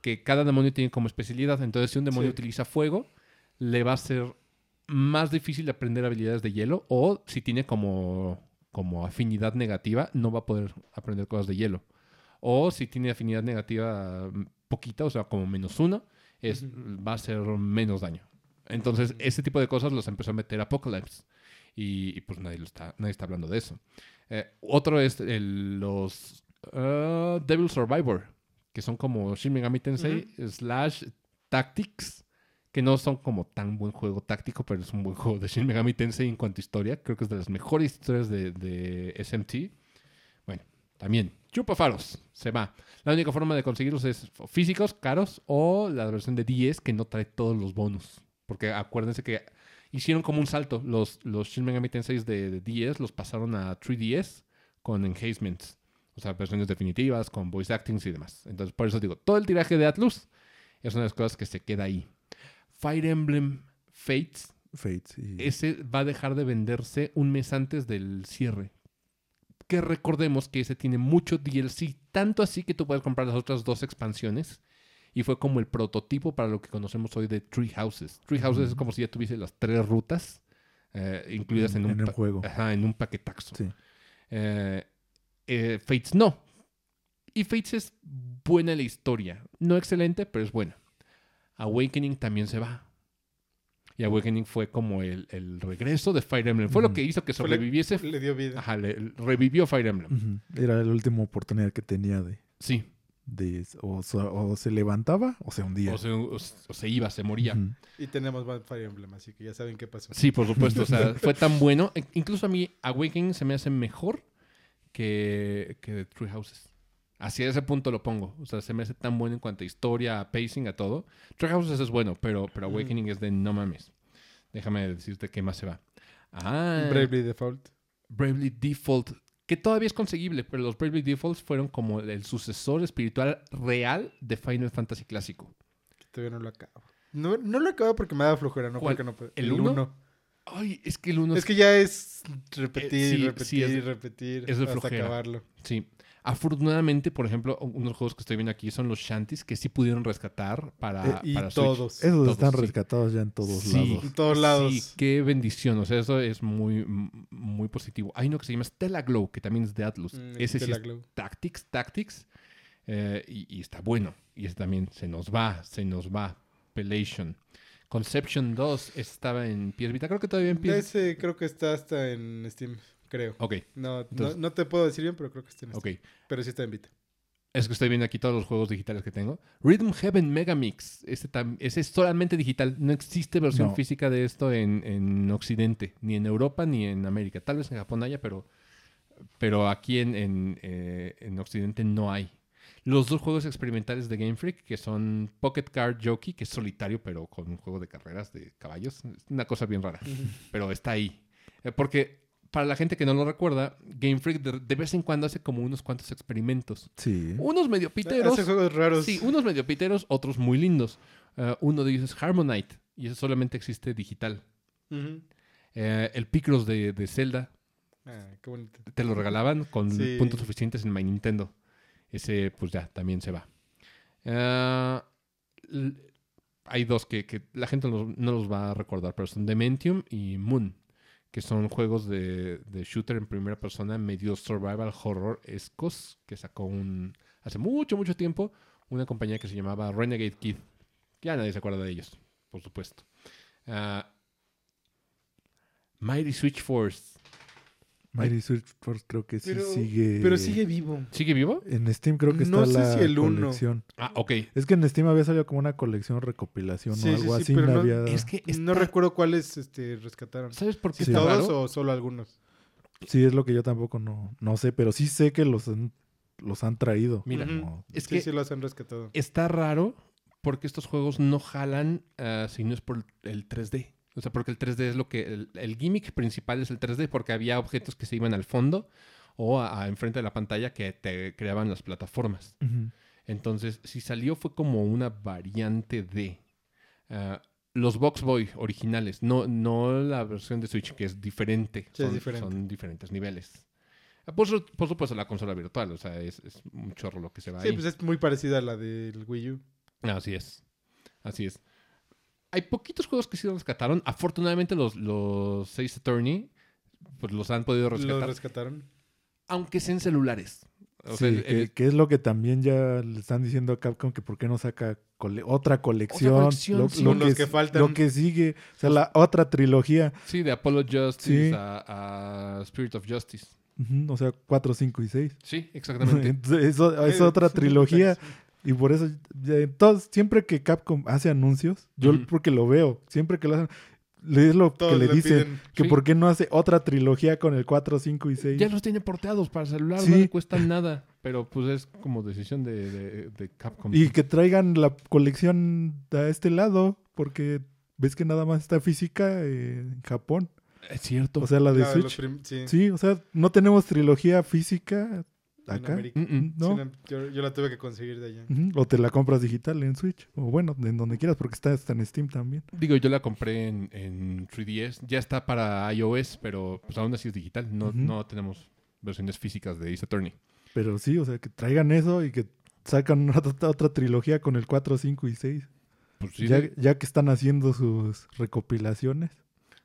Speaker 1: que cada demonio tiene como especialidad. Entonces, si un demonio
Speaker 3: Sí.
Speaker 1: utiliza fuego, le va a ser más difícil aprender habilidades de hielo. O si tiene como, como afinidad negativa, no va a poder aprender cosas de hielo. O si tiene afinidad negativa mm, poquita, o sea, como menos uno, es, va a hacer menos daño. Entonces, ese tipo de cosas los empezó a meter Apocalypse. Y, y, pues nadie, lo está, nadie está hablando de eso. Eh, otro es el- los ah, Devil Survivor, que son como Shin Megami Tensei slash Tactics, que no son como tan buen juego táctico, pero es un buen juego de Shin Megami Tensei en cuanto a historia. Creo que es de las mejores historias de, de SMT. Bueno, también, chupa faros, se va. La única forma de conseguirlos es físicos, caros, o la versión de 10 que no trae todos los bonus. Porque acuérdense que hicieron como un salto. Los, los Shin Megami Tensei de, de 10 los pasaron a 3DS con enhancements. O sea, versiones definitivas, con voice actings y demás. Entonces, por eso digo, todo el tiraje de Atlus es una de las cosas que se queda ahí. Fire Emblem Fates,
Speaker 2: Fate, sí.
Speaker 1: ese va a dejar de venderse un mes antes del cierre. Que recordemos que ese tiene mucho DLC, tanto así que tú puedes comprar las otras dos expansiones. Y fue como el prototipo para lo que conocemos hoy de Tree Houses. Tree Houses es como si ya tuviese las tres rutas eh, incluidas en,
Speaker 2: En-
Speaker 1: un,
Speaker 2: en el
Speaker 1: pa-
Speaker 2: juego.
Speaker 1: Ajá, en un paquetaxo.
Speaker 2: Sí.
Speaker 1: Eh, eh, Fates no. Y Fates es buena la historia. No excelente, pero es buena. Awakening también se va. Y Awakening fue como el, el regreso de Fire Emblem. Fue lo que hizo que
Speaker 3: le-
Speaker 1: sobreviviese.
Speaker 3: Le dio vida.
Speaker 1: Ajá, le- revivió Fire Emblem.
Speaker 2: Era la última oportunidad que tenía de,
Speaker 1: Sí.
Speaker 2: De o, se- o se levantaba o se hundía.
Speaker 1: O se, o se- o se iba, se moría.
Speaker 3: Y tenemos Fire Emblem, así que ya saben qué pasó.
Speaker 1: Sí, por supuesto. O sea, fue tan bueno. E- Incluso a mí, Awakening se me hace mejor que, que True Houses. Hacia ese punto lo pongo. O sea, se me hace tan bueno en cuanto a historia, a pacing, a todo. True Houses es bueno, pero, pero. Awakening es de no mames. Déjame decirte qué más se va. Ah,
Speaker 3: Bravely Default.
Speaker 1: Bravely Default, que todavía es conseguible, pero los Bravely Defaults fueron como el sucesor espiritual real de Final Fantasy clásico.
Speaker 3: que Todavía no lo acabo. No, no lo acabo porque me da flojera, no
Speaker 1: ¿Cuál?
Speaker 3: porque no puedo.
Speaker 1: ¿El uno? Ay, es que el uno
Speaker 3: Es que ya es repetir,
Speaker 1: Eh, sí,
Speaker 3: repetir,
Speaker 1: sí, es-
Speaker 3: repetir
Speaker 1: es
Speaker 3: hasta acabarlo.
Speaker 1: Sí. Afortunadamente, por ejemplo, unos juegos que estoy viendo aquí son los Shanties que sí pudieron rescatar para,
Speaker 3: Eh, y
Speaker 1: para Switch.
Speaker 3: todos.
Speaker 2: Esos
Speaker 1: Todos,
Speaker 2: están
Speaker 1: sí.
Speaker 2: rescatados ya en todos
Speaker 1: Sí.
Speaker 2: lados.
Speaker 3: En todos lados.
Speaker 1: Sí, qué bendición. O sea, eso es muy, muy positivo. Hay uno que se llama Stella Glow, que también es de Atlus.
Speaker 3: Mm,
Speaker 1: Ese sí es
Speaker 3: Glow.
Speaker 1: Tactics, Tactics. eh, y, y está bueno. Y ese también se nos va, se nos va. Pelation. Conception 2 estaba en PS Vita. Creo que todavía en PS
Speaker 3: Ese creo que está hasta en Steam, creo.
Speaker 1: Ok,
Speaker 3: No,
Speaker 1: Entonces-
Speaker 3: no, no te puedo decir bien, pero creo que está en Steam.
Speaker 1: ok.
Speaker 3: Pero sí está en Vita.
Speaker 1: Es que estoy viendo aquí todos los juegos digitales que tengo. Rhythm Heaven Megamix. Ese, tam- ese es solamente digital. No existe versión
Speaker 2: No.
Speaker 1: física de esto en, en Occidente. Ni en Europa ni en América. Tal vez en Japón haya, pero, pero aquí en, en, eh, en Occidente no hay. Los dos juegos experimentales de Game Freak, que son Pocket Card Jockey, que es solitario, pero con un juego de carreras de caballos. Es una cosa bien rara. pero está ahí. Eh, Porque para la gente que no lo recuerda, Game Freak de, de vez en cuando hace como unos cuantos experimentos.
Speaker 2: Sí.
Speaker 1: Unos medio piteros.
Speaker 3: Hace juegos raros.
Speaker 1: Sí, unos medio piteros, otros muy lindos. Eh, uno de ellos es Harmonite, y ese solamente existe digital. Eh, el Picross de, de Zelda,
Speaker 3: Ah, qué bonito.
Speaker 1: te lo regalaban con
Speaker 3: Sí.
Speaker 1: puntos suficientes en My Nintendo. Ese, pues ya, también se va. Eh, hay dos que, que la gente no, los- no los va a recordar, pero son Dementium y Moon, que son juegos de, shooter en primera persona, medio survival horror escos, que sacó un hace mucho, mucho tiempo una compañía que se llamaba Renegade Kid. Ya nadie se acuerda de ellos, por supuesto. Ah, Mighty Switch Force.
Speaker 2: Mighty Switch Force creo que sí
Speaker 3: Pero-
Speaker 2: sigue.
Speaker 3: Pero sigue vivo.
Speaker 1: ¿Sigue vivo?
Speaker 2: En Steam creo que está
Speaker 3: No sé
Speaker 2: la
Speaker 3: si el uno.
Speaker 2: colección.
Speaker 1: Ah, ok.
Speaker 2: Es que en Steam había salido como una colección recopilación
Speaker 3: Sí,
Speaker 2: o
Speaker 3: sí,
Speaker 2: algo
Speaker 3: sí,
Speaker 2: así.
Speaker 3: pero no-
Speaker 2: había-
Speaker 1: Es que
Speaker 3: No
Speaker 1: está-
Speaker 3: recuerdo cuáles este, rescataron.
Speaker 1: ¿Sabes por qué
Speaker 2: Sí.
Speaker 1: está
Speaker 3: ¿Todos
Speaker 1: raro?
Speaker 3: o solo algunos?
Speaker 2: Sí, es lo que yo tampoco no, no sé, pero sí sé que los han, los han traído.
Speaker 1: Mira.
Speaker 2: Como-
Speaker 1: es
Speaker 3: sí,
Speaker 1: que
Speaker 3: sí los han rescatado.
Speaker 1: está raro porque estos juegos no jalan ah, si no es por el 3D. O sea, porque el 3D es lo que... El, el gimmick principal es el 3D porque había objetos que se iban al fondo o a, a enfrente de la pantalla que te creaban las plataformas. Entonces, si salió fue como una variante de... ah, los Box Boy originales, no, no la versión de Switch, que es diferente.
Speaker 3: Sí, es
Speaker 1: son,
Speaker 3: diferente.
Speaker 1: son diferentes niveles. Ah, Por, su- por supuesto, la consola virtual, o sea, es, es un chorro lo que se va
Speaker 3: Sí,
Speaker 1: ahí.
Speaker 3: pues es muy parecida a la del Wii U.
Speaker 1: Así es. Así es. Hay poquitos juegos que sí los rescataron. Afortunadamente, los, los Ace Attorney pues los han podido
Speaker 3: Los
Speaker 1: rescatar.
Speaker 3: rescataron.
Speaker 1: aunque sean celulares. O
Speaker 2: Sí,
Speaker 1: sea, el-
Speaker 2: que,
Speaker 1: el-
Speaker 2: que es lo que también ya le están diciendo a Capcom que por qué no saca cole- otra colección.
Speaker 1: colección,
Speaker 2: lo,
Speaker 1: sí.
Speaker 2: lo
Speaker 3: los
Speaker 2: que,
Speaker 3: que faltan.
Speaker 2: Lo que sigue. O sea, la otra trilogía.
Speaker 1: sí, de Apollo Justice
Speaker 2: Sí.
Speaker 1: a, a Spirit of Justice.
Speaker 2: Ujú, o sea, 4, 5 y 6.
Speaker 1: Sí, exactamente.
Speaker 2: Entonces, eso- es otra trilogía. Y por eso, entonces, siempre que Capcom hace anuncios, yo porque lo veo, siempre que lo hacen, le- es lo
Speaker 3: Todos
Speaker 2: que le
Speaker 3: le
Speaker 2: dicen,
Speaker 3: piden.
Speaker 2: que
Speaker 1: Sí.
Speaker 2: por qué no hace otra trilogía con el 4, 5 y 6.
Speaker 1: ya los tiene porteados para celular,
Speaker 2: Sí.
Speaker 1: no le cuestan nada. Pero pues es como decisión de, de- de Capcom.
Speaker 2: Y que traigan la colección a este lado, porque ves que nada más está física eh, en Japón.
Speaker 1: Es cierto.
Speaker 2: O sea, la de
Speaker 3: La
Speaker 2: Switch.
Speaker 3: prim- sí,
Speaker 2: Sí, o sea, no tenemos trilogía física acá.
Speaker 3: América.
Speaker 1: Mm, mm.
Speaker 2: ¿No?
Speaker 3: Sí, yo, yo la tuve que conseguir de allá.
Speaker 2: O te la compras digital en Switch. O bueno, en donde quieras, porque está hasta en Steam también.
Speaker 1: Digo, yo la compré en, en 3DS. Ya está para iOS, pero pues aún así es digital. No, no tenemos versiones físicas de Ace Attorney.
Speaker 2: Pero sí, o sea, que traigan eso y que sacan otra, otra trilogía con el 4, 5 y 6.
Speaker 1: Pues sí,
Speaker 2: ya,
Speaker 1: de-
Speaker 2: ya que están haciendo sus recopilaciones.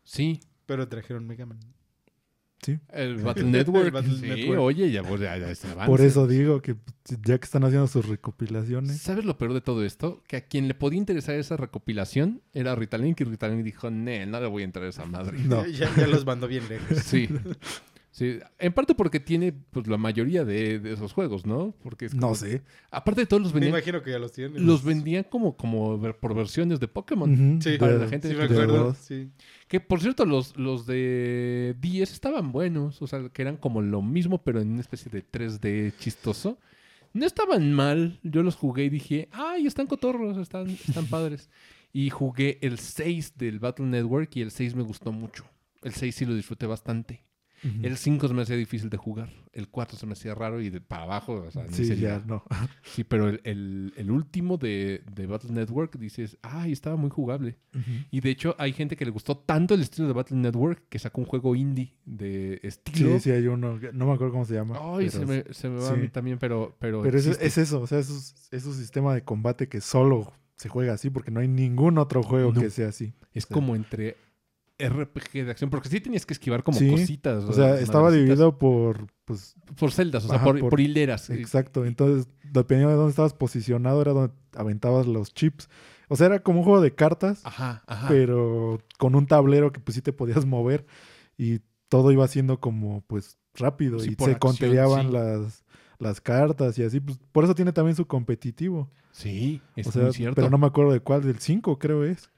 Speaker 1: sí.
Speaker 3: Pero trajeron Mega Man.
Speaker 2: Sí.
Speaker 1: El Battle Network.
Speaker 3: El Battle
Speaker 1: sí,
Speaker 3: Network.
Speaker 1: oye, ya, pues, ya, ya es avance.
Speaker 2: Por eso digo que ya que están haciendo sus recopilaciones.
Speaker 1: ¿Sabes lo peor de todo esto? Que a quien le podía interesar esa recopilación era Ritalink y Ritalink dijo, no, no le voy a entrar a esa madre.
Speaker 2: No.
Speaker 3: Ya, ya los mandó bien lejos.
Speaker 1: Sí. Sí, en parte porque tiene pues la mayoría de, de esos juegos, ¿no? Porque es
Speaker 2: No
Speaker 1: como-
Speaker 2: sé.
Speaker 1: Aparte de todos los
Speaker 3: Me
Speaker 1: vendían,
Speaker 3: imagino que ya los tienen.
Speaker 1: los vendían como, como por versiones de Pokémon.
Speaker 2: Ujú,
Speaker 3: Sí,
Speaker 2: de-
Speaker 1: para la gente
Speaker 3: Sí,
Speaker 1: de
Speaker 3: me acuerdo. Sí.
Speaker 1: Que por cierto, los, los de 10 estaban buenos. O sea, que eran como lo mismo, pero en una especie de 3D chistoso. No estaban mal. Yo los jugué y dije, ay, están cotorros, están, están padres. Y jugué el 6 del Battle Network y el 6 me gustó mucho. El 6 sí lo disfruté bastante. El 5 se me hacía difícil de jugar. El 4 se me hacía raro y de para abajo, o sea,
Speaker 2: Sí, ya no.
Speaker 1: Sí, pero el, el- el último de, de Battle Network dices, ay, estaba muy jugable. Y de hecho, hay gente que le gustó tanto el estilo de Battle Network que sacó un juego indie de estilo.
Speaker 2: Sí, sí, hay uno. No me acuerdo cómo se llama.
Speaker 1: Ay,
Speaker 2: pero
Speaker 1: se me, se me va a mí también, pero. Pero,
Speaker 2: Pero es, eso, o sea, es, un- es un sistema de combate que solo se juega así, porque no hay ningún otro juego
Speaker 1: No.
Speaker 2: que sea así.
Speaker 1: Es
Speaker 2: o sea.
Speaker 1: como entre RPG de acción, porque sí tenías que esquivar como
Speaker 2: Sí,
Speaker 1: cositas.
Speaker 2: O sea, estaba dividido por, pues,
Speaker 1: Por celdas, o sea,
Speaker 2: Ajá,
Speaker 1: por,
Speaker 2: por-
Speaker 1: por hileras.
Speaker 2: exacto. Entonces, dependiendo de dónde estabas posicionado, era donde aventabas los chips. O sea, era como un juego de cartas,
Speaker 1: Ajá, ajá.
Speaker 2: pero con un tablero que pues sí te podías mover y todo iba siendo como, pues, rápido
Speaker 1: Sí,
Speaker 2: y se conteaban
Speaker 1: sí.
Speaker 2: las, las cartas y así. Pues, por eso tiene también su competitivo.
Speaker 1: Sí, es
Speaker 2: o sea,
Speaker 1: muy cierto.
Speaker 2: pero no me acuerdo de cuál, del 5 creo es.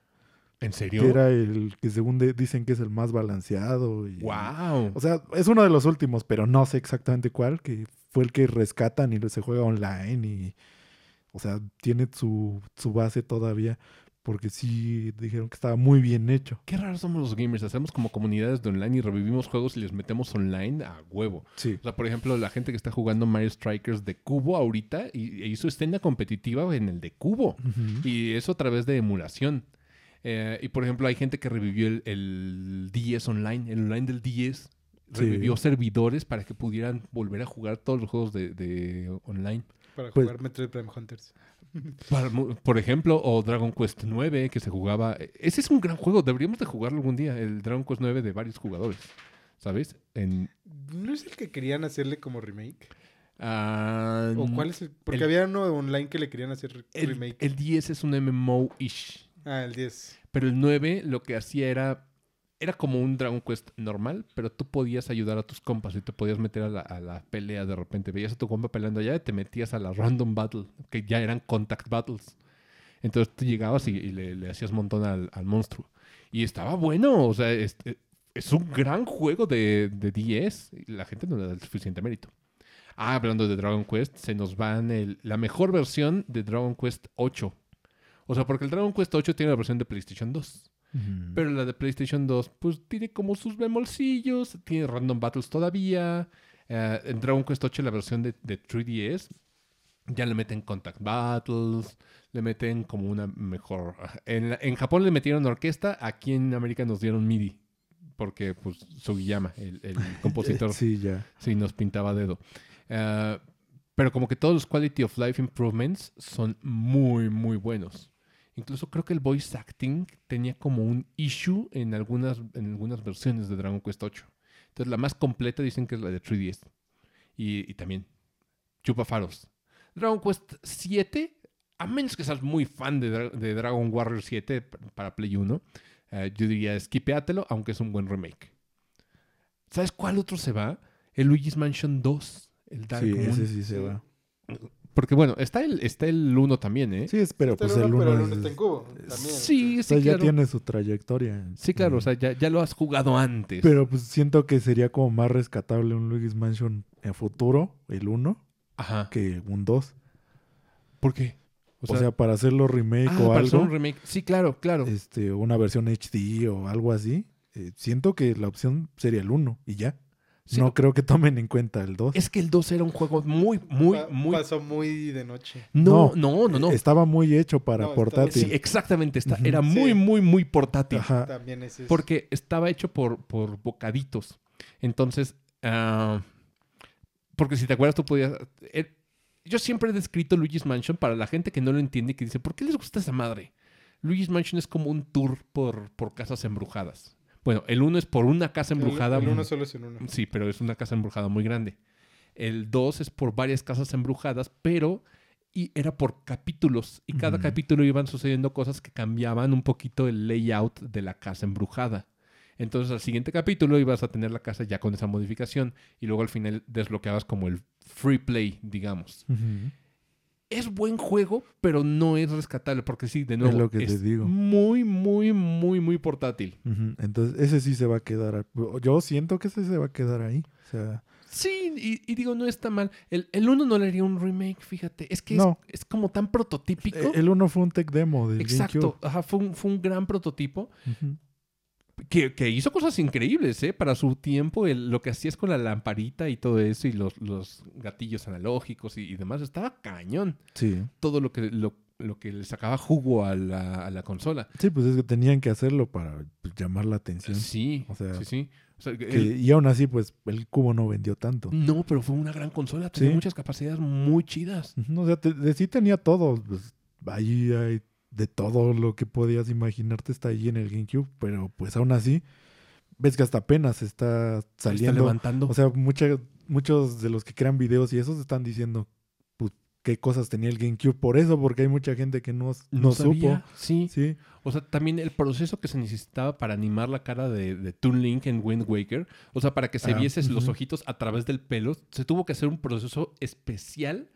Speaker 1: ¿En serio?
Speaker 2: Que era el que según de- dicen que es el más balanceado. Y,
Speaker 1: ¡Wow!
Speaker 2: O sea, es uno de los últimos, pero no sé exactamente cuál, que fue el que rescatan y se juega online y... O sea, tiene su, su base todavía, porque sí dijeron que estaba muy bien hecho.
Speaker 1: Qué raros somos los gamers. Hacemos como comunidades de online y revivimos juegos y les metemos online a huevo.
Speaker 2: Sí.
Speaker 1: O sea, por ejemplo, la gente que está jugando Mario Strikers de cubo ahorita y, e hizo escena competitiva en el de cubo. Y eso a través de emulación. Eh, y por ejemplo, hay gente que revivió el, el 10 online, el online del 10.
Speaker 2: Sí.
Speaker 1: Revivió servidores para que pudieran volver a jugar todos los juegos de, de online.
Speaker 3: Para
Speaker 2: Pues-
Speaker 3: jugar Metroid Prime Hunters.
Speaker 1: Para por ejemplo, o Dragon Quest 9, que se jugaba. Ese es un gran juego, deberíamos de jugarlo algún día. El Dragon Quest 9 de varios jugadores. ¿Sabes? En,
Speaker 3: ¿No es el que querían hacerle como remake?
Speaker 1: ah,
Speaker 3: ¿O cuál es el? Porque
Speaker 1: el-
Speaker 3: había uno online que le querían hacer
Speaker 1: el,
Speaker 3: remake.
Speaker 1: el 10 es un MMO-ish.
Speaker 3: Ah, el 10.
Speaker 1: Pero el 9 lo que hacía era. Era como un Dragon Quest normal, pero tú podías ayudar a tus compas y te podías meter a la, a pelea de repente. Veías a tu compa peleando allá y te metías a la random battle, que ya eran contact battles. Entonces tú llegabas y, le, hacías montón al, monstruo. Y estaba bueno, o sea, es, un gran juego de, de 10 y la gente no le da el suficiente mérito. Ah, hablando de Dragon Quest, se nos van el- la mejor versión de Dragon Quest 8. O sea, porque el Dragon Quest 8 tiene la versión de PlayStation 2.
Speaker 2: Ujú.
Speaker 1: Pero la de PlayStation 2, pues tiene como sus bemolcillos, tiene random battles todavía. Eh, en Dragon Quest 8, la versión de, de 3DS, ya le meten contact battles, le meten como una mejor. En, en Japón le metieron orquesta, aquí en América nos dieron MIDI. Porque, pues, Sugiyama, el, el compositor,
Speaker 2: Sí, ya.
Speaker 1: Sí, nos pintaba dedo. Eh, pero como que todos los quality of life improvements son muy, muy buenos. Incluso creo que el voice acting tenía como un issue en algunas, en algunas versiones de Dragon Quest 8. Entonces la más completa dicen que es la de 3DS. Y, y también chupa faros. Dragon Quest 7, a menos que seas muy fan de, Dra- de Dragon Warrior 7 p- para Play 1, eh, yo diría skipeátelo, aunque es un buen remake. ¿Sabes cuál otro se va? El Luigi's Mansion 2. El Dark
Speaker 2: Sí,
Speaker 1: Moon.
Speaker 2: ese sí se va.
Speaker 1: Porque bueno, está el, está el 1 también, ¿eh?
Speaker 2: Sí, pero
Speaker 3: Está
Speaker 2: pues
Speaker 3: el
Speaker 2: el
Speaker 3: uno, pero
Speaker 2: uno
Speaker 3: el uno
Speaker 2: es-
Speaker 3: está en cubo. También.
Speaker 1: Sí,
Speaker 2: o
Speaker 1: sí,
Speaker 2: sea, ya
Speaker 1: claro.
Speaker 2: tiene su trayectoria.
Speaker 1: Sí, claro, o sea, ya, ya lo has jugado antes.
Speaker 2: Pero pues siento que sería como más rescatable un Luigi's Mansion en futuro, el 1,
Speaker 1: Ajá.
Speaker 2: que un 2.
Speaker 1: ¿Por qué?
Speaker 2: O sea, para hacerlo remake
Speaker 1: ah,
Speaker 2: o
Speaker 1: para hacer
Speaker 2: algo,
Speaker 1: un remake. Sí, claro, claro.
Speaker 2: este, una versión HD o algo así, eh, siento que la opción sería el 1 y ya.
Speaker 1: Sí,
Speaker 2: no creo que tomen en cuenta el 2.
Speaker 1: Es que el 2 era un juego muy, muy,
Speaker 3: Pa-
Speaker 1: muy...
Speaker 3: Pasó muy de noche.
Speaker 1: No, no, no, no.
Speaker 2: Estaba muy hecho para
Speaker 3: No, estaba-
Speaker 2: portátil.
Speaker 1: Sí, exactamente. Está. Era muy,
Speaker 3: Sí.
Speaker 1: muy, muy portátil.
Speaker 2: Ajá.
Speaker 3: También es.
Speaker 1: Porque estaba hecho por, por bocaditos. Entonces, ah, porque si te acuerdas, tú podías... eh, yo siempre he descrito Luigi's Mansion para la gente que no lo entiende y que dice, ¿por qué les gusta esa madre? Luigi's Mansion es como un tour por, por casas embrujadas. Bueno, el uno es por una casa embrujada.
Speaker 3: El, uno solo es en uno.
Speaker 1: Sí, pero es una casa embrujada muy grande. El 2 es por varias casas embrujadas, pero y era por capítulos. Y cada capítulo iban sucediendo cosas que cambiaban un poquito el layout de la casa embrujada. Entonces al siguiente capítulo ibas a tener la casa ya con esa modificación y luego al final desbloqueabas como el free play, digamos. Es buen juego, pero no es rescatable porque sí, de nuevo,
Speaker 2: lo que te digo.
Speaker 1: muy, muy, muy, muy portátil.
Speaker 2: Entonces, ese sí se va a quedar. Yo siento que ese se va a quedar ahí. O sea,
Speaker 1: Sí, y, y digo, no está mal. El, el 1 no le haría un remake, fíjate. Es que es-
Speaker 2: No.
Speaker 1: es, como tan prototípico.
Speaker 2: eh, el uno fue un tech demo
Speaker 1: Exacto. Ajá, fue un, fue un gran prototipo. Que, que hizo cosas increíbles, ¿eh? Para su tiempo, el- lo que hacías con la lamparita y todo eso, y los, los gatillos analógicos y, y demás, estaba cañón.
Speaker 2: Sí.
Speaker 1: Todo lo que, lo, lo que le sacaba jugo a la, a la consola.
Speaker 2: Sí, pues es que tenían que hacerlo para pues, llamar la atención.
Speaker 1: Sí,
Speaker 2: O sea,
Speaker 1: sí, sí. O sea,
Speaker 2: Que-
Speaker 1: el-
Speaker 2: y aún así, pues el cubo no vendió tanto.
Speaker 1: no, pero fue una gran consola. Tenía
Speaker 2: Sí.
Speaker 1: muchas capacidades muy chidas.
Speaker 2: Ujú, O sea, te- de sí tenía todo. Pues, ahí hay de todo lo que podías imaginarte está ahí en el GameCube. Pero pues aún así, ves que hasta apenas está
Speaker 1: Está
Speaker 2: saliendo.
Speaker 1: levantando.
Speaker 2: O sea, mucha- muchos de los que crean videos y esos están diciendo pues, qué cosas tenía el GameCube. Por eso, porque hay mucha gente que no, no, supo.
Speaker 1: sabía, Sí.
Speaker 2: Sí,
Speaker 1: O sea, también el proceso que se necesitaba para animar la cara de, de Toon Link en Wind Waker, o sea, para que se
Speaker 2: Ah,
Speaker 1: vieses los ojitos a través del pelo, se tuvo que hacer un proceso especial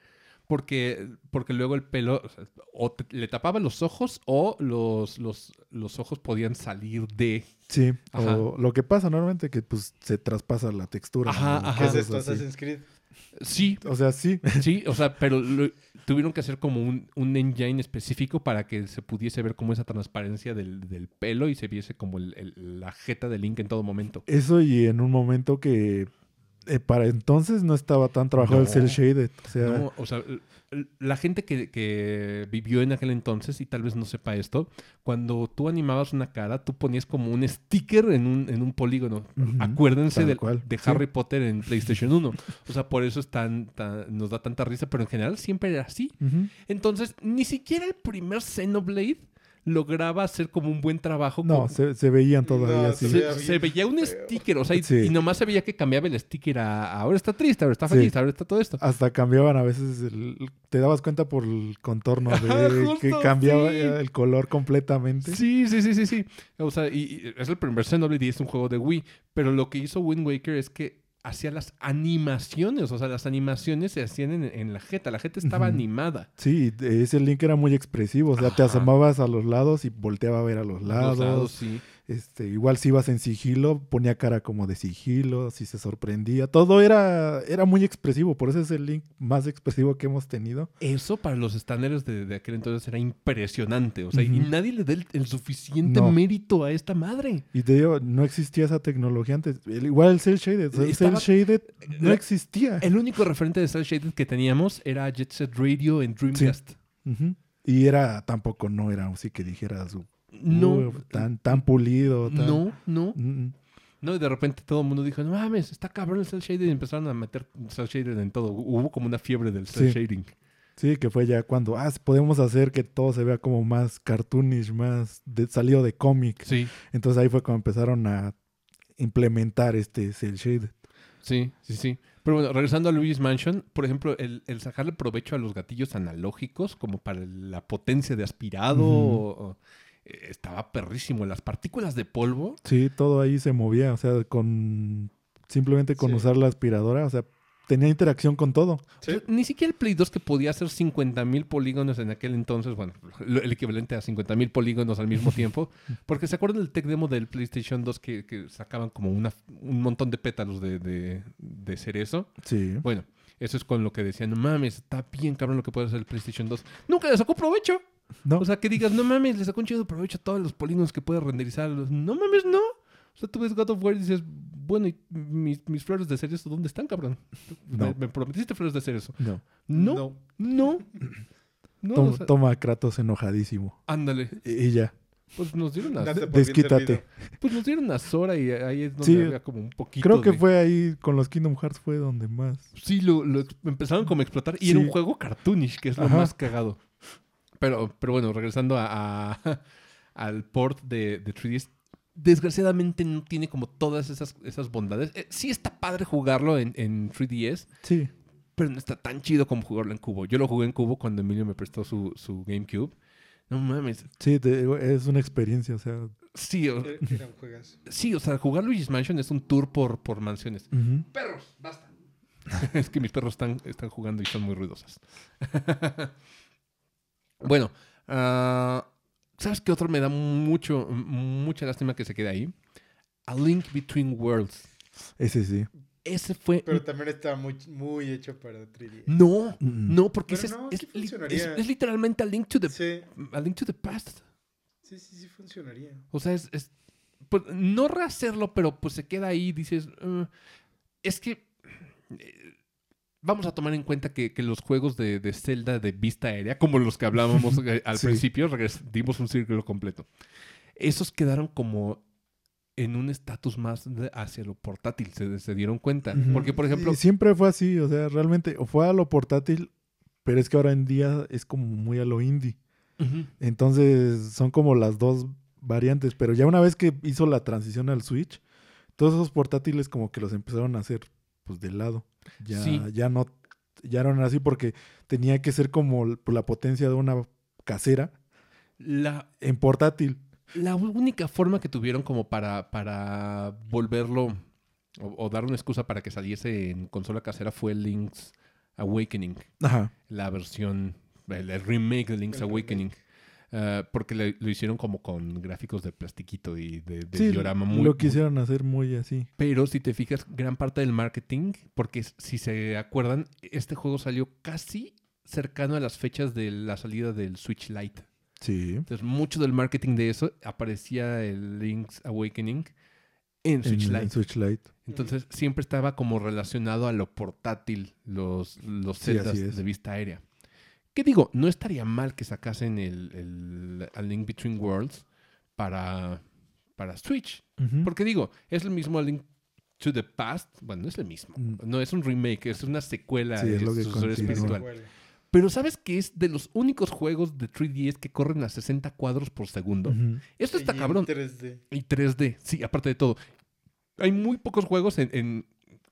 Speaker 1: porque, porque luego el pelo o, sea, o te- le tapaba los ojos o los, los, los ojos podían salir de...
Speaker 2: sí.
Speaker 1: Ajá.
Speaker 2: O lo que pasa normalmente que pues se traspasa la textura.
Speaker 1: Ajá,
Speaker 2: ¿no?
Speaker 1: ajá.
Speaker 3: ¿Qué es esto? Assassin's Creed.
Speaker 1: Sí,
Speaker 2: O sea, sí.
Speaker 1: sí, o sea, pero lo- tuvieron que hacer como un, un engine específico para que se pudiese ver como esa transparencia del, del pelo y se viese como el- el- la jeta de Link en todo momento.
Speaker 2: Eso y en un momento que eh, para entonces no estaba tan trabajado el cel shaded. O sea,
Speaker 1: No, o sea, l- l- la gente que, que vivió en aquel entonces y tal vez no sepa esto, cuando tú animabas una cara, tú ponías como un sticker en un, en un polígono. Acuérdense de
Speaker 2: sí.
Speaker 1: Harry Potter en PlayStation 1. O sea, por eso es tan, tan- nos da tanta risa, pero en general siempre era así. Entonces, ni siquiera el primer Xenoblade lograba hacer como un buen trabajo.
Speaker 2: No,
Speaker 1: con-
Speaker 2: se, se veían todavía
Speaker 3: No,
Speaker 2: así.
Speaker 3: se
Speaker 1: se,
Speaker 3: veía
Speaker 1: se
Speaker 3: bien
Speaker 1: veía un
Speaker 3: feo.
Speaker 1: sticker, o sea, y,
Speaker 2: Sí.
Speaker 1: y nomás se veía que cambiaba el sticker a ahora está triste, ahora está
Speaker 2: Sí.
Speaker 1: feliz, ahora está todo esto.
Speaker 2: Hasta cambiaban a veces, el- te dabas cuenta por el contorno de
Speaker 1: Ajá,
Speaker 2: que cambiaba
Speaker 1: sí.
Speaker 2: el color completamente.
Speaker 1: Sí, sí, sí, sí, sí. O sea, y, y es el primer Xenoblade y es un juego de Wii. Pero lo que hizo Wind Waker es que hacía las animaciones. O sea, las animaciones se hacían en, en la jeta. La jeta estaba animada.
Speaker 2: Sí, ese link era muy expresivo, o sea, te asomabas a los lados y volteaba a ver a los lados.
Speaker 1: Los lados, sí.
Speaker 2: Este, igual si ibas en sigilo, ponía cara como de sigilo, si se sorprendía. Todo era, era muy expresivo, por eso es el link más expresivo que hemos tenido.
Speaker 1: Eso para los estándares de, de aquel entonces era impresionante. O sea, y nadie le da el, el suficiente
Speaker 2: No.
Speaker 1: mérito a esta madre.
Speaker 2: Y te digo, no existía esa tecnología antes. El- igual el cel shaded, el
Speaker 1: Estaba-
Speaker 2: cel shaded no existía.
Speaker 1: El único referente de Cell Shaded que teníamos era Jet Set Radio en Dreamcast.
Speaker 2: Y era, tampoco no era así que dijeras,
Speaker 1: No,
Speaker 2: "Uf, tan, tan pulido. tan-".
Speaker 1: no, no.
Speaker 2: Mm,
Speaker 1: No, y de repente todo el mundo dijo, no mames, está cabrón el cel shading. Y empezaron a meter cel shading en todo. Hubo como una fiebre del cel
Speaker 2: Sí.
Speaker 1: shading.
Speaker 2: Sí, que fue ya cuando, ah, podemos hacer que todo se vea como más cartoonish, más de, salido de cómic.
Speaker 1: Sí,
Speaker 2: Entonces ahí fue cuando empezaron a implementar este cel shaded.
Speaker 1: sí, sí, sí. Pero bueno, regresando a Luigi's Mansion, por ejemplo, el, el sacarle provecho a los gatillos analógicos, como para la potencia de aspirado,
Speaker 2: Ujú.
Speaker 1: o- o, estaba perrísimo. Las partículas de polvo,
Speaker 2: Sí, todo ahí se movía, o sea, con simplemente con
Speaker 3: Sí.
Speaker 2: usar la aspiradora, o sea, tenía interacción con todo.
Speaker 3: Sí.
Speaker 1: o sea, ni siquiera el Play 2 que podía hacer 50.000 polígonos en aquel entonces, bueno, lo- el equivalente a 50.000 polígonos al mismo tiempo, porque se acuerdan del tech demo del PlayStation 2 que, que sacaban como una, un montón de pétalos de, de, de cerezo.
Speaker 2: Sí.
Speaker 1: Bueno, eso es con lo que decían, no mames, está bien cabrón lo que puede hacer el PlayStation 2. Nunca le sacó provecho.
Speaker 2: No,
Speaker 1: O sea, que digas, no mames, le sacó un chido provecho a todos los polígonos que puede renderizar. No mames, no. O sea, tú ves God of War y dices, bueno, ¿y mis, mis flores de cerezo dónde están, cabrón?
Speaker 2: No.
Speaker 1: Me, me prometiste flores de cerezo.
Speaker 2: no.
Speaker 1: No, no, no. No,
Speaker 2: Toma,
Speaker 1: o sea,
Speaker 2: toma a Kratos enojadísimo.
Speaker 1: ándale.
Speaker 2: Y y ya.
Speaker 1: Pues nos dieron
Speaker 3: bien
Speaker 2: Desquítate.
Speaker 1: pues nos dieron a Sora y ahí es donde
Speaker 2: Sí.
Speaker 1: había como un poquito
Speaker 2: Creo que
Speaker 1: de-
Speaker 2: fue ahí con los Kingdom Hearts fue donde más.
Speaker 1: Sí, lo, lo empezaron como a explotar. Y era un juego cartoonish, que es lo
Speaker 2: Ajá.
Speaker 1: más cagado. Pero, pero bueno, regresando a, a- al port de, de 3DS, desgraciadamente no tiene como todas esas, esas bondades. Eh, sí está padre jugarlo en, en 3DS,
Speaker 2: Sí.
Speaker 1: pero no está tan chido como jugarlo en cubo. Yo lo jugué en cubo cuando Emilio me prestó su, su GameCube. No mames.
Speaker 2: Sí, te- es una experiencia, o sea.
Speaker 1: Sí, o,
Speaker 3: Era- Era un juegazo.
Speaker 1: sí, o sea, jugar Luigi's Mansion es un tour por, por mansiones. Perros, basta. es que mis perros están, están jugando y son muy ruidosas. bueno, ah, ¿sabes qué otro me da mucho, mucha lástima que se quede ahí? A Link Between Worlds.
Speaker 2: Ese sí.
Speaker 1: Ese fue...
Speaker 3: Pero también está muy, muy hecho para 3D.
Speaker 1: No,
Speaker 2: Mm.
Speaker 1: no, porque ese es-
Speaker 3: no,
Speaker 1: es, es- es literalmente a Link to the,
Speaker 3: Sí,
Speaker 1: a Link to the Past.
Speaker 3: sí, sí, sí funcionaría.
Speaker 1: O sea, es, es- pues, no rehacerlo, pero pues se queda ahí, dices, "Ah". es que eh, vamos a tomar en cuenta que, que los juegos de, de Zelda de vista aérea, como los que hablábamos eh, al
Speaker 2: Sí.
Speaker 1: principio, dimos un círculo completo. Esos quedaron como en un estatus más hacia lo portátil, se, se dieron cuenta. Porque, por ejemplo,
Speaker 2: Y siempre fue así, o sea, realmente o fue a lo portátil, pero es que ahora en día es como muy a lo indie. Entonces son como las dos variantes, pero ya una vez que hizo la transición al Switch, todos esos portátiles como que los empezaron a hacer pues de lado. Ya,
Speaker 1: Sí.
Speaker 2: ya no ya eran así porque tenía que ser como la potencia de una casera
Speaker 1: La,
Speaker 2: en portátil.
Speaker 1: La única forma que tuvieron como para, para volverlo o, o dar una excusa para que saliese en consola casera fue Link's Awakening.
Speaker 2: Ajá.
Speaker 1: la versión, el, el remake de Link's
Speaker 3: El
Speaker 1: Awakening. Ah, porque le- lo hicieron como con gráficos de plastiquito y de, de
Speaker 2: Sí,
Speaker 1: diorama muy,
Speaker 2: lo quisieron hacer muy así.
Speaker 1: Pero si te fijas, gran parte del marketing, porque si se acuerdan, este juego salió casi cercano a las fechas de la salida del Switch Lite.
Speaker 2: Sí.
Speaker 1: Entonces, mucho del marketing de eso aparecía el Link's Awakening en Switch
Speaker 2: en,
Speaker 1: Lite.
Speaker 2: en Switch Lite.
Speaker 1: Entonces siempre estaba como relacionado a lo portátil, los, los
Speaker 2: Sí,
Speaker 1: celdas de vista aérea. ¿Qué digo? No estaría mal que sacasen el, el Link Between Worlds para, para Switch. Porque digo, es el mismo Link to the Past. Bueno, no es el mismo.
Speaker 2: Mm.
Speaker 1: No es un remake, es una secuela
Speaker 2: Sí, es lo que
Speaker 1: sucesor
Speaker 2: continúa.
Speaker 1: Pero ¿sabes que es de los únicos juegos de 3DS que corren a 60 cuadros por segundo?
Speaker 2: Ujú.
Speaker 1: Esto está
Speaker 3: Y en
Speaker 1: cabrón.
Speaker 3: 3D.
Speaker 1: Y 3D, sí, aparte de todo. Hay muy pocos juegos en, en-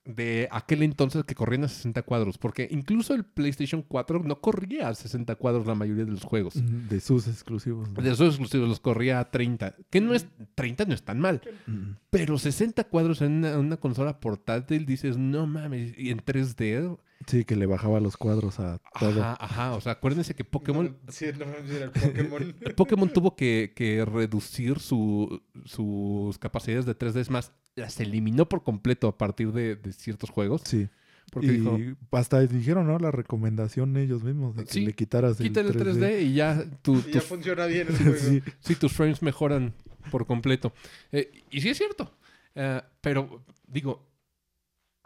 Speaker 1: de aquel entonces que corrían a 60 cuadros, porque incluso el PlayStation 4 no corría a 60 cuadros la mayoría de los juegos.
Speaker 2: Ujú, De sus exclusivos. ¿no?
Speaker 1: De esos exclusivos los corría a 30, que no es 30 no es tan mal,
Speaker 2: Ujú.
Speaker 1: pero 60 cuadros en una, una consola portátil dices, "No mames, y en 3D."
Speaker 2: Sí, que le bajaba los cuadros a todo.
Speaker 1: Ajá, ajá, o sea, acuérdense que Pokémon
Speaker 3: No, sí, no el Pokémon.
Speaker 1: Pokémon tuvo que, que reducir su- sus capacidades de 3D. Es más, las eliminó por completo a partir de, de ciertos juegos.
Speaker 2: Sí.
Speaker 1: Porque
Speaker 2: y
Speaker 1: dijo,
Speaker 2: hasta dijeron, ¿no? La recomendación ellos mismos de que
Speaker 1: Sí,
Speaker 2: le quitaras el
Speaker 1: quítale el
Speaker 2: 3D.
Speaker 1: 3D y ya, tu-
Speaker 3: Y ya
Speaker 1: tus,
Speaker 3: funciona bien el juego.
Speaker 2: sí.
Speaker 1: sí, tus frames mejoran por completo. Eh, y sí es cierto. Eh, pero, digo,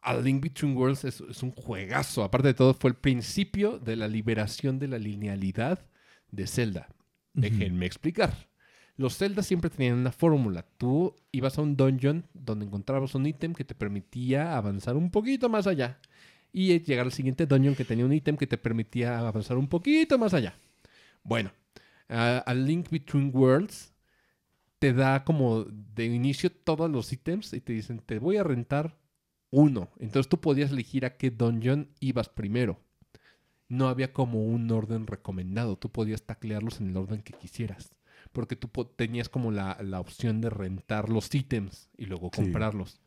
Speaker 1: A Link Between Worlds es, es un juegazo. Aparte de todo, fue el principio de la liberación de la linealidad de Zelda. Déjenme explicar. Los Zelda siempre tenían una fórmula. Tú ibas a un dungeon donde encontrabas un ítem que te permitía avanzar un poquito más allá. Y llegar al siguiente dungeon que tenía un ítem que te permitía avanzar un poquito más allá. Bueno, a a Link Between Worlds te da como de inicio todos los ítems y te dicen, te voy a rentar uno. Entonces tú podías elegir a qué dungeon ibas primero. No había como un orden recomendado. Tú podías taclearlos en el orden que quisieras. Porque tú tenías como la, la opción de rentar los ítems y luego
Speaker 2: Sí.
Speaker 1: comprarlos.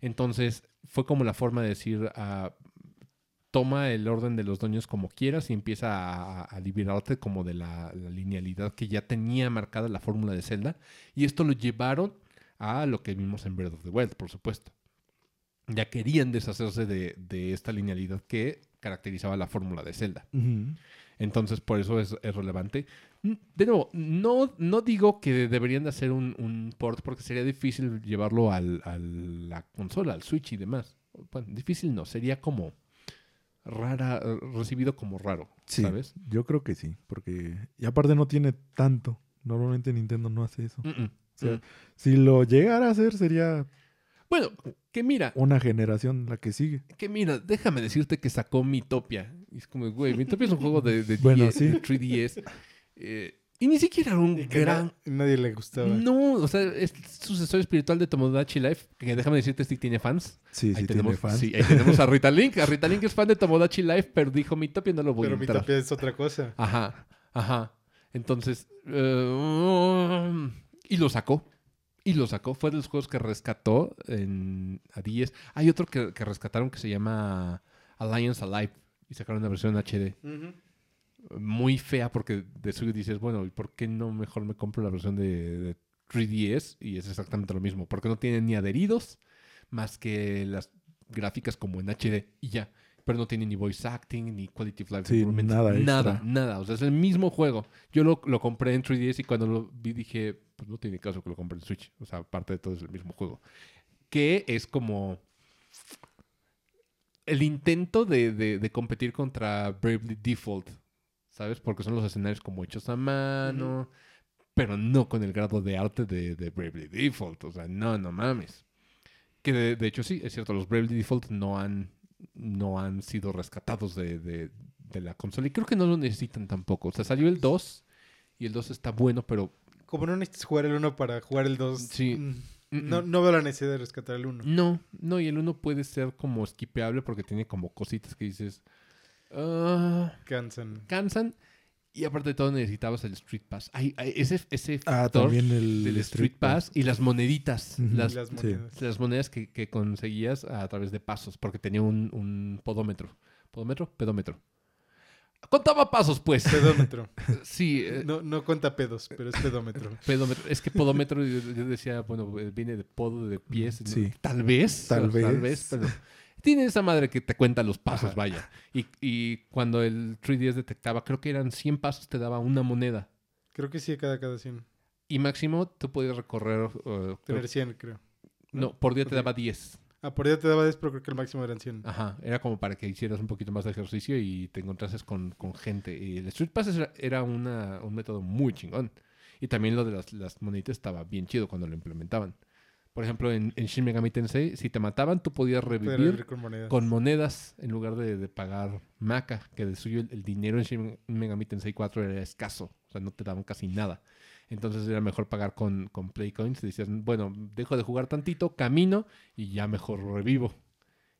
Speaker 1: Entonces fue como la forma de decir, ah, toma el orden de los dueños como quieras y empieza a, a liberarte como de la, la linealidad que ya tenía marcada la fórmula de Zelda. Y esto lo llevaron a lo que vimos en Breath of the Wild, por supuesto. Ya querían deshacerse de, de esta linealidad que caracterizaba la fórmula de Zelda. Entonces, por eso es, es relevante. De nuevo, no, no digo que deberían de hacer un, un port porque sería difícil llevarlo al, a la consola, al Switch y demás. Bueno, difícil no, sería como rara, recibido como raro,
Speaker 2: Sí,
Speaker 1: ¿sabes?
Speaker 2: yo creo que sí, porque y aparte no tiene tanto. Normalmente Nintendo no hace eso.
Speaker 1: Mm, mm,
Speaker 2: sea,
Speaker 1: mm.
Speaker 2: Si lo llegara a hacer sería
Speaker 1: Bueno, que mira,
Speaker 2: una generación la que sigue.
Speaker 1: que mira, déjame decirte que sacó Mitopia. Y es como, güey, Mitopia es un juego de, de,
Speaker 2: Bueno,
Speaker 1: 10,
Speaker 2: sí.
Speaker 1: de 3DS. eh, y ni siquiera era un
Speaker 3: Y que
Speaker 1: gran
Speaker 3: na- nadie le gustaba.
Speaker 1: No, o sea, es sucesor espiritual de Tomodachi Life, que déjame decirte si tiene fans.
Speaker 2: Sí,
Speaker 1: ahí
Speaker 2: sí
Speaker 1: tenemos,
Speaker 2: tiene fans.
Speaker 1: Sí, ahí tenemos a Rita Link. A Rita Link es fan de Tomodachi Life, pero dijo, mi Topia no lo voy
Speaker 3: Pero
Speaker 1: a
Speaker 3: mi
Speaker 1: entrar.
Speaker 3: tapia es otra cosa.
Speaker 1: Ajá, ajá. Entonces, eh, y lo sacó. Y lo sacó. Fue de los juegos que rescató en, a 10. Hay otro que, que rescataron que se llama Alliance Alive. Y sacaron una versión HD muy fea porque de suyo dices, bueno, ¿y por qué no mejor me compro la versión de, de 3DS? Y es exactamente lo mismo, porque no tiene ni adheridos más que las gráficas como en HD y ya. Pero no tiene ni voice acting, ni quality of life
Speaker 2: Sí, nada
Speaker 1: Nada,
Speaker 2: extra.
Speaker 1: nada. O sea, es el mismo juego. Yo lo, lo compré en 3DS y cuando lo vi dije, pues no tiene caso que lo compre en Switch. O sea, aparte de todo es el mismo juego. Que es como el intento de, de- de competir contra Bravely Default, ¿sabes? Porque son los escenarios como hechos a mano, pero no con el grado de arte de, de Bravely Default. O sea, no, no mames. Que de, de hecho sí, es cierto, los Bravely Default no han, no han sido rescatados de, de- de la consola y creo que no lo necesitan tampoco. O sea, salió el 2 y el 2 está bueno, pero...
Speaker 3: Como no necesitas jugar el 1 para jugar el 2.
Speaker 1: Sí.
Speaker 3: mm, No, no veo la necesidad de rescatar el 1.
Speaker 1: No, no, y el 1 puede ser como skipeable porque tiene como cositas que dices. Ah,
Speaker 3: Cansan.
Speaker 1: cansan. Y aparte de todo necesitabas el Street Pass. Hay, hay ese, ese
Speaker 2: Ah, también el
Speaker 1: del Street Pass y las moneditas. Las,
Speaker 3: Y las
Speaker 2: sí.
Speaker 3: monedas.
Speaker 1: las monedas que, que conseguías a través de pasos, porque tenía un, un podómetro. ¿Podómetro? Pedómetro. Contaba pasos, pues.
Speaker 3: Pedómetro.
Speaker 1: sí, eh,
Speaker 3: No, no cuenta pedos, pero es pedómetro.
Speaker 1: pedómetro. Es que podómetro, yo, yo decía, bueno, eh, viene de podo, de pies. ¿no?
Speaker 2: Sí.
Speaker 1: Tal vez.
Speaker 2: Tal
Speaker 1: o- Tal
Speaker 2: vez.
Speaker 1: vez, pero... Tiene esa madre que te cuenta los pasos,
Speaker 2: Ajá.
Speaker 1: vaya. Y, y cuando el 3DS detectaba, creo que eran 100 pasos, te daba una moneda.
Speaker 3: Creo que sí, cada cada 100.
Speaker 1: Y máximo tú podías recorrer... eh,
Speaker 3: Tener 100, creo.
Speaker 1: no, por día te daba 10.
Speaker 3: Ah, por día te daba 10, pero creo que el máximo eran 100.
Speaker 1: Ajá, era como para que hicieras un poquito más de ejercicio y te encontrases con, con gente. Y el Street Pass era, era una- un método muy chingón. Y también lo de las, las moneditas estaba bien chido cuando lo implementaban. Por ejemplo, en, en Shin Megami Tensei, si te mataban, tú podías revivir
Speaker 3: con monedas.
Speaker 1: con monedas en lugar de, de pagar maca, que de suyo el, el dinero en Shin Megami Tensei 4 era escaso. O sea, no te daban casi nada. Entonces era mejor pagar con, con Play Coins. Y decías, bueno, dejo de jugar tantito, camino y ya mejor revivo.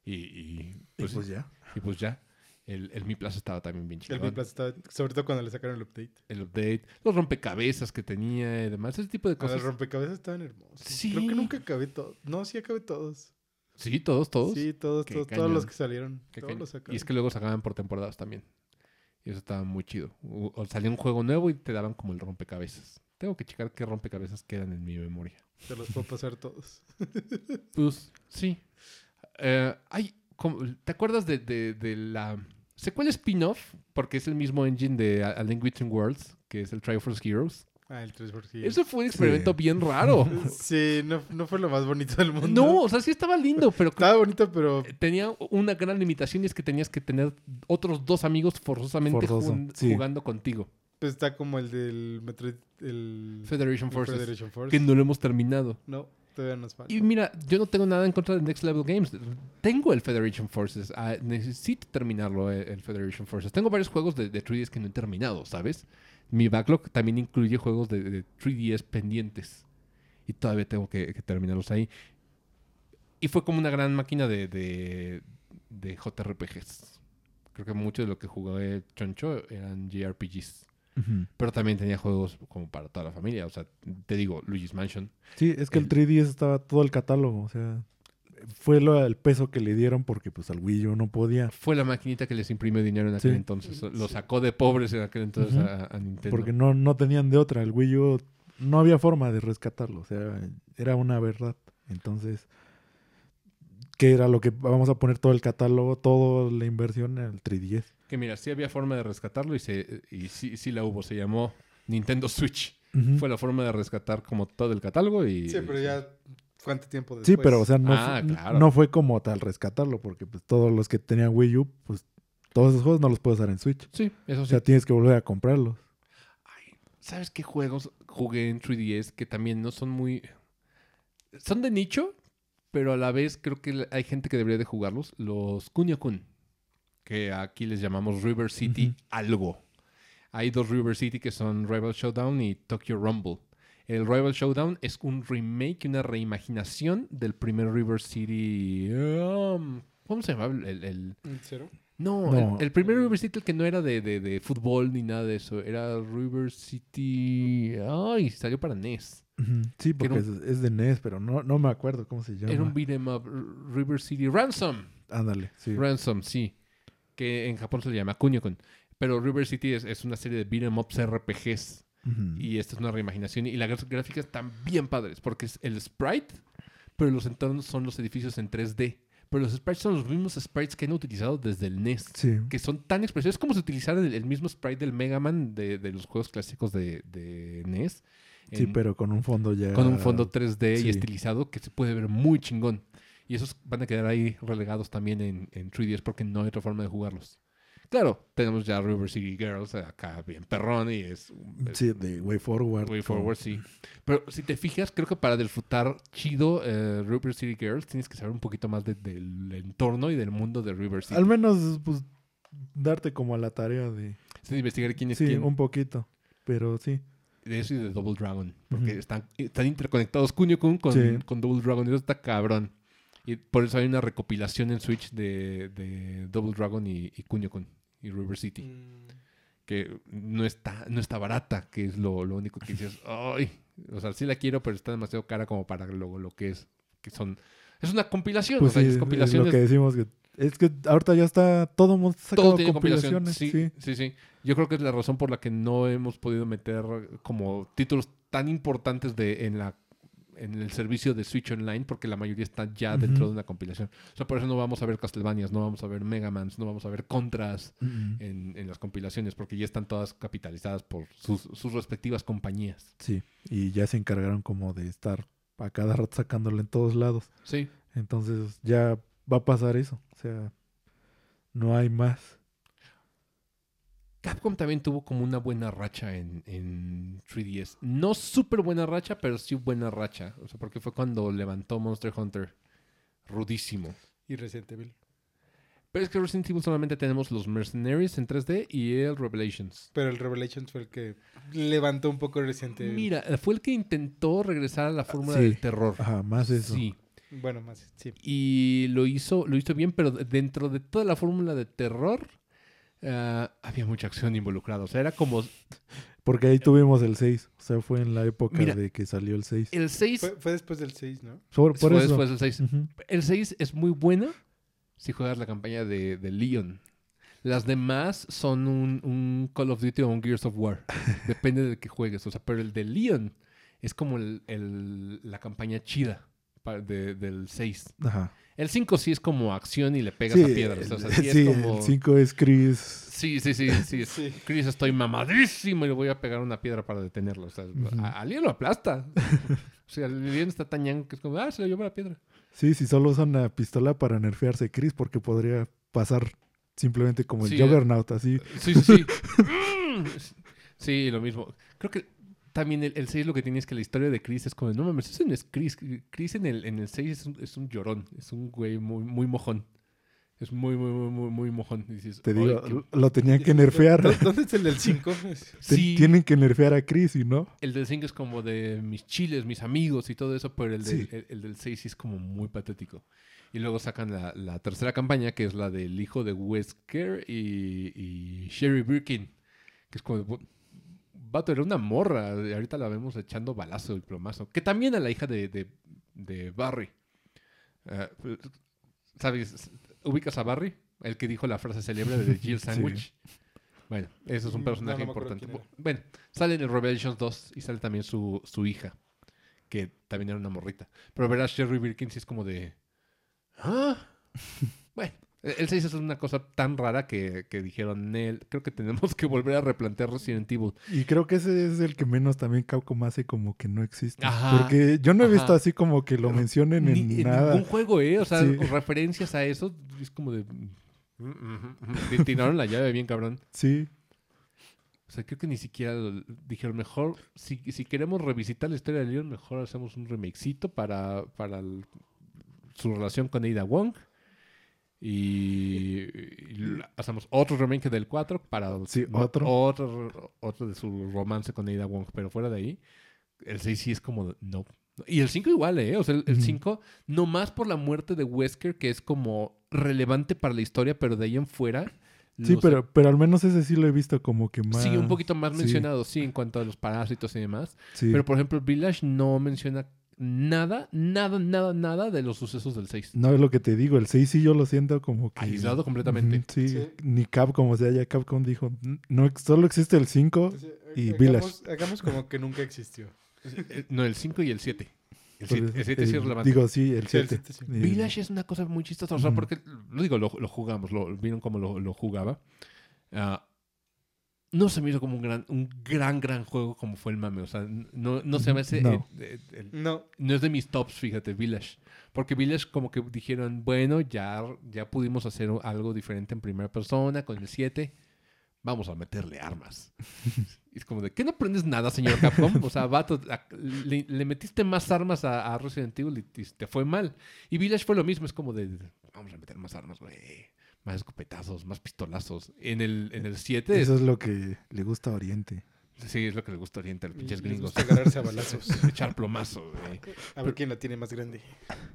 Speaker 1: Y, y,
Speaker 2: Y
Speaker 1: pues,
Speaker 2: pues ya.
Speaker 1: y pues ya, el, el Mi Plaza estaba también bien
Speaker 3: El
Speaker 1: chido.
Speaker 3: Biplaza estaba, sobre todo cuando le sacaron el update.
Speaker 1: El update, los rompecabezas que tenía y demás, ese tipo de
Speaker 3: Cuando
Speaker 1: cosas.
Speaker 3: los rompecabezas estaban hermosos.
Speaker 1: Sí.
Speaker 3: Creo que nunca acabé todos. No, sí acabé todos.
Speaker 1: Sí, todos, todos.
Speaker 3: Sí, todos,
Speaker 1: Qué
Speaker 3: todos, todos los que salieron.
Speaker 1: Qué
Speaker 3: todos los
Speaker 1: y es que luego sacaban por temporadas también. Y eso estaba muy chido. O, salía un juego nuevo y te daban como el rompecabezas. Tengo que checar qué rompecabezas quedan en mi memoria.
Speaker 3: Te los puedo pasar todos.
Speaker 1: Pues sí. Eh, hay, ¿Te acuerdas de, de- de la secuela spin-off? Porque es el mismo engine de A A Link Between Worlds, que es el Triforce Heroes.
Speaker 3: Ah, el 3 por
Speaker 1: Eso fue un experimento
Speaker 2: Sí.
Speaker 1: bien raro.
Speaker 3: Sí, no, no fue lo más bonito del mundo.
Speaker 1: No, o sea, sí estaba lindo, pero
Speaker 3: Estaba bonito, pero
Speaker 1: tenía una gran limitación y es que tenías que tener otros dos amigos forzosamente
Speaker 2: sí.
Speaker 1: jugando contigo.
Speaker 3: pues, está como el del Metroid. El
Speaker 1: Federation
Speaker 3: el
Speaker 1: Forces.
Speaker 3: Federation Force.
Speaker 1: Que no lo hemos terminado.
Speaker 3: No,
Speaker 1: Y mira, yo no tengo nada en contra de Next Level Games. Tengo el Federation Forces. Ah, necesito terminarlo, eh, el Federation Forces. Tengo varios juegos de, de 3DS que no he terminado, ¿sabes? Mi backlog también incluye juegos de, de 3DS pendientes. Y todavía tengo que, terminarlos ahí. Y fue como una gran máquina de, de JRPGs. Creo que mucho de lo que jugué Choncho eran JRPGs. Pero también tenía juegos como para toda la familia. O sea, te digo, Luigi's Mansion.
Speaker 2: Sí, es que el 3DS estaba todo el catálogo, o sea, fue lo, el peso que le dieron porque pues al Wii U no podía,
Speaker 1: Fue la maquinita que les imprimió dinero en aquel
Speaker 2: Sí.
Speaker 1: entonces. Lo sacó de pobres en aquel entonces a Nintendo.
Speaker 2: porque no, no tenían de otra, el Wii U no había forma de rescatarlo, o sea, era una verdad. Entonces, ¿qué era lo que vamos a poner todo el catálogo, toda la inversión en el 3DS?
Speaker 1: Que mira, sí había forma de rescatarlo y, se, y sí, sí la hubo. Se llamó Nintendo Switch. Fue la forma de rescatar como todo el catálogo y...
Speaker 3: Sí, pero ya. ¿Cuánto tiempo después?
Speaker 2: Sí, pero o sea, no,
Speaker 1: Ah,
Speaker 2: fu-
Speaker 1: claro.
Speaker 2: no fue como tal rescatarlo, porque pues todos los que tenían Wii U, pues todos esos juegos no los puedes usar en Switch.
Speaker 1: Sí, eso
Speaker 2: O
Speaker 1: sí.
Speaker 2: sea, tienes que volver a comprarlos.
Speaker 1: Ay, ¿Sabes qué juegos jugué en 3DS que también no son muy... Son de nicho, pero a la vez creo que hay gente que debería de jugarlos. Los Kunio-kun, que aquí les llamamos River City algo. Hay dos River City que son Rival Showdown y Tokyo Rumble. El Rival Showdown es un remake, una reimaginación del primer River City... um, ¿Cómo se llamaba? El, el-
Speaker 3: ¿En cero?
Speaker 1: no,
Speaker 2: No.
Speaker 1: El, el primer River City el que no era de, de- de fútbol ni nada de eso. Era River City... Ay, salió para NES.
Speaker 2: Sí, porque es, es de NES, pero no, no me acuerdo cómo se llama.
Speaker 1: Era un beat'em up. River City Ransom.
Speaker 2: Ándale, sí.
Speaker 1: Ransom, sí. Que en Japón se le llama Kunio-kun. Pero River City es, es una serie de beat'em ups RPGs.
Speaker 2: Ujú.
Speaker 1: Y esta es una reimaginación. Y las gráficas están bien padres. Porque es el sprite, pero los entornos son los edificios en 3D. Pero los sprites son los mismos sprites que han utilizado desde el NES.
Speaker 2: Sí.
Speaker 1: Que son tan expresivos. Es como si utilizaran el, el mismo sprite del Mega Man de, de los juegos clásicos de, de NES.
Speaker 2: Sí,
Speaker 1: en-
Speaker 2: pero con un fondo ya.
Speaker 1: con un fondo 3D
Speaker 2: sí.
Speaker 1: y estilizado que se puede ver muy chingón. Y esos van a quedar ahí relegados también en, en 3DS porque no hay otra forma de jugarlos. Claro, tenemos ya River City Girls acá bien perrón y es, es
Speaker 2: Sí, de Way Forward.
Speaker 1: way forward, sí. Pero si te fijas, creo que para disfrutar chido eh, River City Girls tienes que saber un poquito más de- del entorno y del mundo de River City.
Speaker 2: Al menos, pues, darte como a la tarea de.
Speaker 1: Sí, investigar quién es
Speaker 2: Sí,
Speaker 1: quién.
Speaker 2: un poquito. Pero sí.
Speaker 1: De eso y de Double Dragon. Porque
Speaker 2: Ujú.
Speaker 1: están, están interconectados Kunio Kun con,
Speaker 2: Sí.
Speaker 1: con Double Dragon. Y eso está cabrón. Y por eso hay una recopilación en Switch de, de Double Dragon y, y Kunio Kun. y River City.
Speaker 3: Mm,
Speaker 1: Que no está, no está barata, que es lo, lo único que dices, ay, o sea, sí la quiero, pero está demasiado cara como para lo, lo que es. Que son. Es una compilación,
Speaker 2: Pues
Speaker 1: o sea,
Speaker 2: sí,
Speaker 1: es
Speaker 2: es
Speaker 1: compilaciones.
Speaker 2: lo que decimos que es que ahorita ya está todo mundo
Speaker 1: todo
Speaker 2: sacando
Speaker 1: tiene compilación.
Speaker 2: compilaciones,
Speaker 1: Sí,
Speaker 2: sí.
Speaker 1: sí, sí. Yo creo que es la razón por la que no hemos podido meter como títulos tan importantes de en la en el servicio de Switch Online, porque la mayoría están ya dentro de una compilación. O sea, por eso no vamos a ver Castlevanias, no vamos a ver Megamans, no vamos a ver Contras en, en las compilaciones, porque ya están todas capitalizadas por sus, sus respectivas compañías.
Speaker 2: Sí, y ya se encargaron como de estar a cada rato sacándolo en todos lados.
Speaker 1: Sí.
Speaker 2: Entonces ya va a pasar eso. O sea, no hay más.
Speaker 1: Capcom también tuvo como una buena racha en, en 3DS. No súper buena racha, pero sí buena racha. O sea, porque fue cuando levantó Monster Hunter rudísimo.
Speaker 3: y Resident Evil.
Speaker 1: Pero es que Resident Evil solamente tenemos los Mercenaries en 3D y el Revelations.
Speaker 3: Pero el Revelations fue el que levantó un poco Resident Evil.
Speaker 1: Mira, fue el que intentó regresar a la fórmula
Speaker 2: sí.
Speaker 1: del terror.
Speaker 2: Ajá, más eso.
Speaker 1: Sí.
Speaker 3: Bueno, más, sí.
Speaker 1: Y lo hizo, lo hizo bien, pero dentro de toda la fórmula de terror ah, había mucha acción involucrada. O sea, era como
Speaker 2: Porque ahí tuvimos el 6. O sea, fue en la época
Speaker 1: Mira,
Speaker 2: de que salió el 6.
Speaker 1: el 6
Speaker 3: Fue, fue después del 6, ¿no?
Speaker 2: Por, por
Speaker 1: fue
Speaker 2: eso.
Speaker 1: después del 6.
Speaker 2: Ujú.
Speaker 1: El 6 es muy buena si juegas la campaña de, de Leon. Las demás son un, un Call of Duty o un Gears of War. Depende del que juegues. O sea, pero el de Leon es como el- el- la campaña chida de- del 6.
Speaker 2: Ajá.
Speaker 1: El 5 sí es como acción y le pegas
Speaker 2: Sí,
Speaker 1: a piedras. O sea, sí,
Speaker 2: sí,
Speaker 1: es como...
Speaker 2: el 5 es Chris.
Speaker 1: Sí, sí, sí, sí. Chris, estoy mamadísimo y le voy a pegar una piedra para detenerlo. O sea,
Speaker 2: Ujú.
Speaker 1: a, a Leon lo aplasta. o sea, Leon está tan ñango que es como, ah, se lo llevó la piedra.
Speaker 2: Sí, si solo usan una pistola para nerfearse Chris, porque podría pasar simplemente como el
Speaker 1: Sí,
Speaker 2: Juggernaut, así.
Speaker 1: Sí, sí, sí. Mm. sí, lo mismo. Creo que también el, el 6 lo que tiene es que la historia de Chris es como, no mames, ese no es Chris. Chris en el, en el 6 es un, es un llorón, es un güey muy, muy mojón. Es muy, muy, muy, muy, muy mojón. Dices,
Speaker 2: Te
Speaker 1: "Ay,
Speaker 2: digo,
Speaker 1: qué-".
Speaker 2: lo tenían que nerfear.
Speaker 3: ¿Dó- ¿Dónde es el del 5?
Speaker 2: Te-
Speaker 1: Sí,
Speaker 2: Tienen que nerfear a Chris, ¿y no?
Speaker 1: el del 5 es como de mis chiles, mis amigos y todo eso, pero el, del-
Speaker 2: Sí.
Speaker 1: el, el del 6 sí es como muy patético. Y luego sacan la, la tercera campaña, que es la del hijo de Wesker y, y Sherry Birkin, que es como, de, "Bu- vato, era una morra, y ahorita la vemos echando balazo y plomazo, que también a la hija de, de, de Barry. Ah, ¿Sabes? ¿Ubicas a Barry? El que dijo la frase célebre de Jill
Speaker 2: Sí.
Speaker 1: Sandwich. Bueno, eso es un
Speaker 3: Mm,
Speaker 1: personaje
Speaker 3: no, no
Speaker 1: importante. Bueno, sale en el Revelations 2 y sale también su, su hija, que también era una morrita. Pero ver a Sherry Birkin sí es como de... ¿Ah? bueno, el 6 es una cosa tan rara que, que dijeron, Nel, creo que tenemos que volver a replantear Resident Evil.
Speaker 2: Y creo que ese es el que menos también Capcom hace como que no existe.
Speaker 1: Ajá.
Speaker 2: Porque yo no he visto así como que lo mencionen en
Speaker 1: Ni- en
Speaker 2: nada.
Speaker 1: ningún juego, ¿eh? O sea,
Speaker 2: Sí.
Speaker 1: referencias a eso es como de... mm, mm, mm. Tiraron la llave bien cabrón.
Speaker 2: Sí,
Speaker 1: O sea, creo que ni siquiera lo- dijeron, mejor, si, si queremos revisitar la historia de Leon, mejor hacemos un remakecito para, para el- su relación con Ada Wong. Y, y hacemos otro remake del 4 para
Speaker 2: Sí, otro.
Speaker 1: otro otro de su romance con Ada Wong. Pero fuera de ahí, el 6 sí es como, no. Y el 5 igual, ¿eh? O sea, el, el
Speaker 2: Ujú.
Speaker 1: 5, no más por la muerte de Wesker, que es como relevante para la historia, pero de ahí en fuera...
Speaker 2: sí, pero, pero al menos ese sí lo he visto como que más.
Speaker 1: Sí, un poquito más
Speaker 2: sí.
Speaker 1: mencionado, sí, en cuanto a los parásitos y demás.
Speaker 2: Sí.
Speaker 1: Pero, por ejemplo, Village no menciona nada, nada, nada, nada de los sucesos del 6.
Speaker 2: No es lo que te digo, el 6 sí yo lo siento como que...
Speaker 1: Aislado completamente.
Speaker 2: Sí,
Speaker 3: Sí.
Speaker 2: ni Capcom, o sea, ya Capcom dijo, "N- no, solo existe el 5
Speaker 3: Entonces,
Speaker 2: y
Speaker 3: hagamos,
Speaker 2: Village.
Speaker 3: hagamos como que nunca existió.
Speaker 1: Eh, No, el 5 y el 7. El
Speaker 2: Por
Speaker 1: 7
Speaker 2: eso,
Speaker 1: el siete sí
Speaker 2: el-
Speaker 1: es relevante.
Speaker 2: Digo, sí, el
Speaker 3: Sí, el
Speaker 2: 7.
Speaker 3: siete sí.
Speaker 1: Village es una cosa muy chistosa, o sea, porque, lo digo, lo, lo jugamos, lo, vieron cómo lo, lo jugaba. Ah, no se me hizo como un gran, un gran, gran juego como fue el mame. O sea, no, no se me hace...
Speaker 2: No.
Speaker 1: eh, eh, el-
Speaker 3: No,
Speaker 1: no es de mis tops, fíjate, Village. Porque Village como que dijeron, bueno, ya, ya pudimos hacer algo diferente en primera persona con el 7. Vamos a meterle armas. Y es como de, ¿qué no aprendes nada, señor Capcom? O sea, vato, a- le, le metiste más armas a, a Resident Evil y, y te fue mal. Y Village fue lo mismo, es como de, vamos a meter más armas, güey. Más escopetazos, más pistolazos. En el, en el 7
Speaker 2: Eso es lo que le gusta a Oriente.
Speaker 1: Sí, es lo que le gusta a Oriental,
Speaker 3: Y
Speaker 1: pinches
Speaker 3: les
Speaker 1: gringos.
Speaker 3: gusta agarrarse a balazos.
Speaker 1: Echar plomazo, güey.
Speaker 3: A ver quién la tiene más grande.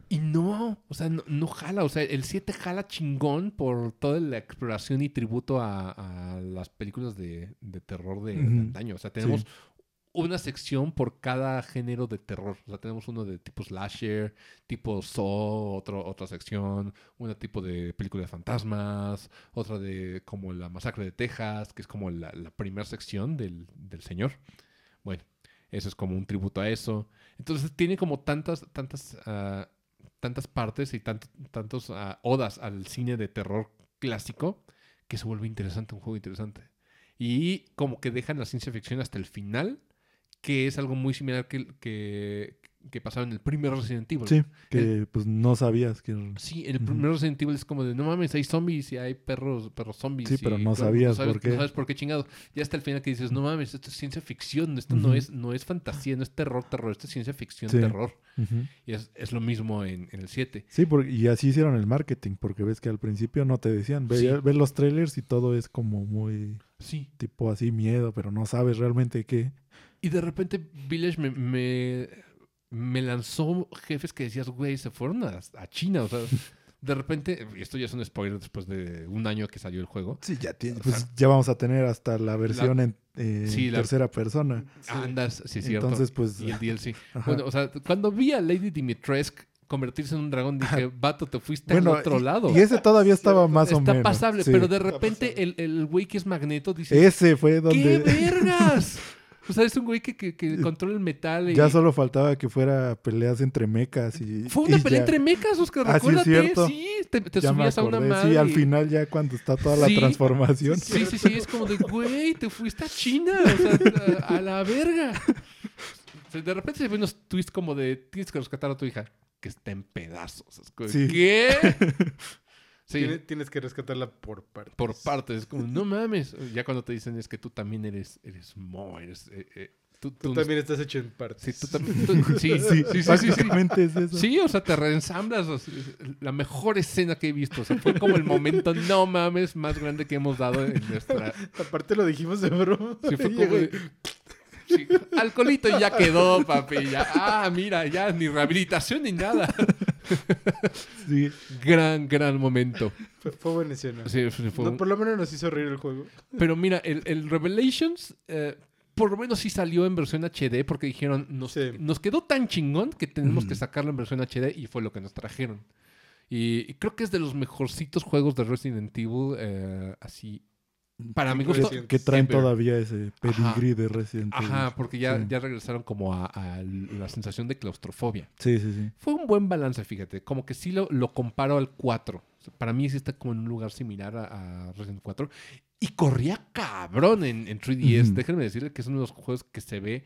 Speaker 1: Y no, o sea, no, no jala. O sea, el 7 jala chingón por toda la exploración y tributo a, a las películas de, de terror de, antaño. O sea, tenemos una sección por cada género de terror. O sea, tenemos uno de tipo slasher, tipo Saw, otro, otra sección, una tipo de película de fantasmas, otra de como la masacre de Texas, que es como la, la primera sección del, del señor. Bueno, eso es como un tributo a eso. Entonces tiene como tantas, tantas, ah, tantas partes y tant- tantos ah, odas al cine de terror clásico que se vuelve interesante, un juego interesante. Y como que dejan la ciencia ficción hasta el final, que es algo muy similar que, que, que pasaba en el primer Resident Evil.
Speaker 2: Sí, que pues no sabías que...
Speaker 1: Sí, en el primer Resident Evil es como de, no mames, hay zombies y hay perros, perros zombies.
Speaker 2: Sí,
Speaker 1: y
Speaker 2: pero no
Speaker 1: claro,
Speaker 2: sabías
Speaker 1: sabes,
Speaker 2: por qué.
Speaker 1: No sabes por qué chingado. Ya hasta el final que dices, no mames, esto es ciencia ficción, esto no, es, no es fantasía, no es terror, terror, esto es ciencia ficción,
Speaker 2: Sí.
Speaker 1: terror. Y es, es lo mismo en, en el 7.
Speaker 2: Sí, porque, y así hicieron el marketing, porque ves que al principio no te decían, ve,
Speaker 1: Sí.
Speaker 2: ves los trailers y todo es como muy
Speaker 1: Sí.
Speaker 2: tipo así miedo, pero no sabes realmente qué.
Speaker 1: Y de repente Village me, me, me lanzó jefes que decías, güey, se fueron a, a China. O sea, de repente, esto ya es un spoiler después de un año que salió el juego.
Speaker 2: Sí, ya
Speaker 1: O
Speaker 2: Pues
Speaker 1: sea,
Speaker 2: ya vamos a tener hasta la versión en eh,
Speaker 1: Sí, la-
Speaker 2: tercera persona.
Speaker 3: Sí.
Speaker 1: Andas, sí, cierto.
Speaker 2: Entonces, pues...
Speaker 1: y el DLC.
Speaker 2: ajá.
Speaker 1: Bueno, o sea, cuando vi a Lady Dimitrescu convertirse en un dragón, dije, vato, te fuiste
Speaker 2: Bueno,
Speaker 1: al otro
Speaker 2: y-
Speaker 1: lado.
Speaker 2: Y ese todavía estaba más o
Speaker 1: Está
Speaker 2: menos.
Speaker 1: pasable,
Speaker 2: sí.
Speaker 1: pero de
Speaker 3: Está
Speaker 1: repente
Speaker 3: pasable.
Speaker 1: el, el güey que es magneto dice,
Speaker 2: Ese fue
Speaker 1: ¡qué
Speaker 2: donde
Speaker 1: vergas! O sea, es un güey que, que, que controla el metal. Y...
Speaker 2: ya solo faltaba que fuera peleas entre mecas y...
Speaker 1: Fue una
Speaker 2: y
Speaker 1: pelea
Speaker 2: ya.
Speaker 1: entre mecas, Oscar,
Speaker 2: Ah, sí,
Speaker 1: recuérdate. Sí, te, te subías a una madre.
Speaker 2: Sí, al final ya cuando está toda la
Speaker 1: Sí.
Speaker 2: transformación.
Speaker 1: Sí, sí, sí, es como de, güey, te fuiste a China, o sea, a, a la verga. O sea, de repente se ve unos twists como de, tienes que rescatar a tu hija, que está en pedazos. Es como. ¿Qué? Sí,
Speaker 3: Tienes, tienes que rescatarla por partes.
Speaker 1: por partes. Es como, no mames. Ya cuando te dicen es que tú también eres, eres Mo, eres... eh, eh, tú,
Speaker 3: Tú
Speaker 1: tú-
Speaker 3: también estás hecho en partes.
Speaker 1: Sí, tú también. tú- sí, sí, sí, sí, sí, sí.
Speaker 2: básicamente es eso.
Speaker 1: Sí, o sea, te reensamblas. o sea, la mejor escena que he visto. O sea, fue como el momento, no mames, más grande que hemos dado en nuestra.
Speaker 3: Aparte lo dijimos de broma.
Speaker 1: Sí, fue
Speaker 3: Y
Speaker 1: como de- Sí, alcoholito y ya quedó, papi. Ya, ah, mira, ya ni rehabilitación ni nada.
Speaker 2: Sí.
Speaker 1: Gran, gran momento.
Speaker 3: Fue, fue buena escena.
Speaker 1: Sí, sí, fue
Speaker 3: No,
Speaker 1: un-
Speaker 3: por lo menos nos hizo reír el juego.
Speaker 1: Pero mira, el, el Revelations, eh, por lo menos sí salió en versión HD porque dijeron, nos,
Speaker 3: Sí.
Speaker 1: nos quedó tan chingón que tenemos que
Speaker 2: Ujú.
Speaker 1: sacarlo en versión HD y fue lo que nos trajeron. Y, y creo que es de los mejorcitos juegos de Resident Evil, eh, así, para mi gusto.
Speaker 2: Que traen todavía ese pedigrí de Resident Evil.
Speaker 1: Ajá, porque ya,
Speaker 2: Sí.
Speaker 1: ya regresaron como a, a la sensación de claustrofobia.
Speaker 2: Sí, sí, sí.
Speaker 1: Fue un buen balance, fíjate. Como que sí lo, lo comparo al 4. O sea, para mí sí está como en un lugar similar a, a Resident 4. Y corría cabrón en, en 3DS.
Speaker 2: Ujú.
Speaker 1: Déjenme decirle que es uno de los juegos que se ve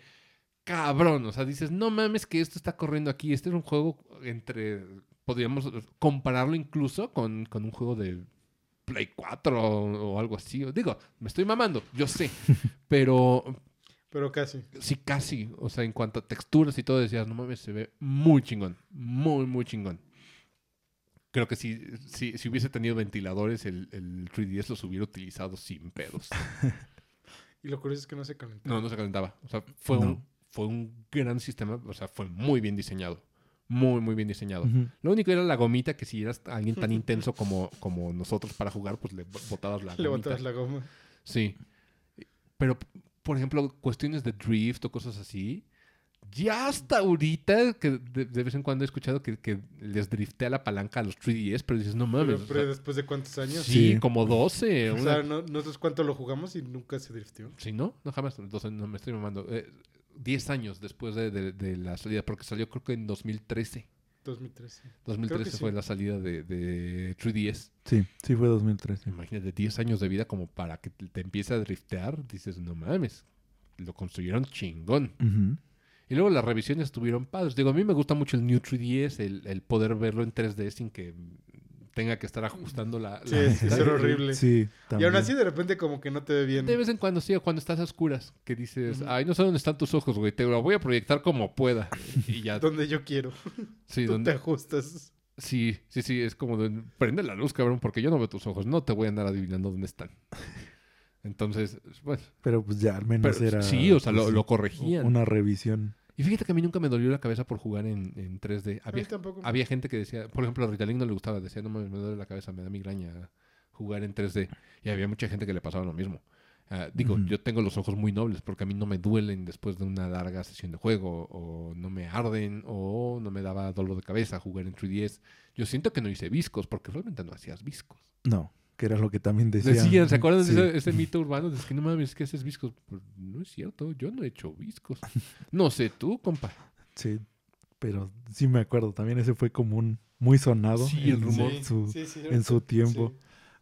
Speaker 1: cabrón. O sea, dices, no mames que esto está corriendo aquí. Este es un juego entre... Podríamos compararlo incluso con, con un juego de Play 4 o, o algo así. Digo, me estoy mamando, yo sé. pero,
Speaker 3: Pero casi.
Speaker 1: Sí, casi. O sea, en cuanto a texturas y todo, decías, no mames, se ve muy chingón. Muy, muy chingón. Creo que si, si, si hubiese tenido ventiladores, el, el 3DS los hubiera utilizado sin pedos.
Speaker 3: Y lo curioso es que no se calentó.
Speaker 1: No, no se calentaba. O sea, fue,
Speaker 2: No.
Speaker 1: un, fue un gran sistema. O sea, fue muy bien diseñado. Muy, muy bien diseñado.
Speaker 2: Ujú.
Speaker 1: Lo único era la gomita, que si eras alguien tan intenso como, como nosotros para jugar, pues le botabas la
Speaker 3: Le
Speaker 1: gomita.
Speaker 3: botas la goma.
Speaker 1: Sí. Pero, por ejemplo, cuestiones de drift o cosas así, ya hasta ahorita, que de, de vez en cuando he escuchado que, que les driftea la palanca a los 3DS, pero dices, no mames.
Speaker 3: Pero,
Speaker 1: o
Speaker 3: pero
Speaker 1: sea,
Speaker 3: después de cuántos años.
Speaker 1: sí,
Speaker 2: Sí.
Speaker 1: como 12.
Speaker 3: O
Speaker 1: una-
Speaker 3: sea, no- nosotros cuánto lo jugamos y nunca se driftió.
Speaker 1: Sí, ¿no? No, jamás. 12, no me estoy mamando. Eh, 10 años después de, de- de la salida, porque salió creo que en 2013.
Speaker 3: 2013.
Speaker 1: 2013
Speaker 3: sí.
Speaker 1: fue la salida de, de 3DS.
Speaker 2: Sí, sí fue 2013.
Speaker 1: Imagínate, 10 años de vida como para que te, te empiece a driftear. Dices, no mames. Lo construyeron chingón.
Speaker 2: Ujú.
Speaker 1: Y luego las revisiones estuvieron padres. Digo, a mí me gusta mucho el New 3DS, el, el poder verlo en 3D sin que tenga que estar ajustando la...
Speaker 3: Sí,
Speaker 1: la
Speaker 3: es, es
Speaker 1: pantalla.
Speaker 3: horrible.
Speaker 2: Sí,
Speaker 3: Y aún así de repente como que no te ve bien.
Speaker 1: De vez en cuando, sí, o cuando estás a oscuras, que dices,
Speaker 3: Ujú.
Speaker 1: ay, no sé dónde están tus ojos, güey, te lo voy a proyectar como pueda. Y ya,
Speaker 3: Donde yo quiero.
Speaker 1: sí,
Speaker 3: Tú
Speaker 1: donde-
Speaker 3: te ajustas.
Speaker 1: sí, sí, sí, es como de, prende la luz, cabrón, porque yo no veo tus ojos, no te voy a andar adivinando dónde están. Entonces, pues...
Speaker 2: Pero pues ya al menos
Speaker 1: pero-
Speaker 2: era...
Speaker 1: sí, o sea, lo,
Speaker 2: pues,
Speaker 1: lo corregían.
Speaker 2: Una revisión.
Speaker 1: Y fíjate que a mí nunca me dolió la cabeza por jugar en, en 3D.
Speaker 3: A mí
Speaker 1: Había,
Speaker 3: tampoco.
Speaker 1: había gente que decía, por ejemplo, a Ritalin no le gustaba, decía, no mames, me duele la cabeza, me da migraña jugar en 3D. Y había mucha gente que le pasaba lo mismo. Ah, digo, yo tengo los ojos muy nobles porque a mí no me duelen después de una larga sesión de juego, o no me arden, o no me daba dolor de cabeza jugar en 3DS. Yo siento que no hice viscos porque realmente no hacías viscos.
Speaker 2: No, que era lo que también decían.
Speaker 1: Decían, ¿se acuerdan
Speaker 2: Sí.
Speaker 1: de ese, ese mito urbano? De que no mames, que haces viscos. Pues, no es cierto, yo no he hecho viscos. No sé tú, compa.
Speaker 2: Sí, pero sí me acuerdo. También ese fue como un muy sonado
Speaker 1: Sí, el rumor.
Speaker 2: su,
Speaker 3: Sí, sí,
Speaker 2: en su tiempo.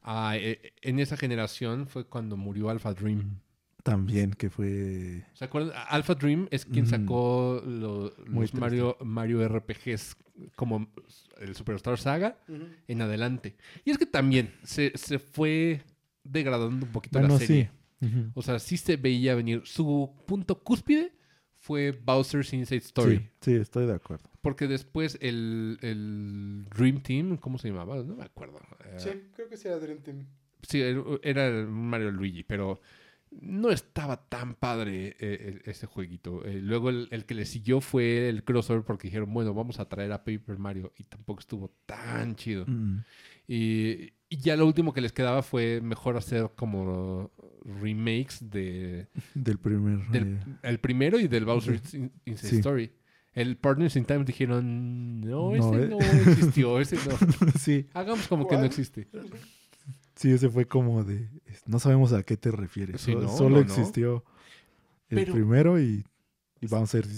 Speaker 1: Ah, eh, en esa generación fue cuando murió Alpha Dream.
Speaker 2: También que fue...
Speaker 1: ¿Se acuerdan? Alpha Dream es quien sacó lo-
Speaker 2: Muy
Speaker 1: los Mario, Mario RPGs como el Superstar Saga en adelante. Y es que también se, se fue degradando un poquito
Speaker 2: Bueno,
Speaker 1: la serie.
Speaker 2: sí. Ujú.
Speaker 1: O sea, sí se veía venir. Su punto cúspide fue Bowser's Inside Story.
Speaker 2: Sí, sí, estoy de acuerdo.
Speaker 1: Porque después el, el Dream Team, ¿cómo se llamaba? No me acuerdo.
Speaker 3: Sí, creo que sí era Dream Team.
Speaker 1: Sí, era- Mario Luigi, pero no estaba tan padre eh, ese jueguito. Eh, luego el, el que le siguió fue el crossover porque dijeron, bueno, vamos a traer a Paper Mario y tampoco estuvo tan chido.
Speaker 2: Mm.
Speaker 1: Y, y ya lo último que les quedaba fue mejor hacer como remakes de
Speaker 2: Del primer...
Speaker 1: del
Speaker 2: eh,
Speaker 1: el primero y del Bowser's In- Inside
Speaker 2: Sí.
Speaker 1: Story. El Partners in Time dijeron, no,
Speaker 2: No,
Speaker 1: ese
Speaker 2: eh.
Speaker 1: no existió, ese no.
Speaker 2: sí,
Speaker 1: Hagamos como que no existe.
Speaker 2: Sí, ese fue como de... No sabemos a qué te refieres.
Speaker 1: Sí,
Speaker 2: So-
Speaker 1: no,
Speaker 2: Solo
Speaker 1: no, no.
Speaker 2: existió el
Speaker 1: Pero-
Speaker 2: primero y, y vamos a ver si.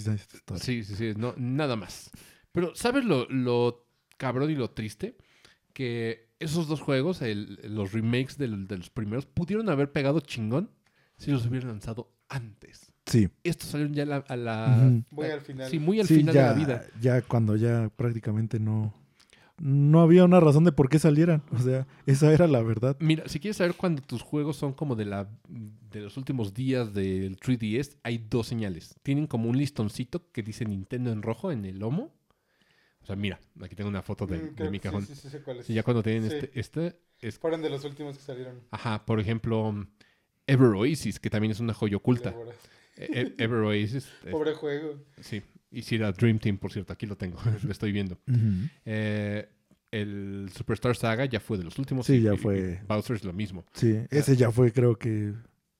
Speaker 1: Sí, sí, sí, no, nada más. Pero, ¿sabes lo, lo cabrón y lo triste? Que esos dos juegos, el- los remakes del- de los primeros, pudieron haber pegado chingón si los hubieran lanzado antes.
Speaker 2: Sí.
Speaker 1: Estos salieron ya a la... a la-.
Speaker 3: Voy al final.
Speaker 1: Sí, muy al
Speaker 2: Sí,
Speaker 1: final
Speaker 2: ya,
Speaker 1: de la vida.
Speaker 2: Ya cuando ya prácticamente no... No había una razón de por qué salieran. O sea, esa era la verdad.
Speaker 1: Mira, si quieres saber cuando tus juegos son como de la de los últimos días del 3DS, hay dos señales. Tienen como un listoncito que dice Nintendo en rojo en el lomo. O sea, mira, aquí tengo una foto de,
Speaker 3: Mm,
Speaker 1: de mi cajón.
Speaker 3: Sí, sí, sí, sé cuál es.
Speaker 1: Y ya cuando tienen
Speaker 3: Sí.
Speaker 1: este, este es
Speaker 3: Fueron de los últimos que salieron.
Speaker 1: Ajá, por ejemplo, Ever Oasis, que también es una joya oculta. E- e- Ever Oasis, eh,
Speaker 3: Pobre juego.
Speaker 1: sí. Y si era Dream Team, por cierto, aquí lo tengo, lo estoy viendo. Eh, el Superstar Saga ya fue de los últimos.
Speaker 2: Sí,
Speaker 1: y-
Speaker 2: ya fue.
Speaker 1: y Bowser es lo mismo.
Speaker 2: Sí, ese ya fue creo que...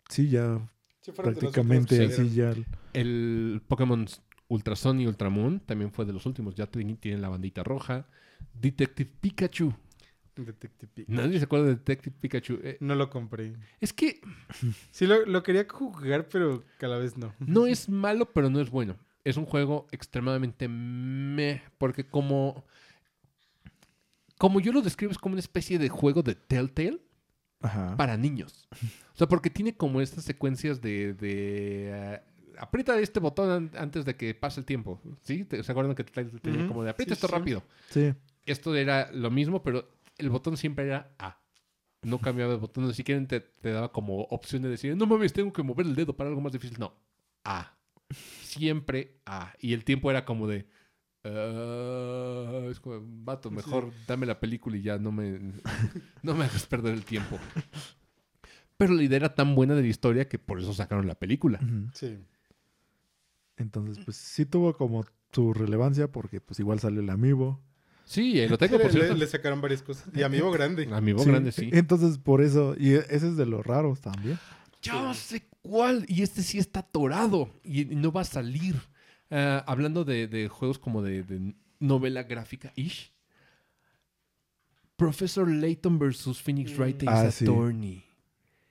Speaker 2: Sí, ya
Speaker 3: Sí,
Speaker 2: prácticamente
Speaker 3: que
Speaker 2: así ya...
Speaker 1: El Pokémon Ultra Sun y Ultra Moon también fue de los últimos. Ya tienen la bandita roja. Detective Pikachu.
Speaker 3: Detective Pikachu.
Speaker 1: Nadie se acuerda de Detective Pikachu. Eh,
Speaker 3: No lo compré.
Speaker 1: es que
Speaker 3: Sí, lo, lo quería jugar, pero que a la vez no.
Speaker 1: No es malo, pero no es bueno. Es un juego extremadamente meh, porque como como yo lo describo es como una especie de juego de Telltale
Speaker 2: Ajá.
Speaker 1: para niños. O sea, porque tiene como estas secuencias de, de eh, aprieta este botón an- antes de que pase el tiempo. ¿Sí? ¿Te- ¿Se acuerdan que Telltale tenía
Speaker 3: Ujú.
Speaker 1: como de aprieta
Speaker 3: Sí,
Speaker 1: esto
Speaker 3: sí.
Speaker 1: rápido?
Speaker 2: Sí.
Speaker 1: Esto era lo mismo, pero el botón siempre era A. No cambiaba de botón, ni siquiera te, te daba como opción de decir, no mames, tengo que mover el dedo para algo más difícil. No, A. Siempre A. Y el tiempo era como de, "Ah", es como, vato, mejor dame la película y ya no me, no me hagas perder el tiempo. Pero la idea era tan buena de la historia que por eso sacaron la película.
Speaker 3: Sí.
Speaker 2: Entonces, pues sí tuvo como su relevancia porque pues igual salió el amiibo.
Speaker 1: Sí, lo tengo, por cierto.
Speaker 3: le sacaron varias cosas. Y amigo grande.
Speaker 1: Amigo
Speaker 2: Sí,
Speaker 1: grande, sí.
Speaker 2: Entonces, por eso, y e- ese es de los raros también.
Speaker 1: Ya sé cuál. Y este sí está atorado. Y no va a salir. Ah, hablando de, de juegos como de, de novela gráfica ish. Professor Layton versus Phoenix Wright
Speaker 3: Mm.
Speaker 1: Ace
Speaker 2: Ah, sí.
Speaker 1: Attorney.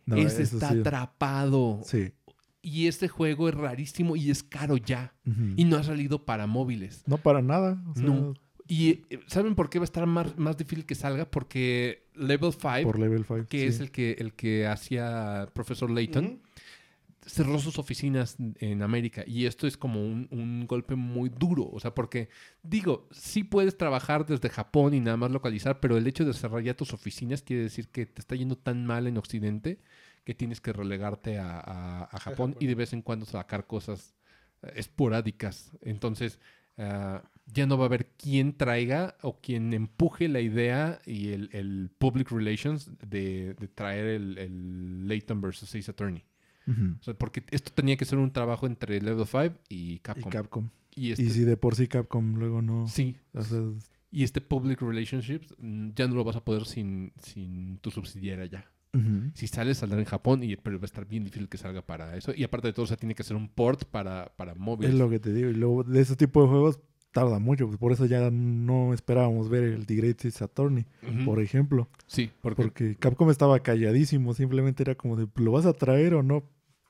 Speaker 2: No,
Speaker 1: Ese está
Speaker 2: sí.
Speaker 1: atrapado.
Speaker 2: Sí.
Speaker 1: Y este juego es rarísimo y es caro ya. Y no ha salido para móviles.
Speaker 2: No para nada. o sea,
Speaker 1: No. Y eh, ¿saben por qué va a estar más, más difícil que salga? Porque Level 5,
Speaker 2: Por level 5.
Speaker 1: que es el que, el que hacía Professor Layton,
Speaker 3: Ujú.
Speaker 1: Cerró sus oficinas en América y esto es como un, un golpe muy duro, o sea, porque digo, sí puedes trabajar desde Japón y nada más localizar, pero el hecho de cerrar ya tus oficinas quiere decir que te está yendo tan mal en Occidente que tienes que relegarte a, a- a Japón y de vez en cuando sacar cosas eh, esporádicas. Entonces, ah, ya no va a haber quien traiga o quien empuje la idea y el, el public relations de, de traer el, el Layton versus Ace Attorney.
Speaker 2: Ujú.
Speaker 1: O sea, porque esto tenía que ser un trabajo entre Level 5 y
Speaker 2: Y
Speaker 1: Capcom.
Speaker 2: Capcom.
Speaker 1: Y este,
Speaker 2: Y si de por sí Capcom luego no.
Speaker 1: sí,
Speaker 2: O sea,
Speaker 1: y este public relationships mm, ya no lo vas a poder sin, sin tu subsidiaria ya. Si sale, saldrá en Japón, y, pero va a estar bien difícil que salga para eso. Y aparte de todo, o sea, tiene que ser un port para, para móviles.
Speaker 2: Es lo que te digo. Y luego de ese tipo de juegos tarda mucho. pues Por eso ya no esperábamos ver el The Greatest Attorney, por ejemplo.
Speaker 1: Sí, porque,
Speaker 2: Porque Capcom estaba calladísimo. Simplemente era como de, ¿lo vas a traer o no?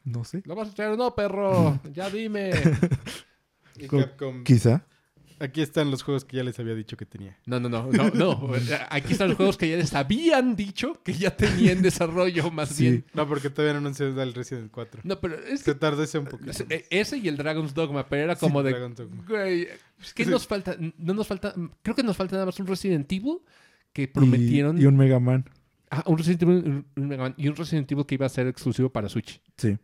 Speaker 2: No sé.
Speaker 1: ¿Lo vas a traer o no, perro? Ya dime.
Speaker 3: Y Capcom,
Speaker 2: Quizá.
Speaker 3: Aquí están los juegos que ya les había dicho que tenía.
Speaker 1: No, no, no, no, no. Aquí están los juegos que ya les habían dicho que ya tenía en desarrollo, más
Speaker 2: Sí.
Speaker 1: bien.
Speaker 3: No, porque todavía no anunciaron el Resident 4.
Speaker 1: No, pero es
Speaker 3: Se
Speaker 1: que
Speaker 3: tardó ese un poquito.
Speaker 1: ese- e, ese y el Dragon's Dogma, pero era
Speaker 3: Sí,
Speaker 1: como de,
Speaker 3: Dragon's Dogma.
Speaker 1: güey, ¿qué
Speaker 3: Sí.
Speaker 1: nos falta? No nos falta, creo que nos falta nada más un Resident Evil que
Speaker 2: Y-
Speaker 1: prometieron.
Speaker 2: Y, un Mega Man.
Speaker 1: Ah, un Resident Evil un- un Mega Man, y un Resident Evil que iba a ser exclusivo para Switch.
Speaker 2: Sí.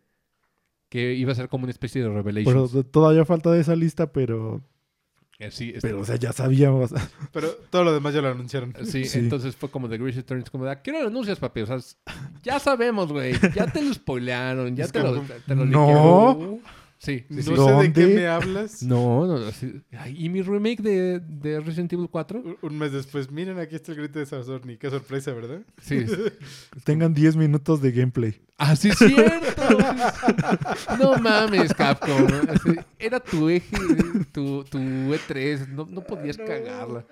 Speaker 1: Que iba a ser como una especie de
Speaker 2: Pero
Speaker 1: Revelations.
Speaker 2: t- todavía falta de esa lista, pero.
Speaker 1: Eh, sí, este-
Speaker 2: Pero, o sea, ya sabíamos.
Speaker 3: Pero todo lo demás ya lo anunciaron.
Speaker 1: Sí,
Speaker 2: Sí.
Speaker 1: entonces fue como de Greasy Turns, como de, ¿a qué hora lo anuncias, papi? O sea, ya sabemos, güey. Ya te lo spoilearon, ya
Speaker 3: Es
Speaker 1: te lo,
Speaker 3: como-
Speaker 1: te lo
Speaker 2: No.
Speaker 1: liquearon. Sí, sí,
Speaker 3: No sé de qué me hablas.
Speaker 1: No, no, no, sí. Ay, ¿Y mi remake de, de Resident Evil 4?
Speaker 3: Un- Un mes después, miren, aquí está el grito de Sazorni. Qué sorpresa, ¿verdad?
Speaker 1: Sí.
Speaker 2: Tengan 10 minutos de gameplay.
Speaker 1: ¡Ah, sí, es cierto! No mames, Capcom. Así, Era tu eje, tu, tu E3. No, no podías cagarla.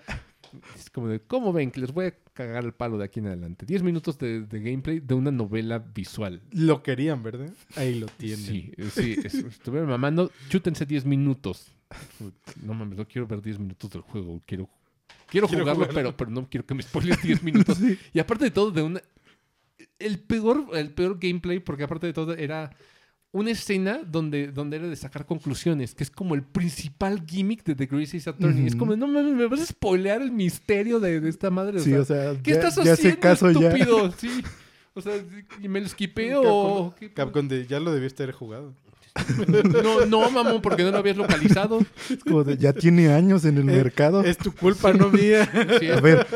Speaker 1: Es como de, ¿cómo ven? Que les voy a cagar el palo de aquí en adelante. 10 minutos de, de gameplay de una novela visual.
Speaker 3: Lo querían, ¿verdad? Ahí lo tienen.
Speaker 1: Sí, sí. es- Estuvieron mamando. Chútense 10 minutos. No mames, no quiero ver 10 minutos del juego. Quiero, quiero,
Speaker 3: Quiero
Speaker 1: jugarlo,
Speaker 3: jugarlo.
Speaker 1: Pero, pero no quiero que me spoiles 10 minutos.
Speaker 2: Sí.
Speaker 1: Y aparte de todo, de una. El peor, el peor gameplay, porque aparte de todo, era una escena donde, donde era de sacar conclusiones, que es como el principal gimmick de The Greasy Attorney. Es
Speaker 2: Ujú.
Speaker 1: como, no mames, me vas a spoilear el misterio de, de esta madre. O
Speaker 2: Sí,
Speaker 1: sea,
Speaker 2: o sea,
Speaker 1: ¿Qué
Speaker 2: ya,
Speaker 1: estás
Speaker 2: ya
Speaker 1: haciendo,
Speaker 2: caso ya.
Speaker 1: estúpido? Sí. O sea, ¿y me lo esquipeo o qué?
Speaker 3: Capcom de, ya lo debiste haber jugado.
Speaker 1: No, no, mamón, porque no lo habías localizado.
Speaker 2: Es como de, ya tiene años en el
Speaker 3: Eh,
Speaker 2: mercado.
Speaker 3: Es tu culpa, no mía.
Speaker 1: Sí,
Speaker 2: A ver,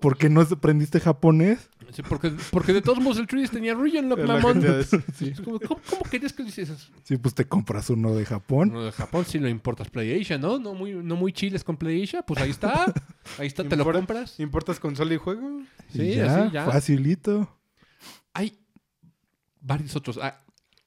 Speaker 2: ¿por qué no aprendiste japonés?
Speaker 1: Sí, porque, porque de todos modos el 3 tenía Region Lock, mamón. Sí, es como, ¿cómo, cómo querías que dices
Speaker 2: Sí, pues te compras uno de Japón.
Speaker 1: No, de Japón sí lo importas PlayAsia, ¿no? No muy, no muy chiles con PlayAsia, pues ahí está. Ahí está, te lo compras.
Speaker 3: ¿Importas consola y juego?
Speaker 1: Sí,
Speaker 2: y ya,
Speaker 1: así ya.
Speaker 2: facilito.
Speaker 1: Hay varios otros. Ah,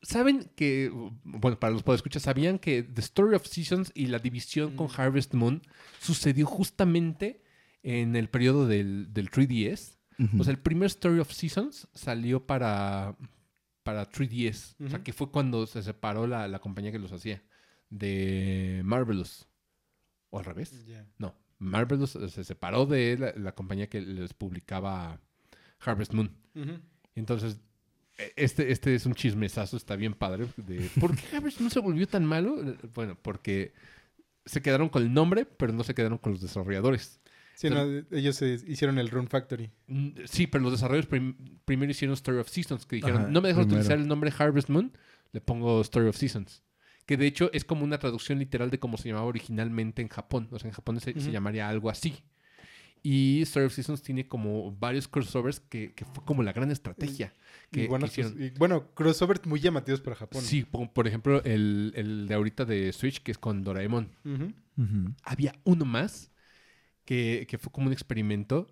Speaker 1: ¿Saben que, bueno, para los podescuchas, sabían que The Story of Seasons y la división con
Speaker 3: Mm.
Speaker 1: Harvest Moon sucedió justamente en el periodo del, del 3DS? O sea, el primer Story of Seasons salió para, para 3DS. O sea, que fue cuando se separó la, la compañía que los hacía de Marvelous. ¿O al revés? No, Marvelous se separó de la, la compañía que les publicaba Harvest Moon. Entonces, e- este, este es un chismesazo, está bien padre. De, ¿Por qué Harvest Moon se volvió tan malo? Bueno, porque se quedaron con el nombre, pero no se quedaron con los desarrolladores.
Speaker 3: Sí, no, ellos eh, hicieron el Rune Factory.
Speaker 1: Mm, Sí, pero los desarrolladores prim- primero hicieron Story of Seasons, que dijeron,
Speaker 2: Ajá,
Speaker 1: no me dejas utilizar el nombre Harvest Moon, le pongo Story of Seasons. Que de hecho es como una traducción literal de cómo se llamaba originalmente en Japón. O sea, en Japón se, se llamaría algo así. Y Story of Seasons tiene como varios crossovers que, que fue como la gran estrategia que,
Speaker 3: y,
Speaker 1: que
Speaker 3: bueno,
Speaker 1: hicieron.
Speaker 3: y, bueno, crossovers muy llamativos para Japón.
Speaker 1: Sí, por, por ejemplo, el, el de ahorita de Switch, que es con Doraemon. Había uno más que, que fue como un experimento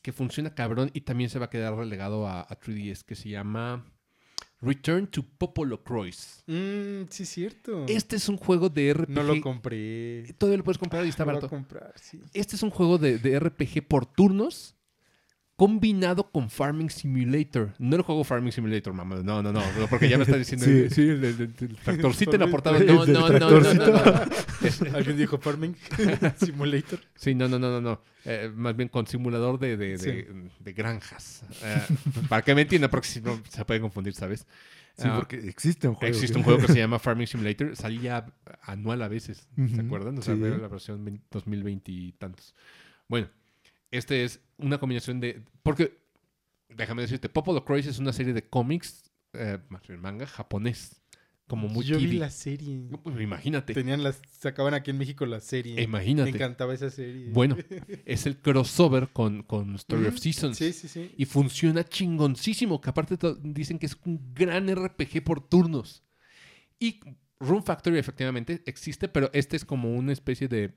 Speaker 1: que funciona cabrón y también se va a quedar relegado a, a 3DS, que se llama Return to Popolo Croix.
Speaker 3: Mm, sí, cierto.
Speaker 1: Este es un juego de RPG.
Speaker 3: No lo compré.
Speaker 1: Todavía lo puedes comprar y está
Speaker 3: Lo voy a
Speaker 1: barato.
Speaker 3: comprar, sí.
Speaker 1: Este es un juego de, de RPG por turnos combinado con Farming Simulator. No el juego Farming Simulator, mamá. No, no, no. Porque ya me está diciendo.
Speaker 2: Sí.
Speaker 1: Sí, el, el- el- el tractorcito en la portada. No, no, no, no, no, no,
Speaker 3: ¿Alguien dijo Farming Simulator?
Speaker 1: Sí, no, no, no, no, no. Eh, más bien con simulador de, de, de- de granjas. Eh, para que me entiendan, porque si no se puede confundir, ¿sabes?
Speaker 2: Sí,
Speaker 1: Ah,
Speaker 2: porque existe un juego.
Speaker 1: existe
Speaker 2: que-
Speaker 1: un juego que se llama Farming Simulator. Salía anual a veces, ¿se
Speaker 2: Ujú,
Speaker 1: acuerdan? O sea,
Speaker 2: sí.
Speaker 1: la versión 20 2020 y tantos. Bueno, este es una combinación de... Porque, déjame decirte, Popolo Croix es una serie de cómics, eh, manga, japonés. como muy
Speaker 3: Yo vi la serie.
Speaker 1: Pues imagínate,
Speaker 3: Tenían las, sacaban aquí en México la serie. Me
Speaker 1: imagínate.
Speaker 3: encantaba esa serie.
Speaker 1: Bueno, es el crossover con, con Story of. Seasons.
Speaker 3: Sí, sí, sí.
Speaker 1: Y funciona chingoncísimo, que aparte dicen que es un gran RPG por turnos. Y Room Factory efectivamente existe, pero este es como una especie de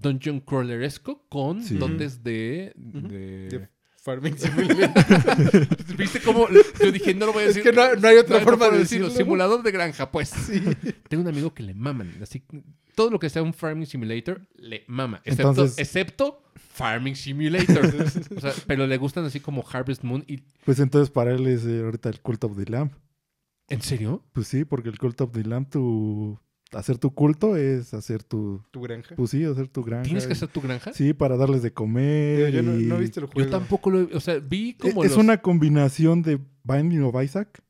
Speaker 1: dungeon crawleresco con
Speaker 2: Sí.
Speaker 1: dotes de... De-
Speaker 3: De Farming Simulator.
Speaker 1: ¿Viste cómo? Yo dije, no lo voy a
Speaker 3: es
Speaker 1: decir.
Speaker 3: que no, no hay otra forma de
Speaker 1: decirlo.
Speaker 3: decirlo.
Speaker 1: Simulador de granja, pues.
Speaker 3: Sí.
Speaker 1: Tengo un amigo que le maman. Así, todo lo que sea un Farming Simulator, le mama. Excepto,
Speaker 2: Entonces-
Speaker 1: excepto Farming Simulator. O sea, pero le gustan así como Harvest Moon. Y,
Speaker 2: Pues entonces para él es eh, ahorita el Cult of the Lamb.
Speaker 1: ¿En serio?
Speaker 2: Pues sí, porque el Cult of the Lamb, tu... hacer tu culto es hacer tu...
Speaker 3: Tu granja.
Speaker 2: Pues sí, hacer tu granja.
Speaker 1: ¿Tienes que hacer tu granja?
Speaker 2: Sí, para darles de comer.
Speaker 3: Yo no,
Speaker 2: y-
Speaker 3: no he visto el juego.
Speaker 1: Yo tampoco lo he... O sea, vi
Speaker 2: E-
Speaker 1: como
Speaker 2: Es
Speaker 1: los-
Speaker 2: una combinación de Binding of Isaac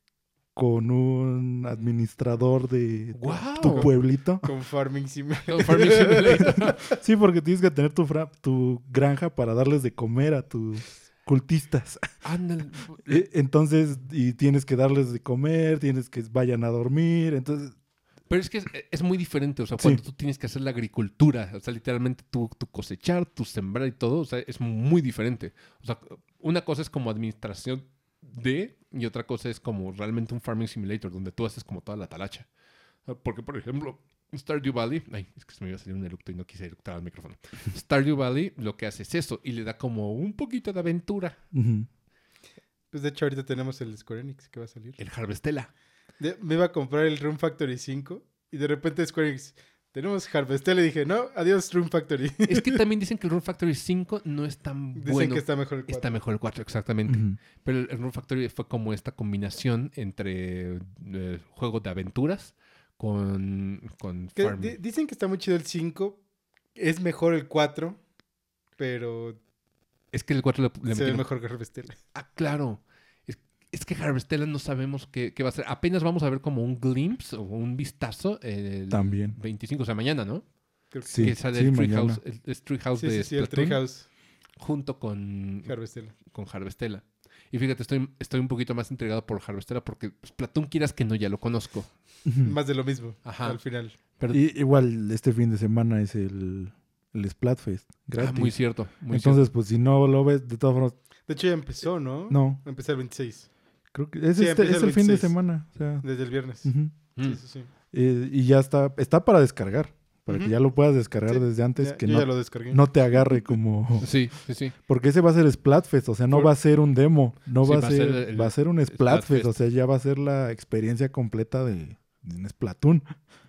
Speaker 2: con un administrador de tu pueblito.
Speaker 3: Con Farming Simulator.
Speaker 1: No, Farming Simulator.
Speaker 2: Sí, porque tienes que tener tu, fra- tu granja para darles de comer a tus cultistas.
Speaker 1: Ándale.
Speaker 2: E- Entonces, y tienes que darles de comer, tienes que vayan a dormir. Entonces,
Speaker 1: Pero es que es, es muy diferente, o sea,
Speaker 2: Sí.
Speaker 1: cuando tú tienes que hacer la agricultura, o sea, literalmente tú, tú cosechar, tú sembrar y todo, o sea, es muy diferente. O sea, una cosa es como administración de, y otra cosa es como realmente un farming simulator, donde tú haces como toda la talacha. Porque, por ejemplo, Stardew Valley, ay, es que se me iba a salir un eructo y no quise eructar al micrófono. Stardew Valley lo que hace es eso, y le da como un poquito de aventura.
Speaker 2: ujú.
Speaker 3: Pues de hecho ahorita tenemos el Square Enix que va a salir.
Speaker 1: El Harvestella.
Speaker 3: De- me iba a comprar el Room Factory 5 y de repente Square Enix, tenemos Harvestel y dije, no, adiós Room Factory.
Speaker 1: Es que también dicen que el Rune Factory 5 no es tan
Speaker 3: Dicen
Speaker 1: bueno.
Speaker 3: que está mejor el 4.
Speaker 1: Está mejor el 4, exactamente. Pero el Rune Factory fue como esta combinación entre eh, juego de aventuras con, con
Speaker 3: Que
Speaker 1: farming.
Speaker 3: di- dicen que está muy chido el 5, es mejor el 4, pero
Speaker 1: Es que el 4 le, le
Speaker 3: se ve
Speaker 1: metieron-
Speaker 3: mejor que Harvestel.
Speaker 1: Ah, claro. Es, que Harvestella no sabemos qué, qué va a ser. Apenas vamos a ver como un glimpse o un vistazo el
Speaker 2: También.
Speaker 1: 25, o sea, mañana, ¿no?
Speaker 3: Creo que
Speaker 2: Sí,
Speaker 1: que sale
Speaker 2: sí,
Speaker 1: el. Treehouse, el, el Treehouse
Speaker 3: Sí,
Speaker 1: de
Speaker 3: sí, sí, el Treehouse,
Speaker 1: junto con,
Speaker 3: Harvestel.
Speaker 1: con Harvestella. Y fíjate, estoy, estoy un poquito más intrigado por Harvestella porque Splatoon quieras que no, ya lo conozco.
Speaker 3: Más de lo mismo
Speaker 1: Ajá.
Speaker 3: al final.
Speaker 1: Pero
Speaker 2: Y, igual este fin de semana es el, el Splatfest.
Speaker 1: ah,
Speaker 2: Gratis.
Speaker 1: muy cierto. Muy
Speaker 2: Entonces, pues si no lo ves, de todas formas,
Speaker 3: De hecho ya empezó, ¿no?
Speaker 2: no.
Speaker 3: Empezó el 26,
Speaker 2: Creo que es,
Speaker 3: Sí,
Speaker 2: este- es
Speaker 3: el
Speaker 2: el fin de
Speaker 3: 26.
Speaker 2: semana. o sea,
Speaker 3: desde el viernes. sí, sí.
Speaker 2: Eh, y ya está, está para descargar. Para que ya lo puedas descargar
Speaker 3: Sí,
Speaker 2: desde antes,
Speaker 3: Ya-
Speaker 2: que no,
Speaker 3: ya lo descargué.
Speaker 2: no te agarre como...
Speaker 1: Mm. Sí, sí, sí.
Speaker 2: Porque ese va a ser Splatfest, o sea, no
Speaker 3: Por-
Speaker 2: va a ser un demo, no
Speaker 1: Sí,
Speaker 2: va, a ser,
Speaker 1: el-
Speaker 2: va a ser un
Speaker 1: Splatfest.
Speaker 2: Splatfest, o sea, ya va a ser la experiencia completa de, de un Splatoon.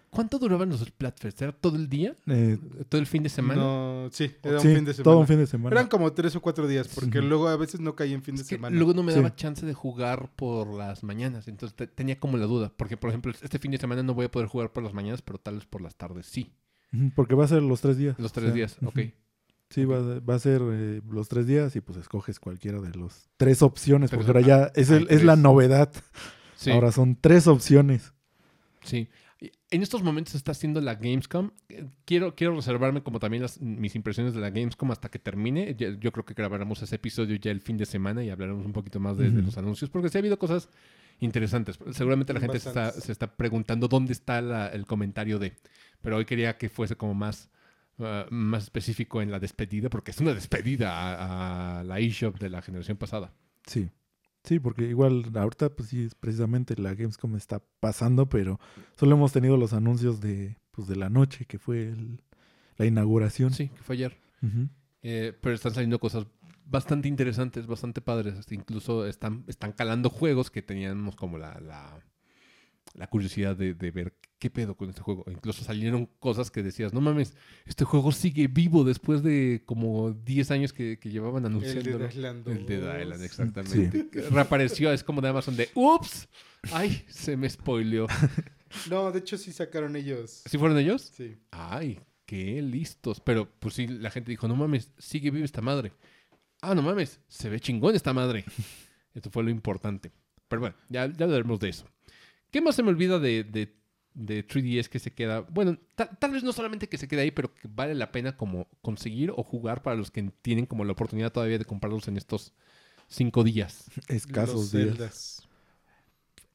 Speaker 1: ¿Cuánto duraban los Splatfest? ¿Era todo el día?
Speaker 2: Eh,
Speaker 1: ¿Todo el fin de semana?
Speaker 3: No, sí, era
Speaker 2: sí,
Speaker 3: un fin de semana.
Speaker 2: todo un fin de semana.
Speaker 3: Eran como tres o cuatro días, porque luego a veces no caía en fin de
Speaker 1: que
Speaker 3: semana.
Speaker 1: luego no me
Speaker 2: Sí.
Speaker 1: daba chance de jugar por las mañanas, entonces te- tenía como la duda, porque por ejemplo este fin de semana no voy a poder jugar por las mañanas, pero tal vez por las tardes sí,
Speaker 2: Porque va a ser los tres días.
Speaker 1: los
Speaker 2: o
Speaker 1: tres
Speaker 2: sea,
Speaker 1: días, ok.
Speaker 2: Sí, va, a- va a ser eh, los tres días y pues escoges cualquiera de los tres opciones, porque ahora ya es,
Speaker 1: hay
Speaker 2: el- es la novedad.
Speaker 1: Sí,
Speaker 2: Ahora son tres opciones.
Speaker 1: sí. En estos momentos está haciendo la Gamescom. Eh, Quiero, quiero reservarme como también las- mis impresiones de la Gamescom hasta que termine. Yo creo que grabaremos ese episodio ya el fin de semana y hablaremos un poquito más de, los anuncios, porque sí ha habido cosas interesantes. Seguramente la gente se está, se está preguntando dónde está la- el comentario de. Pero hoy quería que fuese como más, ah, más específico en la despedida, porque es una despedida a, a la eShop de la generación pasada.
Speaker 2: Sí. Sí, porque igual ahorita pues sí, es precisamente la Gamescom está pasando, pero solo hemos tenido los anuncios de, pues, de la noche, que fue el- la inauguración.
Speaker 1: Sí, que fue ayer. Eh, pero están saliendo cosas bastante interesantes, bastante padres. Incluso están, están calando juegos que teníamos como la, la, la curiosidad de, de ver qué pedo con este juego. Incluso salieron cosas que decías, no mames, este juego sigue vivo después de como 10 años que, que llevaban
Speaker 3: El
Speaker 1: anunciando.
Speaker 3: de Island.
Speaker 1: El Island,
Speaker 3: Sí.
Speaker 1: exactamente. Reapareció, es como de Amazon de, ups, ay, se me spoileó.
Speaker 3: No, de hecho sí sacaron ellos.
Speaker 1: ¿Sí fueron ellos?
Speaker 3: Sí.
Speaker 1: Ay, qué listos. Pero pues sí, la gente dijo, no mames, sigue viva esta madre. Ah, no mames, se ve chingón esta madre. Esto fue lo importante. Pero bueno, ya, ya hablaremos de eso. ¿Qué más se me olvida de, de, de 3DS que se queda? Bueno, ta- tal vez no solamente que se quede ahí, pero que vale la pena como conseguir o jugar para los que tienen como la oportunidad todavía de comprarlos en estos cinco días.
Speaker 2: Escasos
Speaker 3: Los
Speaker 2: días.
Speaker 3: Zeldas.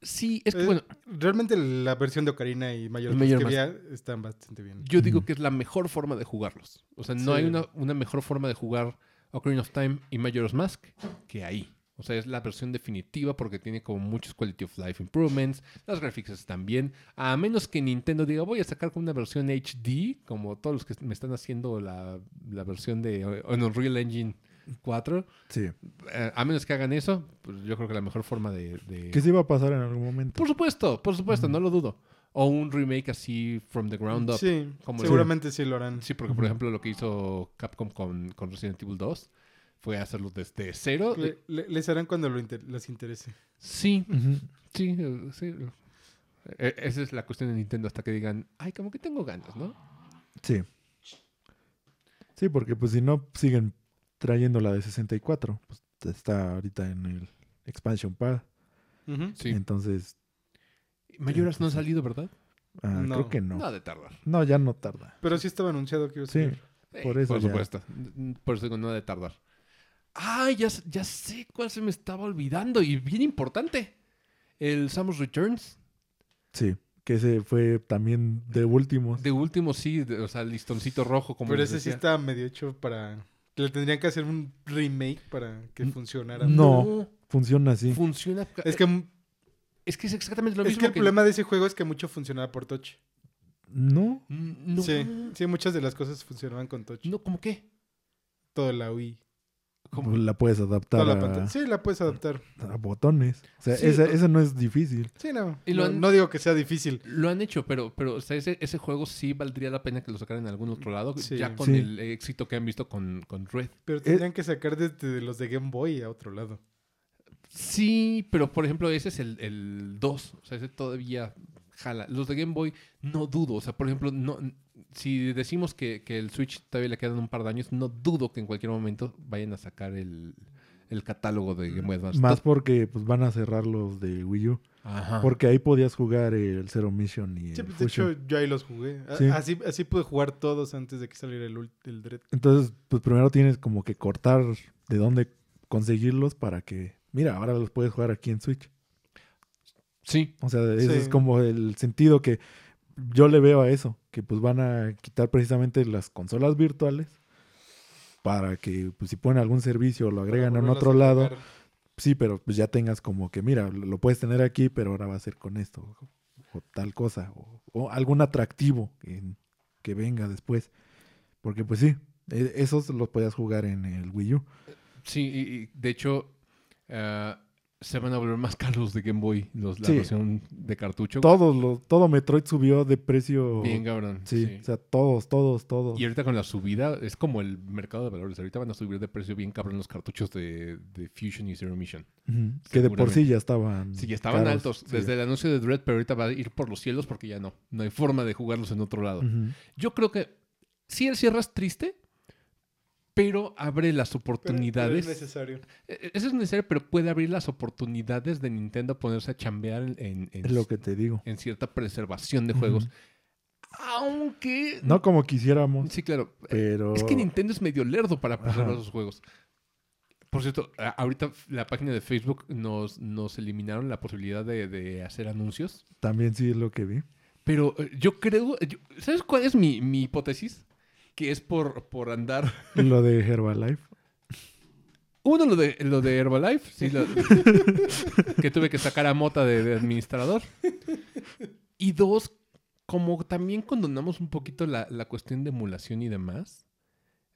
Speaker 1: Sí, es que
Speaker 3: Eh,
Speaker 1: bueno,
Speaker 3: Realmente la versión de Ocarina y Mayor que había están bastante bien.
Speaker 1: yo digo que es la mejor forma de jugarlos. O sea, no
Speaker 3: Sí.
Speaker 1: hay una, una mejor forma de jugar Ocarina of Time y Majora's Mask que ahí. O sea, es la versión definitiva porque tiene como muchos quality of life improvements. Las gráficas están bien. A menos que Nintendo diga, voy a sacar con una versión HD, como todos los que me están haciendo la, la versión de eh, Unreal Engine 4.
Speaker 2: Sí.
Speaker 1: Eh, a menos que hagan eso, pues yo creo que la mejor forma de... de-
Speaker 2: Que sí va a pasar en algún momento.
Speaker 1: Por supuesto, por supuesto, no lo dudo. O un remake así from the ground up. Sí,
Speaker 3: Sí,
Speaker 1: Como-
Speaker 3: seguramente sí lo harán.
Speaker 1: porque por ejemplo lo que hizo Capcom con, con Resident Evil 2 fue hacerlo desde cero.
Speaker 3: Le- le- les harán cuando lo inter- les interese.
Speaker 1: Sí, sí, eh, sí. Eh, Esa es la cuestión de Nintendo hasta que digan, ay, como que tengo ganas, ¿no?
Speaker 2: Sí. Sí, porque pues si no siguen trayendo la de 64, pues está ahorita en el expansion pad.
Speaker 1: Sí.
Speaker 2: Entonces,
Speaker 1: Mayoras no ha salido, ¿verdad?
Speaker 2: ah,
Speaker 3: No.
Speaker 2: creo que no.
Speaker 1: No ha de tardar.
Speaker 2: No, ya no tarda.
Speaker 3: Pero sí estaba anunciado que iba a
Speaker 2: Sí. Por eso
Speaker 1: Por
Speaker 2: ya.
Speaker 1: supuesto. Por eso digo, no ha de tardar. Ay, ya, s- ya sé cuál se me estaba olvidando y bien importante. El Samus Returns.
Speaker 2: Sí, que ese fue también de últimos.
Speaker 1: De último, sí, de- o sea, el listoncito rojo como
Speaker 3: Pero ese sí está medio hecho para... Le tendrían que hacer un remake para que
Speaker 2: N-
Speaker 3: funcionara.
Speaker 2: No. Funciona así.
Speaker 1: Funciona.
Speaker 3: Es que,
Speaker 1: es que es exactamente lo
Speaker 3: es
Speaker 1: mismo.
Speaker 3: que el problema de ese juego es que mucho funcionaba por touch.
Speaker 2: No,
Speaker 1: Mm, No.
Speaker 3: Sí, sí, muchas de las cosas funcionaban con touch.
Speaker 1: No, ¿cómo qué?
Speaker 3: Toda la Wii.
Speaker 1: ¿Cómo?
Speaker 2: pues la puedes adaptar
Speaker 3: la
Speaker 2: a.
Speaker 3: Sí, la puedes adaptar.
Speaker 2: a botones. O sea,
Speaker 1: Sí,
Speaker 2: esa-
Speaker 1: no.
Speaker 2: eso no es difícil.
Speaker 3: Sí, no.
Speaker 1: Y lo
Speaker 3: no,
Speaker 1: han-
Speaker 3: no digo que sea difícil.
Speaker 1: Lo han hecho, pero, pero o sea, ese, ese juego sí valdría la pena que lo sacaran en algún otro lado,
Speaker 3: Sí.
Speaker 1: ya con
Speaker 2: Sí.
Speaker 1: el éxito que han visto con, con Red.
Speaker 3: Pero tendrían que sacar desde los de Game Boy a otro lado.
Speaker 1: Sí, pero por ejemplo, ese es el, el 2. O sea, ese todavía jala. Los de Game Boy, no dudo. O sea, por ejemplo, no, si decimos que, que el Switch todavía le quedan un par de años, no dudo que en cualquier momento vayan a sacar el, el catálogo de Game Boy Advance.
Speaker 2: Más porque pues van a cerrar los de Wii U.
Speaker 1: Ajá.
Speaker 2: Porque ahí podías jugar el Zero Mission y
Speaker 3: Sí,
Speaker 2: el
Speaker 3: pues, de hecho, yo ahí los jugué.
Speaker 2: Sí.
Speaker 3: Así, así pude jugar todos antes de que saliera el, ult- el Dread.
Speaker 2: Entonces, pues primero tienes como que cortar de dónde conseguirlos para que, mira, ahora los puedes jugar aquí en Switch.
Speaker 1: Sí.
Speaker 2: O sea, ese
Speaker 3: Sí.
Speaker 2: es como el sentido que yo le veo a eso, que pues van a quitar precisamente las consolas virtuales para que pues si ponen algún servicio o lo agregan en otro lado,
Speaker 3: jugar.
Speaker 2: sí, pero pues ya tengas como que, mira, lo puedes tener aquí, pero ahora va a ser con esto, o, o tal cosa, o, o algún atractivo que, que venga después. Porque pues sí, e- esos los podías jugar en el Wii U.
Speaker 1: Sí, y, y, de hecho, ah, se van a volver más caros de Game Boy, los, la
Speaker 2: Sí.
Speaker 1: versión de cartucho.
Speaker 2: Todos los, todo Metroid subió de precio.
Speaker 1: Bien, cabrón.
Speaker 2: sí,
Speaker 1: sí.
Speaker 2: o sea, todos, todos, todos.
Speaker 1: Y ahorita con la subida, es como el mercado de valores. Ahorita van a subir de precio bien cabrón los cartuchos de, de Fusion y Zero Mission.
Speaker 2: Que de por sí ya estaban.
Speaker 1: Sí, ya estaban
Speaker 2: caros,
Speaker 1: altos
Speaker 2: sí.
Speaker 1: desde el anuncio de Dread, pero ahorita va a ir por los cielos porque ya no. No hay forma de jugarlos en otro lado. Yo creo que sí el cierre es triste, pero abre las
Speaker 3: Pero- pero
Speaker 1: oportunidades.
Speaker 3: es necesario.
Speaker 1: Eh, Eso es necesario, pero puede abrir las oportunidades de Nintendo a ponerse a chambear en, en- en-
Speaker 2: Es lo que te digo.
Speaker 1: en cierta preservación de juegos. Aunque.
Speaker 2: No como quisiéramos,
Speaker 1: Sí, claro.
Speaker 2: pero.
Speaker 1: Es que Nintendo es medio lerdo para preservar sus juegos. Por cierto, ahorita la página de Facebook nos, nos eliminaron la posibilidad de, de hacer anuncios.
Speaker 2: También sí es lo que vi.
Speaker 1: Pero eh, yo creo. yo- ¿Sabes cuál es mi, mi hipótesis? Que es por, por andar.
Speaker 2: Lo de Herbalife.
Speaker 1: Uno, lo de, lo de Herbalife. Sí, lo- que tuve que sacar a Mota de, de administrador. Y dos, como también condonamos un poquito la, la cuestión de emulación y demás.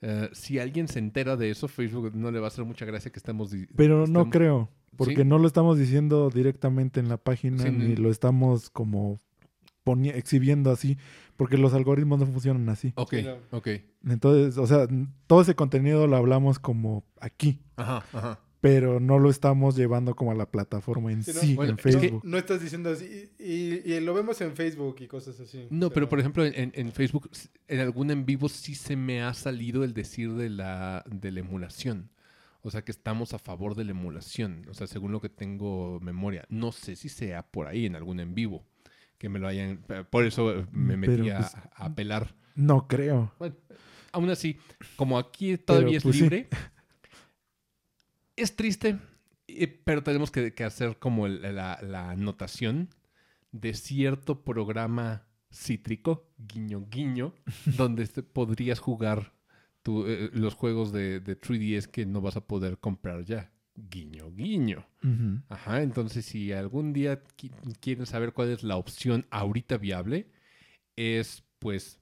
Speaker 1: eh, si alguien se entera de eso, Facebook no le va a hacer mucha gracia que estemos...
Speaker 2: Pero no creo. Porque
Speaker 1: ¿Sí?
Speaker 2: no lo estamos diciendo directamente en la página,
Speaker 1: Sí,
Speaker 2: ni
Speaker 1: no.
Speaker 2: lo estamos como exhibiendo así. Porque los algoritmos no funcionan así.
Speaker 1: Ok,
Speaker 3: Sí, no.
Speaker 1: ok.
Speaker 2: Entonces, o sea, todo ese contenido lo hablamos como aquí.
Speaker 1: Ajá, ajá.
Speaker 2: Pero no lo estamos llevando como a la plataforma en
Speaker 3: Sí,
Speaker 2: sí,
Speaker 3: no.
Speaker 1: Bueno,
Speaker 2: en
Speaker 1: es que-
Speaker 2: Facebook.
Speaker 3: No estás diciendo así. Y, y- y lo vemos en Facebook y cosas así.
Speaker 1: No, pero por ejemplo, en, en Facebook, en algún en vivo sí se me ha salido el decir de la, de la emulación. O sea, que estamos a favor de la emulación. O sea, según lo que tengo memoria. No sé si sea por ahí en algún en vivo. Que me lo hayan... Por eso me metí
Speaker 2: pero,
Speaker 1: a,
Speaker 2: pues,
Speaker 1: a apelar.
Speaker 2: No creo.
Speaker 1: Bueno, aún así, como aquí todavía es
Speaker 2: pues, sí.
Speaker 1: libre, es triste, pero tenemos que, que hacer como el- la, la anotación de cierto programa cítrico, guiño guiño, donde podrías jugar tu, eh, los juegos de, de 3DS que no vas a poder comprar ya. Guiño guiño. Ajá, entonces si algún día qui- quieren saber cuál es la opción ahorita viable, es pues,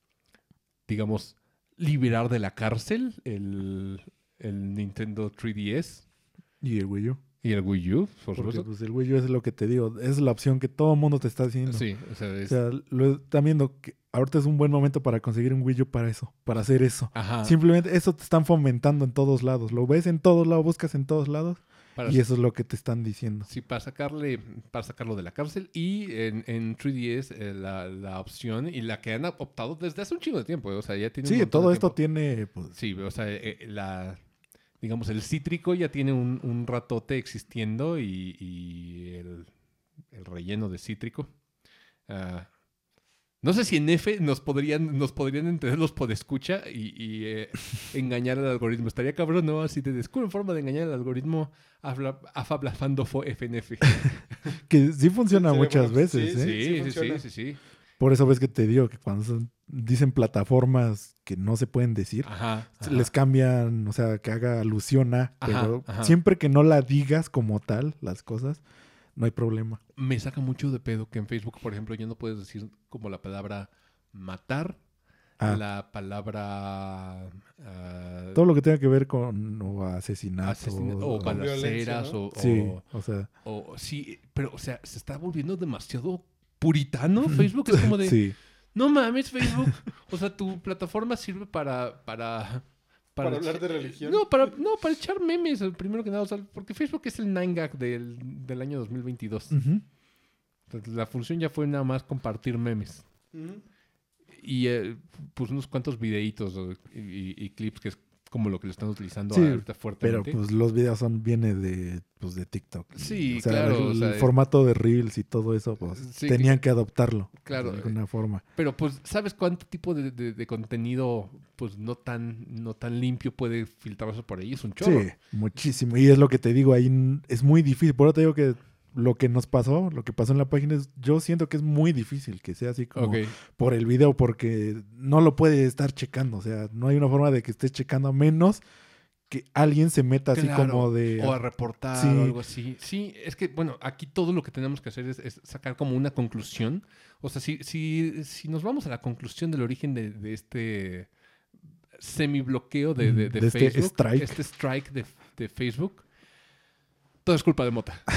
Speaker 1: digamos, liberar de la cárcel el, el Nintendo 3DS
Speaker 2: Y el Wii U.
Speaker 1: y el Wii U, por
Speaker 2: Porque
Speaker 1: supuesto.
Speaker 2: pues, el Wii U es lo que te digo. Es la opción que todo el mundo te está haciendo.
Speaker 1: Sí, o sea,
Speaker 2: O
Speaker 1: es-
Speaker 2: sea, lo están viendo que ahorita es un buen momento para conseguir un Wii U para eso, para hacer eso.
Speaker 1: ajá,
Speaker 2: Simplemente eso te están fomentando en todos lados. Lo ves en todos lados, buscas en todos lados
Speaker 1: para,
Speaker 2: y eso es lo que te están diciendo.
Speaker 1: sí, para sacarle, para sacarlo de la cárcel y en, en 3DS eh, la, la opción y la que han optado desde hace un chingo de tiempo, eh, o sea, ya tiene
Speaker 2: Sí, todo
Speaker 1: de
Speaker 2: esto tiene pues,
Speaker 1: Sí, o sea, eh, eh, la, digamos, el cítrico ya tiene un, un ratote existiendo y, y el, el relleno de cítrico. ah, no sé si en F nos podrían, nos podrían entender los podescucha y, y eh, engañar al algoritmo. Estaría cabrón, ¿no? Así de descubren forma de engañar al algoritmo afablafando fo FNF.
Speaker 2: que sí funciona muchas
Speaker 3: bueno.
Speaker 2: veces,
Speaker 3: Sí,
Speaker 2: ¿eh?
Speaker 1: Sí, sí, sí, sí, sí.
Speaker 2: Por eso ves que te digo que cuando son- dicen plataformas que no se pueden decir,
Speaker 1: Ajá. ajá.
Speaker 2: les cambian, o sea, que haga alusión a,
Speaker 1: Ajá,
Speaker 2: pero
Speaker 1: ajá.
Speaker 2: siempre que no la digas como tal, las cosas, no hay problema.
Speaker 1: me saca mucho de pedo que en Facebook, por ejemplo, ya no puedes decir como la palabra matar,
Speaker 2: Ah,
Speaker 1: la palabra ah,
Speaker 2: todo lo que tenga que ver con o asesinato.
Speaker 1: asesina- o
Speaker 2: o-
Speaker 1: balaceras o,
Speaker 2: sí,
Speaker 1: o-
Speaker 2: o sea,
Speaker 1: o- sí, pero o sea, se está volviendo demasiado puritano Facebook, es como de
Speaker 2: sí.
Speaker 1: no mames Facebook, o sea, tu plataforma sirve para para
Speaker 3: Para hablar de religión.
Speaker 1: No, para no, para echar memes, primero que nada, o sea, porque Facebook es el 9gag del, del año 2022.
Speaker 2: Ujú.
Speaker 1: Entonces, la función ya fue nada más compartir memes. Y eh, pues unos cuantos videitos y- y clips que es como lo que lo están utilizando
Speaker 2: Sí,
Speaker 1: ahorita
Speaker 2: Pero
Speaker 1: fuertemente.
Speaker 2: pues los videos son viene de pues de TikTok.
Speaker 1: Sí,
Speaker 2: o sea,
Speaker 1: claro,
Speaker 2: El,
Speaker 1: o sea,
Speaker 2: formato de reels y todo eso, pues
Speaker 1: Sí,
Speaker 2: tenían que adoptarlo.
Speaker 1: claro,
Speaker 2: De alguna forma.
Speaker 1: Pero pues, ¿sabes cuánto tipo de, de- de contenido pues no tan, no tan limpio puede filtrarse por ahí? Es un chorro.
Speaker 2: Sí, muchísimo. Y es lo que te digo, ahí es muy difícil. Por eso te digo que lo que nos pasó, lo que pasó en la página, es, yo siento que es muy difícil que sea así como por el video, porque no lo puede estar checando. O sea, no hay una forma de que estés checando a menos que alguien se meta así
Speaker 1: Claro,
Speaker 2: como de...
Speaker 1: O a reportar
Speaker 2: Sí.
Speaker 1: o algo así. Sí, es que, bueno, aquí todo lo que tenemos que hacer es, es sacar como una conclusión. O sea, si, si, si nos vamos a la conclusión del origen de, de este semibloqueo de, de, de
Speaker 2: De este
Speaker 1: Facebook,
Speaker 2: strike.
Speaker 1: este strike de, de Facebook, todo es culpa de Mota.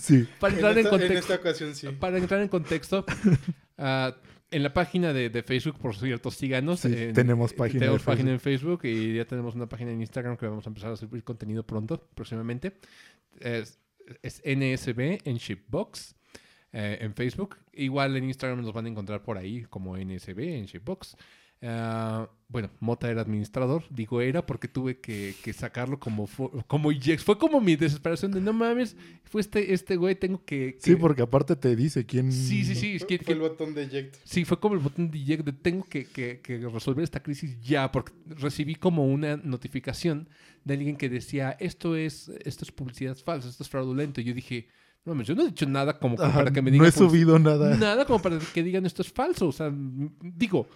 Speaker 2: Sí.
Speaker 1: Para
Speaker 3: En
Speaker 1: entrar en,
Speaker 3: esta, en
Speaker 1: contexto,
Speaker 3: esta ocasión sí.
Speaker 1: para entrar en contexto, ah, en la página de, de Facebook, por cierto, síganos.
Speaker 2: Sí,
Speaker 1: en-
Speaker 2: tenemos página
Speaker 1: tenemos
Speaker 2: de
Speaker 1: página en Facebook y ya tenemos una página en Instagram que vamos a empezar a subir contenido pronto, próximamente. Es, es NSB en Shipbox eh, en Facebook. Igual en Instagram nos van a encontrar por ahí como NSB en Shipbox. Ah, bueno, Mota era administrador, digo era porque tuve que, que sacarlo como, como EJEX. Fue como mi desesperación de no mames, fue este, este güey, tengo que...
Speaker 2: Sí,
Speaker 1: que-
Speaker 2: porque aparte te dice quién...
Speaker 1: Sí, sí, sí. es que-
Speaker 3: Fue
Speaker 1: que-
Speaker 3: el botón de eject.
Speaker 1: Sí, fue como el botón de eject de tengo que, que- que resolver esta crisis ya, porque recibí como una notificación de alguien que decía, esto es, esto es publicidad falsa, esto es fraudulento. Y yo dije, no mames, yo no he dicho nada como
Speaker 2: Ajá,
Speaker 1: para que me
Speaker 2: no
Speaker 1: digan...
Speaker 2: he subido nada.
Speaker 1: Nada como para que digan esto es falso. O sea, digo,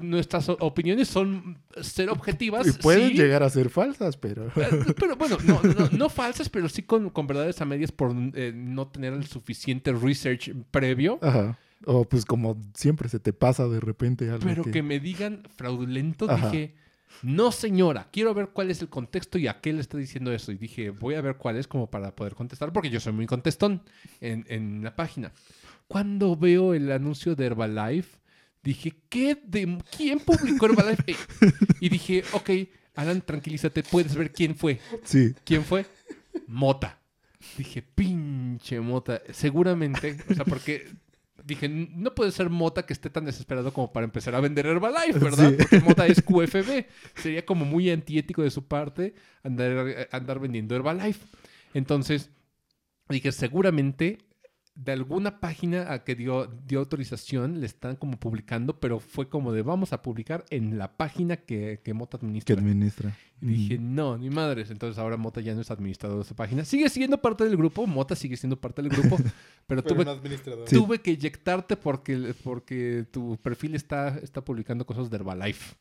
Speaker 1: nuestras opiniones son ser objetivas.
Speaker 2: Y pueden
Speaker 1: sí,
Speaker 2: llegar a ser falsas, pero...
Speaker 1: eh, Pero bueno, no, no, no falsas, pero sí con, con verdades a medias por eh, no tener el suficiente research previo.
Speaker 2: Ajá. O pues como siempre se te pasa de repente algo
Speaker 1: Pero
Speaker 2: que...
Speaker 1: que me digan fraudulento,
Speaker 2: Ajá.
Speaker 1: dije, no señora, quiero ver cuál es el contexto y a qué le está diciendo eso. Y dije, voy a ver cuál es como para poder contestar, porque yo soy muy contestón en, en la página. Cuando veo el anuncio de Herbalife, dije, ¿qué de quién publicó Herbalife? Eh, y dije, ok, Alan, tranquilízate, puedes ver quién fue.
Speaker 2: Sí,
Speaker 1: ¿Quién fue? Mota. Dije, pinche Mota. Seguramente, o sea, porque dije, no puede ser Mota que esté tan desesperado como para empezar a vender Herbalife, ¿verdad?
Speaker 2: Sí.
Speaker 1: Porque Mota es QFB. Sería como muy antiético de su parte andar, andar vendiendo Herbalife. Entonces, dije, seguramente de alguna página a que dio, dio autorización, le están como publicando, pero fue como de vamos a publicar en la página que, que Mota
Speaker 2: Que
Speaker 1: administra.
Speaker 2: administra.
Speaker 1: Y dije, no, ni madres. Entonces ahora Mota ya no es administrador de esa página. Sigue siendo parte del grupo, Mota sigue siendo parte del grupo, pero,
Speaker 3: Pero
Speaker 1: tuve.
Speaker 2: Sí.
Speaker 1: tuve que eyectarte porque, porque tu perfil está, está publicando cosas de Herbalife.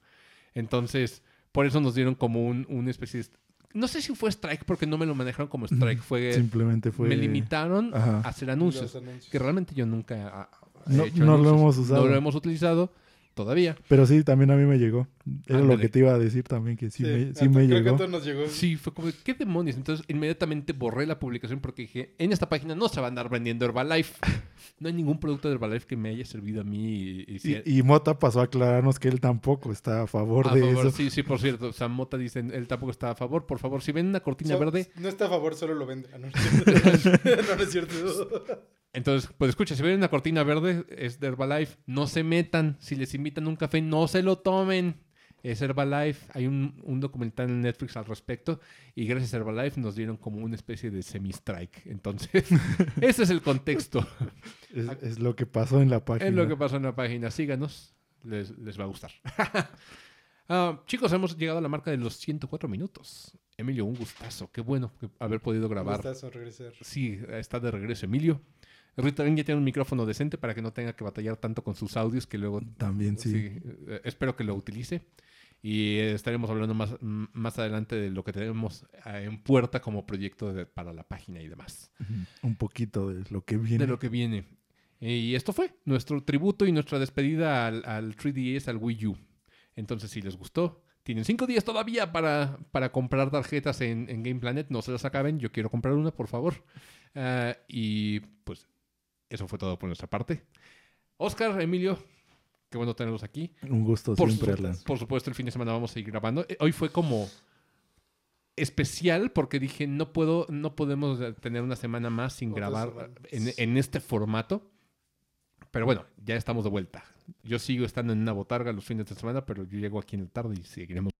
Speaker 1: Entonces, por eso nos dieron como un, una especie de... No sé si fue strike porque no me lo manejaron como strike. Fue,
Speaker 2: Simplemente fue.
Speaker 1: me limitaron
Speaker 2: Ajá.
Speaker 1: a hacer anuncios.
Speaker 3: Anuncios.
Speaker 1: Que realmente yo nunca he
Speaker 2: No-
Speaker 1: hecho
Speaker 2: no lo hemos usado.
Speaker 1: No lo hemos utilizado todavía.
Speaker 2: Pero sí, también a mí me llegó. Era lo que te iba a decir también, que sí,
Speaker 3: Sí,
Speaker 2: me,
Speaker 3: a-
Speaker 2: sí me
Speaker 3: creo que a
Speaker 2: llegó.
Speaker 3: todos nos llegó.
Speaker 1: Sí, fue como, ¿qué demonios? Entonces inmediatamente borré la publicación porque dije, en esta página no se va a andar vendiendo Herbalife. No hay ningún producto de Herbalife que me haya servido a mí. Y, y si-
Speaker 2: Y, y Mota pasó a aclararnos que él tampoco está a favor
Speaker 1: a
Speaker 2: de
Speaker 1: favor,
Speaker 2: eso.
Speaker 1: sí, sí, por cierto. O sea, Mota dice, él tampoco está a favor. Por favor, si ven una cortina
Speaker 3: So-
Speaker 1: verde,
Speaker 3: No está a favor, solo lo vende. Ah, no, no es cierto.
Speaker 1: entonces, pues escucha, si ven una cortina verde, es de Herbalife. No se metan. Si les invitan un café, no se lo tomen. Es Herbalife. Hay un, un documental en Netflix al respecto. Y gracias a Herbalife nos dieron como una especie de semi-strike. Entonces, ese es el contexto.
Speaker 2: Es, es lo que pasó en la página.
Speaker 1: Es lo que pasó en la página. Síganos. Les, les va a gustar. Ah, chicos, hemos llegado a la marca de los 104 minutos. Emilio, un gustazo. Qué bueno haber podido grabar.
Speaker 3: Gustazo regresar.
Speaker 1: Sí, está de regreso Emilio. Rita ya tiene un micrófono decente para que no tenga que batallar tanto con sus audios que luego...
Speaker 2: También sí.
Speaker 1: eh, espero que lo utilice. Y eh, estaremos hablando más, más adelante de lo que tenemos eh, en puerta como proyecto de- para la página y demás.
Speaker 2: Un poquito de lo que viene.
Speaker 1: De lo que viene. Y esto fue nuestro tributo y nuestra despedida al, al 3DS, al Wii U. Entonces, si les gustó, tienen cinco días todavía para, para comprar tarjetas en, en Game Planet. No se las acaben. Yo quiero comprar una, por favor. Ah, y pues eso fue todo por nuestra parte. Oscar, Emilio, qué bueno tenerlos aquí.
Speaker 2: Un gusto
Speaker 1: Por,
Speaker 2: siempre,
Speaker 1: su- por supuesto, el fin de semana vamos a seguir grabando. Eh, Hoy fue como especial porque dije no puedo, no podemos tener una semana más sin grabar en, en este formato. Pero bueno, ya estamos de vuelta. Yo sigo estando en una botarga los fines de semana, pero yo llego aquí en la tarde y seguiremos